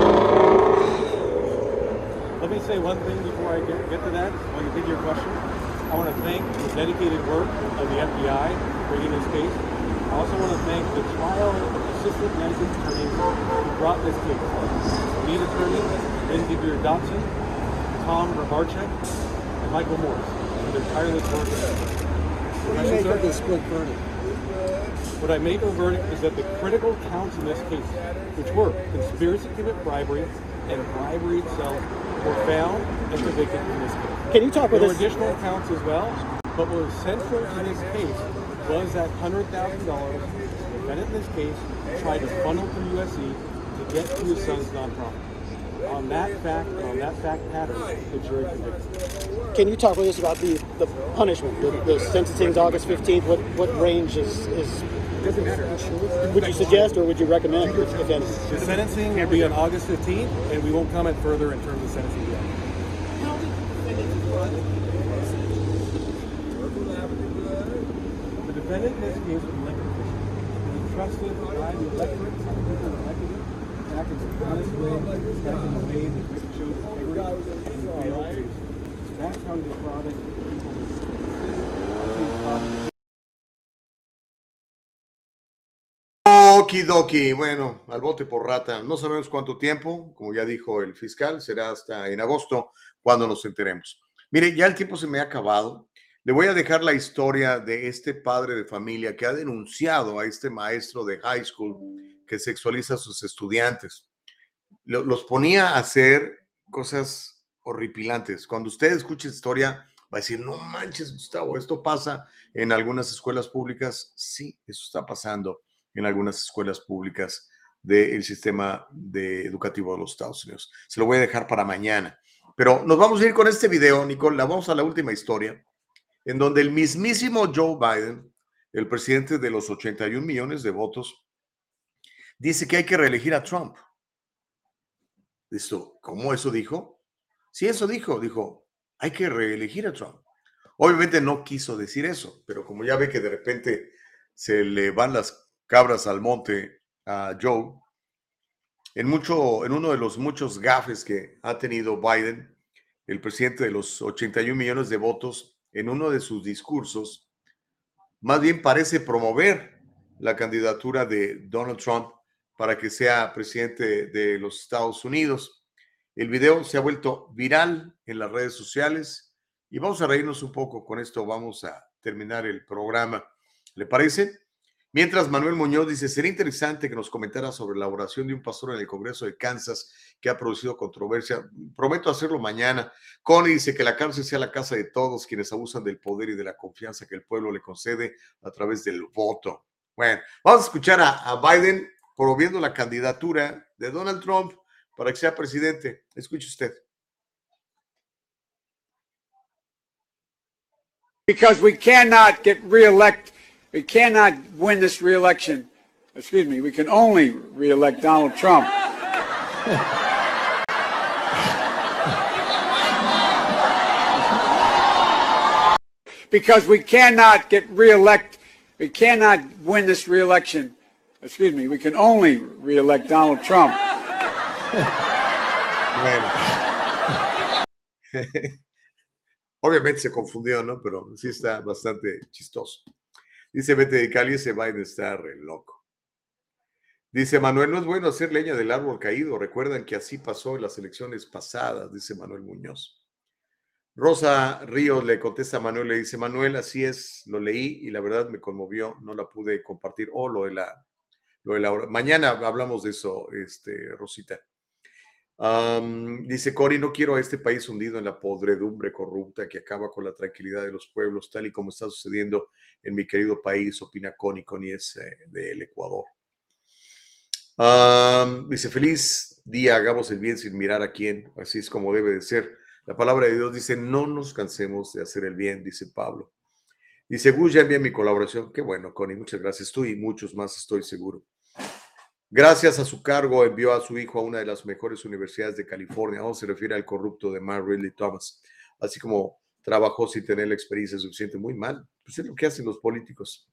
Let me say one thing before I get, get to that, while you think your question. I want to thank the dedicated work of the FBI for bringing this case. I also want to thank the trial assistant management attorneys who brought this case. Lead attorney, Lindsay Beer Dotson, Tom Rabarchek, and Michael Morris for their tireless work. What do you the split verdict? What I make of the verdict is that the critical counts in this case, which were conspiracy to commit bribery and bribery itself, were found and convicted in this case. Can you talk with there us? were additional counts as well, but what was central to this case was that $100,000 the defendant in this case tried to funnel through USC to get to his son's nonprofit. On that fact, on that fact pattern, the jury convicted. Can you talk with us about the, the punishment? The, the sentencing August 15th. What what range is, is Doesn't matter. would you suggest or would you recommend? The sentencing will be on August 15th, and we won't comment further in terms of sentencing yet. The defendant in this case was elected official. He trusted by the electorate, in way, that integrity and failed. That's how he defrauded Okidoki, bueno, al bote por rata. No sabemos cuánto tiempo, como ya dijo el fiscal, será hasta en agosto cuando nos enteremos. Mire, ya el tiempo se me ha acabado. Le voy a dejar la historia de este padre de familia que ha denunciado a este maestro de high school que sexualiza a sus estudiantes. Lo- Los ponía a hacer cosas horripilantes. Cuando usted escuche esta historia, va a decir, no manches, Gustavo, esto pasa en algunas escuelas públicas. Sí, eso está pasando en algunas escuelas públicas del sistema de educativo de los Estados Unidos. Se lo voy a dejar para mañana. Pero nos vamos a ir con este video, Nicole. La vamos a la última historia, en donde el mismísimo Joe Biden, el presidente de los 81 millones de votos, dice que hay que reelegir a Trump. Listo, ¿cómo eso dijo? Sí, eso dijo. Dijo, hay que reelegir a Trump. Obviamente no quiso decir eso, pero como ya ve que de repente se le van las cabras al monte a Joe, en, mucho, en uno de los muchos gafes que ha tenido Biden, el presidente de los 81 millones de votos, en uno de sus discursos, más bien parece promover la candidatura de Donald Trump para que sea presidente de los Estados Unidos. El video se ha vuelto viral en las redes sociales y vamos a reírnos un poco. Con esto vamos a terminar el programa. ¿Le parece? Mientras Manuel Muñoz dice, sería interesante que nos comentara sobre la oración de un pastor en el Congreso de Kansas que ha producido controversia. Prometo hacerlo mañana. Connie dice que la cárcel sea la casa de todos quienes abusan del poder y de la confianza que el pueblo le concede a través del voto. Bueno, vamos a escuchar a, Biden promoviendo la candidatura de Donald Trump para que sea presidente. Escuche usted. Because we cannot get reelect, we cannot win this reelection. Excuse me, we can only reelect Donald Trump. because we cannot get reelect, we cannot win this reelection. Excuse me, we can only reelect Donald Trump. Bueno. Obviamente se confundió, ¿no? Pero sí está bastante chistoso. Dice Vete de Cali, ese Biden está re loco. Dice Manuel, no es bueno hacer leña del árbol caído. Recuerdan que así pasó en las elecciones pasadas, dice Manuel Muñoz. Rosa Ríos le contesta a Manuel, le dice, Manuel, así es, lo leí y la verdad me conmovió, no la pude compartir. O lo de la, lo de la Mañana hablamos de eso, este, Rosita. Dice Cori, no quiero a este país hundido en la podredumbre corrupta que acaba con la tranquilidad de los pueblos, tal y como está sucediendo en mi querido país, opina Connie, Connie es eh, del Ecuador. Dice, feliz día, hagamos el bien sin mirar a quién, así es como debe de ser. La palabra de Dios dice, no nos cansemos de hacer el bien, dice Pablo. Dice, Gus, ya envía mi colaboración. Qué bueno, Connie, muchas gracias. Tú y muchos más, estoy seguro. Gracias a su cargo, envió a su hijo a una de las mejores universidades de California. No se refiere al corrupto de Mark Ridley Thomas. Así como trabajó sin tener la experiencia suficiente. Muy mal. Pues es lo que hacen los políticos.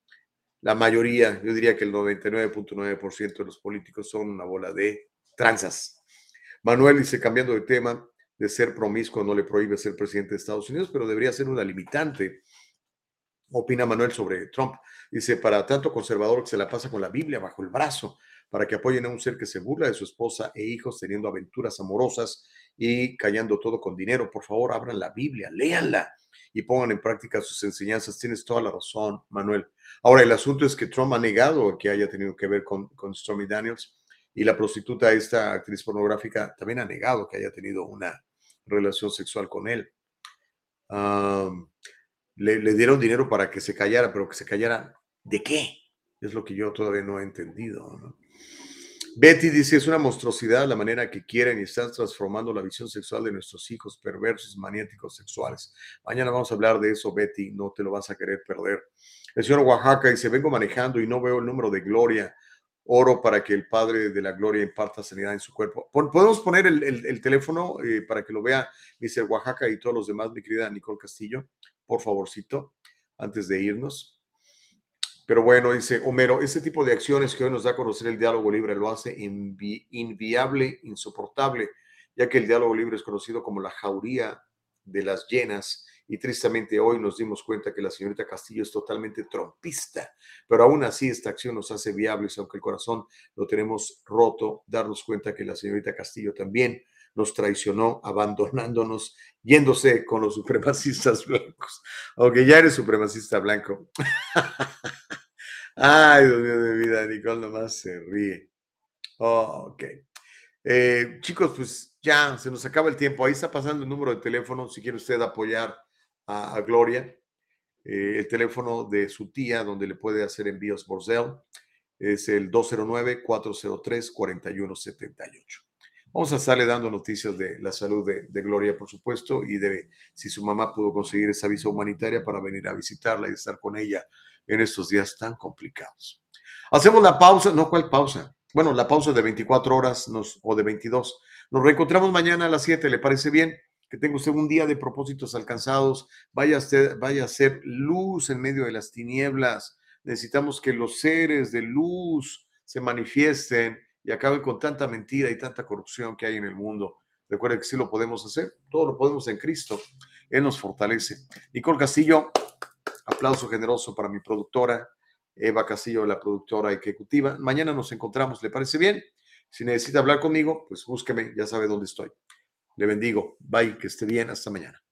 La mayoría, yo diría que el 99.9% de los políticos son una bola de tranzas. Manuel dice, cambiando de tema, de ser promiscuo no le prohíbe ser presidente de Estados Unidos, pero debería ser una limitante. Opina Manuel sobre Trump. Dice, para tanto conservador que se la pasa con la Biblia bajo el brazo, para que apoyen a un ser que se burla de su esposa e hijos teniendo aventuras amorosas y callando todo con dinero. Por favor, abran la Biblia, léanla y pongan en práctica sus enseñanzas. Tienes toda la razón, Manuel. Ahora, el asunto es que Trump ha negado que haya tenido que ver con, Stormy Daniels y la prostituta, esta actriz pornográfica, también ha negado que haya tenido una relación sexual con él. Le, le dieron dinero para que se callara, pero que se callara ¿de qué? Es lo que yo todavía no he entendido. ¿no? Betty dice, es una monstruosidad la manera que quieren y están transformando la visión sexual de nuestros hijos perversos, maniáticos sexuales. Mañana vamos a hablar de eso, Betty, no te lo vas a querer perder. El señor Oaxaca dice, vengo manejando y no veo el número de Gloria. Oro para que el Padre de la Gloria imparta sanidad en su cuerpo. ¿Podemos poner el teléfono eh, para que lo vea Mr. Oaxaca y todos los demás, mi querida Nicole Castillo? Por favorcito, antes de irnos. Pero bueno, dice Homero, ese tipo de acciones que hoy nos da a conocer el diálogo libre lo hace invi- inviable, insoportable, ya que el diálogo libre es conocido como la jauría de las llenas y tristemente hoy nos dimos cuenta que la señorita Castillo es totalmente trompista, pero aún así esta acción nos hace viables, aunque el corazón lo tenemos roto, darnos cuenta que la señorita Castillo también nos traicionó, abandonándonos, yéndose con los supremacistas blancos. Aunque ya eres supremacista blanco. Ay, Dios mío de vida, Nicole nomás se ríe. Oh, ok. Eh, chicos, pues ya se nos acaba el tiempo. Ahí está pasando el número de teléfono si quiere usted apoyar a, Gloria. Eh, el teléfono de su tía, donde le puede hacer envíos por Zelle, es el 209-403-4178. Vamos a estarle dando noticias de la salud de, Gloria, por supuesto, y de si su mamá pudo conseguir esa visa humanitaria para venir a visitarla y estar con ella en estos días tan complicados. Hacemos la pausa, no, ¿cuál pausa? Bueno, la pausa de 24 horas nos, o de 22. Nos reencontramos mañana a las 7, ¿le parece bien? Que tenga usted un día de propósitos alcanzados, vaya, usted, vaya a ser luz en medio de las tinieblas. Necesitamos que los seres de luz se manifiesten y acaben con tanta mentira y tanta corrupción que hay en el mundo. Recuerden que sí lo podemos hacer, todo lo podemos en Cristo. Él nos fortalece. Nicole Castillo, aplauso generoso para mi productora, Eva Castillo, la productora ejecutiva. Mañana nos encontramos, ¿le parece bien? Si necesita hablar conmigo, pues búsqueme, ya sabe dónde estoy. Le bendigo. Bye, que esté bien. Hasta mañana.